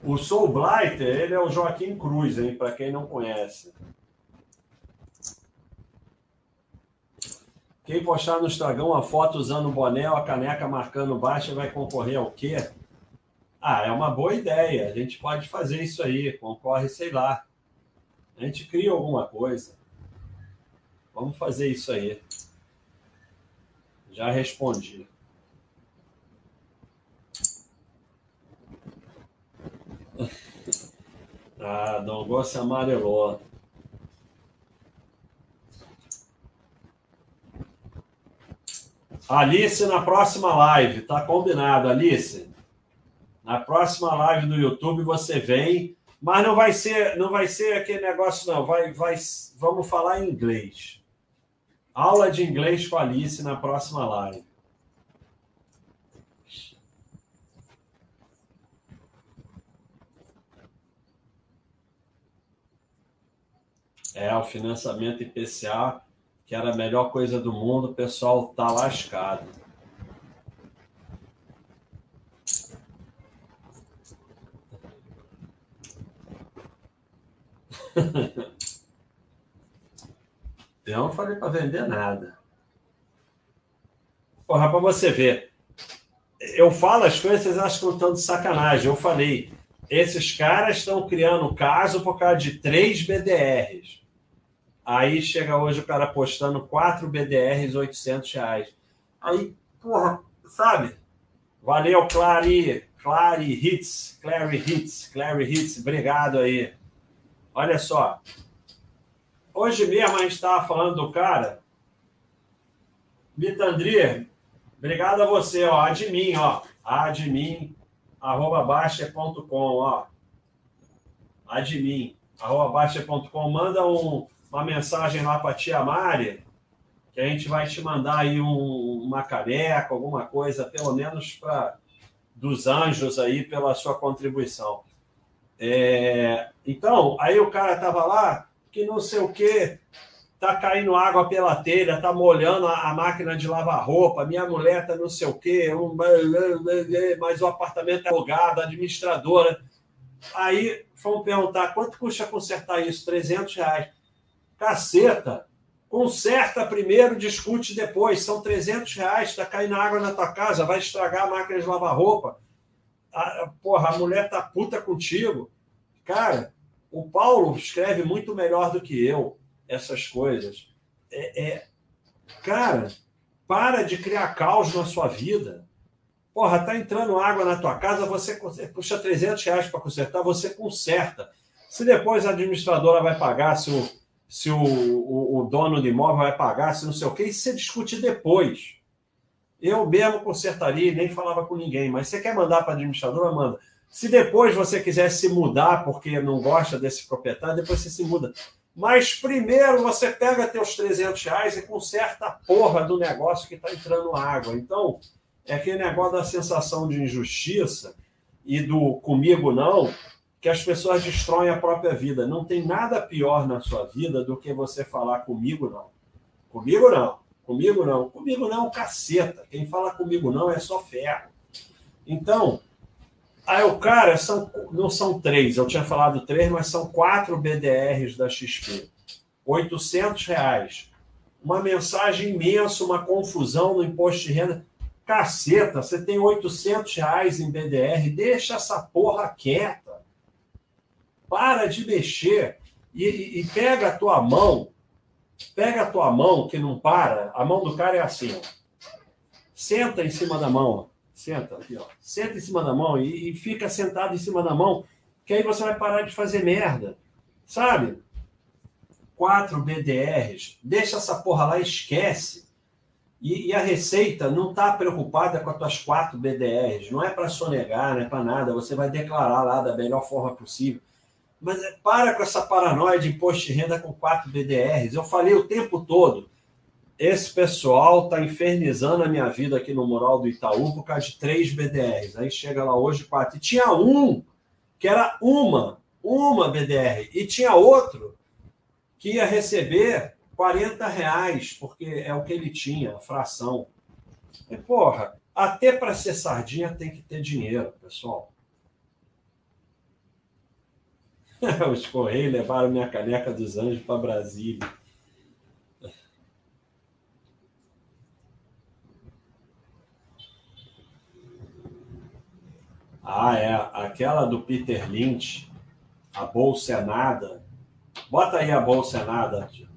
O Soul Blighter, ele é o Joaquim Cruz, hein? Para quem não conhece. Quem postar no Instagram a foto usando o boné ou a caneca marcando baixa vai concorrer ao quê? Ah, é uma boa ideia. A gente pode fazer isso aí. Concorre, sei lá. A gente cria alguma coisa. Vamos fazer isso aí. Já respondi. Ah, Dom Gosto amarelou. Alice na próxima live, tá combinado, Alice. Na próxima live do YouTube você vem, mas não vai ser, não vai ser aquele negócio não, vai, vai, vamos falar em inglês. Aula de inglês com a Alice na próxima live. É, o financiamento IPCA, que era a melhor coisa do mundo, o pessoal tá lascado. Eu não falei para vender nada. Porra, para você ver. Eu falo as coisas, vocês acham que eu de sacanagem. Eu falei, esses caras estão criando caso por causa de três BDRs. Aí chega hoje o cara postando quatro BDRs, 800 reais. Aí, porra, sabe? Valeu, Clary, Clary Hits, Clary Hits, Clary Hits, obrigado aí. Olha só. Hoje mesmo a gente estava falando do cara. Mitandri, obrigado a você, ó. Admin, ó. Admin, arroba baixa.com, ó. Admin, arroba baixa.com. Manda um, uma mensagem lá para a tia Mari, que a gente vai te mandar aí um, uma careca, alguma coisa, pelo menos para dos anjos aí pela sua contribuição. É, então, aí o cara tava lá, que não sei o que, tá caindo água pela telha, tá molhando a, a máquina de lavar roupa, minha mulher tá não sei o que, um, mas o apartamento é alugado, administradora. Aí fomos perguntar quanto custa consertar isso? 300 reais. Caceta! Conserta primeiro, discute depois. São 300 reais, está caindo água na tua casa, vai estragar a máquina de lavar roupa. A, porra, a mulher tá puta contigo. Cara, o Paulo escreve muito melhor do que eu essas coisas. É, é, cara, para de criar caos na sua vida. Porra, tá entrando água na tua casa, você puxa 300 reais para consertar, você conserta. Se depois a administradora vai pagar, se o, se o, o, o dono do imóvel vai pagar, se não sei o quê, isso você discute depois. Eu mesmo consertaria e nem falava com ninguém, mas você quer mandar para a administradora, manda. Se depois você quiser se mudar porque não gosta desse proprietário, depois você se muda. Mas primeiro você pega teus 300 reais e conserta a porra do negócio que está entrando água. Então, é aquele negócio da sensação de injustiça e do comigo não, que as pessoas destroem a própria vida. Não tem nada pior na sua vida do que você falar comigo não. Comigo não. Comigo não. Comigo não, caceta. Quem fala comigo não é só ferro. Então, Aí o cara, são, não são três, eu tinha falado três, mas são quatro BDRs da XP. 800 reais. Uma mensagem imensa, uma confusão no imposto de renda. Caceta, você tem 800 reais em BDR, deixa essa porra quieta. Para de mexer e, e pega a tua mão, pega a tua mão que não para, a mão do cara é assim. Senta em cima da mão, Senta aqui, ó. Senta em cima da mão e, e fica sentado em cima da mão, que aí você vai parar de fazer merda. Sabe? Quatro BDRs. Deixa essa porra lá, esquece. E, e, a Receita não está preocupada com as tuas quatro BDRs. Não é para sonegar, não é para nada. Você vai declarar lá da melhor forma possível. Mas é, para com essa paranoia de imposto de renda com quatro BDRs. Eu falei o tempo todo esse pessoal está infernizando a minha vida aqui no mural do Itaú por causa de três BDRs. Aí chega lá hoje quatro. E tinha um que era uma, uma BDR. E tinha outro que ia receber 40 reais, porque é o que ele tinha, a fração. E, porra, até para ser sardinha tem que ter dinheiro, pessoal. Os Correios levaram minha caneca dos anjos para Brasília. Ah, é. Aquela do Peter Lynch, a bolsa é. Bota aí a bolsa é.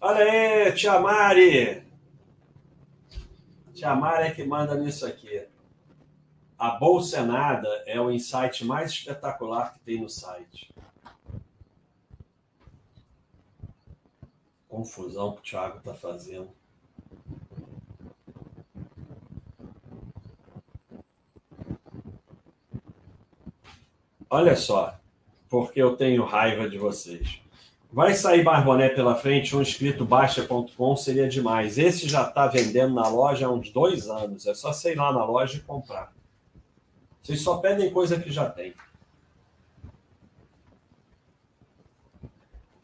Olha aí, Tia Mari. Tia Mari é que manda nisso aqui. A bolsa é é o insight mais espetacular que tem no site. Confusão que o Thiago está fazendo. Olha só, porque eu tenho raiva de vocês. Vai sair Barboné pela frente, um escrito baixa.com seria demais. Esse já está vendendo na loja há uns dois anos. É só você ir lá na loja e comprar. Vocês só pedem coisa que já tem.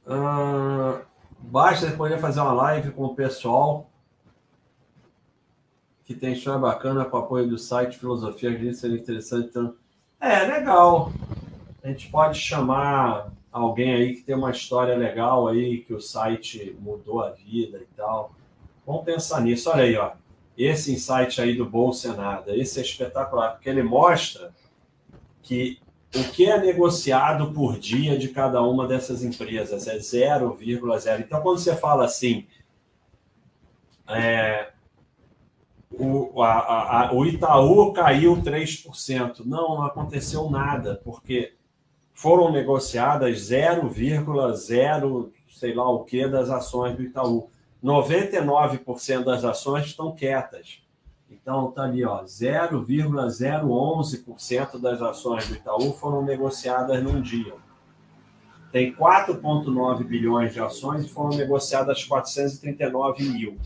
Ah, baixa, você poderia fazer uma live com o pessoal que tem história bacana com apoio do site Filosofia, acredito seria interessante. Então... É, legal. A gente pode chamar alguém aí que tem uma história legal aí, que o site mudou a vida e tal. Vamos pensar nisso. Olha aí, ó. Esse insight aí do Bolsa Nada, esse é espetacular, porque ele mostra que o que é negociado por dia de cada uma dessas empresas é 0,0. Então, quando você fala assim, é, o, a, a, o Itaú caiu 3%. Não, não aconteceu nada, porque foram negociadas 0,0 sei lá o que das ações do Itaú. 99% das ações estão quietas. Então tá ali, ó, 0,011% das ações do Itaú foram negociadas num dia. Tem 4,9 bilhões de ações e foram negociadas 439 mil.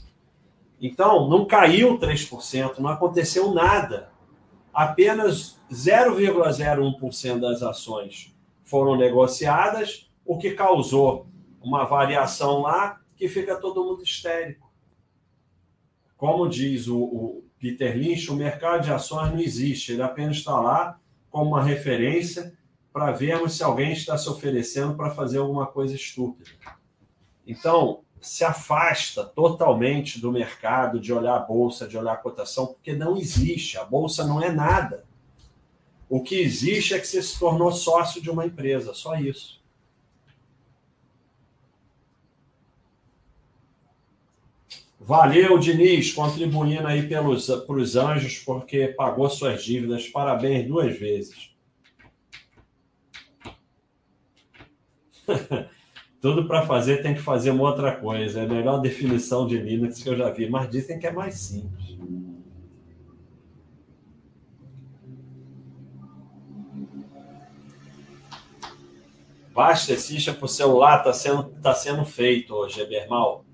Então, não caiu 3%, não aconteceu nada. Apenas 0,01% das ações foram negociadas, o que causou uma variação lá que fica todo mundo histérico. Como diz o, o Peter Lynch, o mercado de ações não existe, ele apenas está lá como uma referência para vermos se alguém está se oferecendo para fazer alguma coisa estúpida. Então, se afasta totalmente do mercado, de olhar a bolsa, de olhar a cotação, porque não existe. A bolsa não é nada. O que existe é que você se tornou sócio de uma empresa, só isso. Valeu, Diniz, contribuindo aí pelos, pelos anjos, porque pagou suas dívidas. Parabéns duas vezes. Tudo para fazer tem que fazer uma outra coisa. É a melhor definição de Linux que eu já vi, mas dizem que é mais simples. Basta Assista para o celular está sendo, tá sendo feito hoje, Ebermal.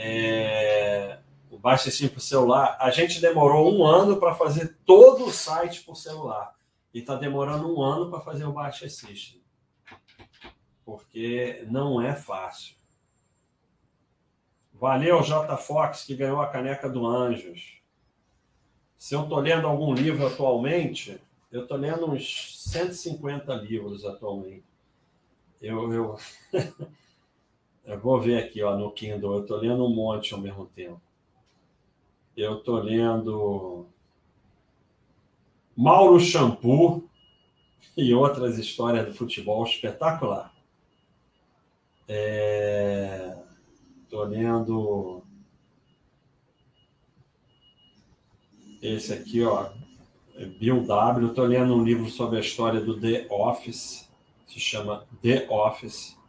É, o Basta Assista para o celular. A gente demorou um ano para fazer todo o site por celular. E está demorando um ano para fazer o Baixa Assista porque não é fácil. Valeu, J. Fox, que ganhou a caneca do Anjos. Se eu estou lendo algum livro atualmente, eu estou lendo uns 150 livros atualmente. Eu, eu, eu vou ver aqui ó, no Kindle, eu estou lendo um monte ao mesmo tempo. Eu estou lendo Mauro Shampoo e outras histórias do futebol espetacular. Estou é... lendo esse aqui, ó, é Bill W. Estou lendo um livro sobre a história do The Office, se chama The Office.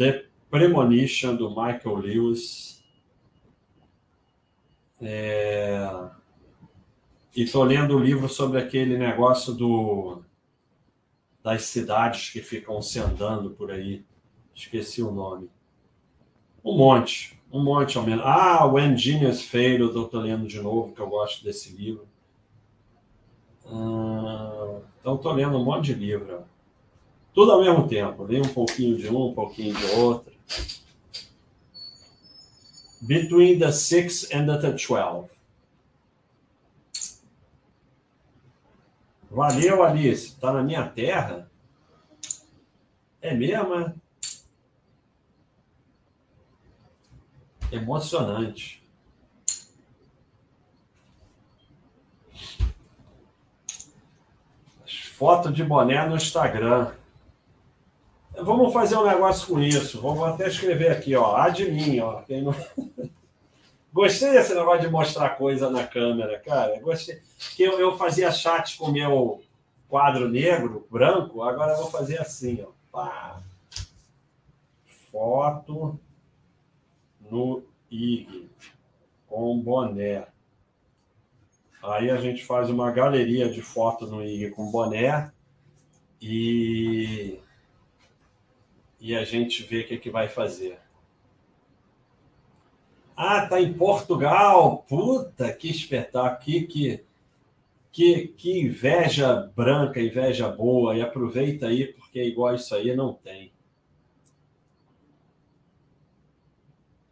The Premonition, do Michael Lewis. É... E estou lendo o um livro sobre aquele negócio do das cidades que ficam se andando por aí. Esqueci o nome. Um monte, um monte ao menos. Ah, When Genius Failed, eu estou lendo de novo, que eu gosto desse livro. Ah, então, estou lendo um monte de livro. Tudo ao mesmo tempo. Leio um pouquinho de um, um pouquinho de outro. Between the Six and the Twelve. Valeu, Alice. Tá na minha terra? É mesmo, é? Emocionante. Foto de boné no Instagram. Vamos fazer um negócio com isso. Vamos até escrever aqui, ó. Admin, ó. Quem não... Gostei desse negócio de mostrar coisa na câmera, cara. Gostei. Que eu, eu fazia chat com meu quadro negro, branco, agora eu vou fazer assim, ó. Pá. Foto no IG com boné. Aí a gente faz uma galeria de foto no IG com boné e e a gente vê o que, que vai fazer. Ah, tá em Portugal. Puta, que espetáculo. Que, que, que, que inveja branca, inveja boa. E aproveita aí, porque igual isso aí não tem.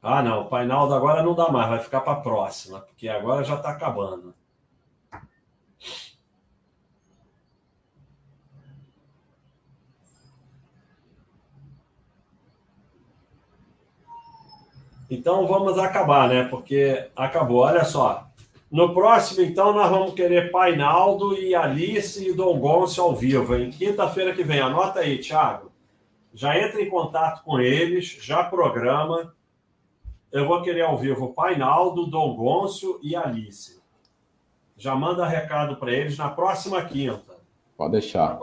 Ah, não. O Painaldo agora não dá mais. Vai ficar para a próxima, porque agora já está acabando. Então vamos acabar, né? Porque acabou. Olha só. No próximo, então, nós vamos querer Painaldo e Alice e Dom Gonçalo ao vivo, em quinta-feira que vem. Anota aí, Thiago. Já entra em contato com eles, já programa. Eu vou querer ao vivo Painaldo, Dom Gonçalo e Alice. Já manda recado para eles na próxima quinta. Pode deixar.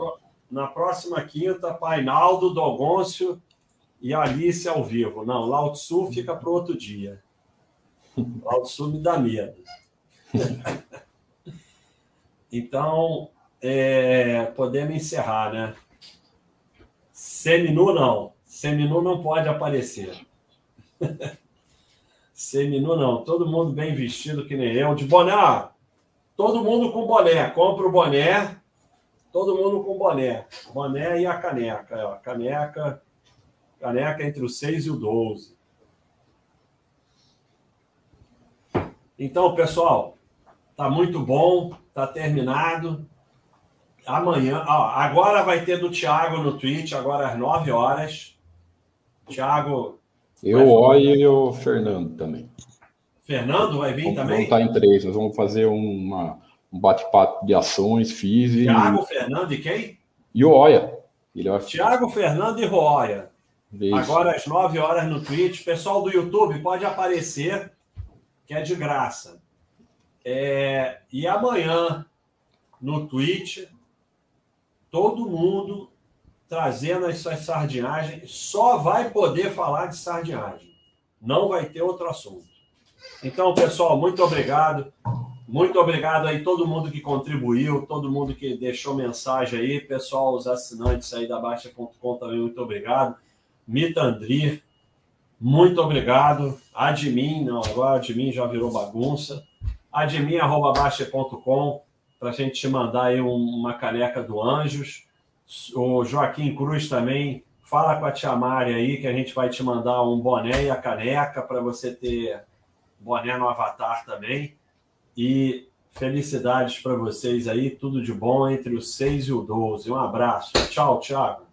Na próxima quinta, Painaldo, Dom Gonçalo e Alice ao vivo. Não, Lao Tzu fica para outro dia. Cláudio Sul me dá medo. então, é, podemos encerrar, né? Seminu não. Seminu não pode aparecer. Seminu não. Todo mundo bem vestido que nem eu. De boné, todo mundo com boné. Compra o boné. Todo mundo com boné. Boné e a caneca. Caneca, caneca entre o 6 e o 12. Então, pessoal, tá muito bom, tá terminado. Amanhã, ó, agora vai ter do Thiago no Twitch, agora às 9 horas. Thiago. Eu, Oi e o Fernando também. Fernando vai vir vamos, também? Vamos estar em três, nós vamos fazer uma, um bate-papo de ações, FIS e. Thiago, Fernando e quem? E o Oia. Ele vai... Thiago, Fernando e Roya. Agora às 9 horas no Twitch. Pessoal do YouTube, pode aparecer que é de graça. É, e amanhã, no Twitch, todo mundo trazendo as suas sardinhagens, só vai poder falar de sardinhagem. Não vai ter outro assunto. Então, pessoal, muito obrigado. Muito obrigado aí todo mundo que contribuiu, todo mundo que deixou mensagem aí, pessoal, os assinantes aí da Baixa.com também, muito obrigado. Mitandri, muito obrigado. Admin, não, agora admin já virou bagunça. Admin.baixa.com para a gente te mandar aí uma caneca do Anjos. O Joaquim Cruz também. Fala com a Tia Mari aí que a gente vai te mandar um boné e a caneca para você ter boné no Avatar também. E felicidades para vocês aí, tudo de bom entre o 6 e o 12. Um abraço. Tchau, Thiago.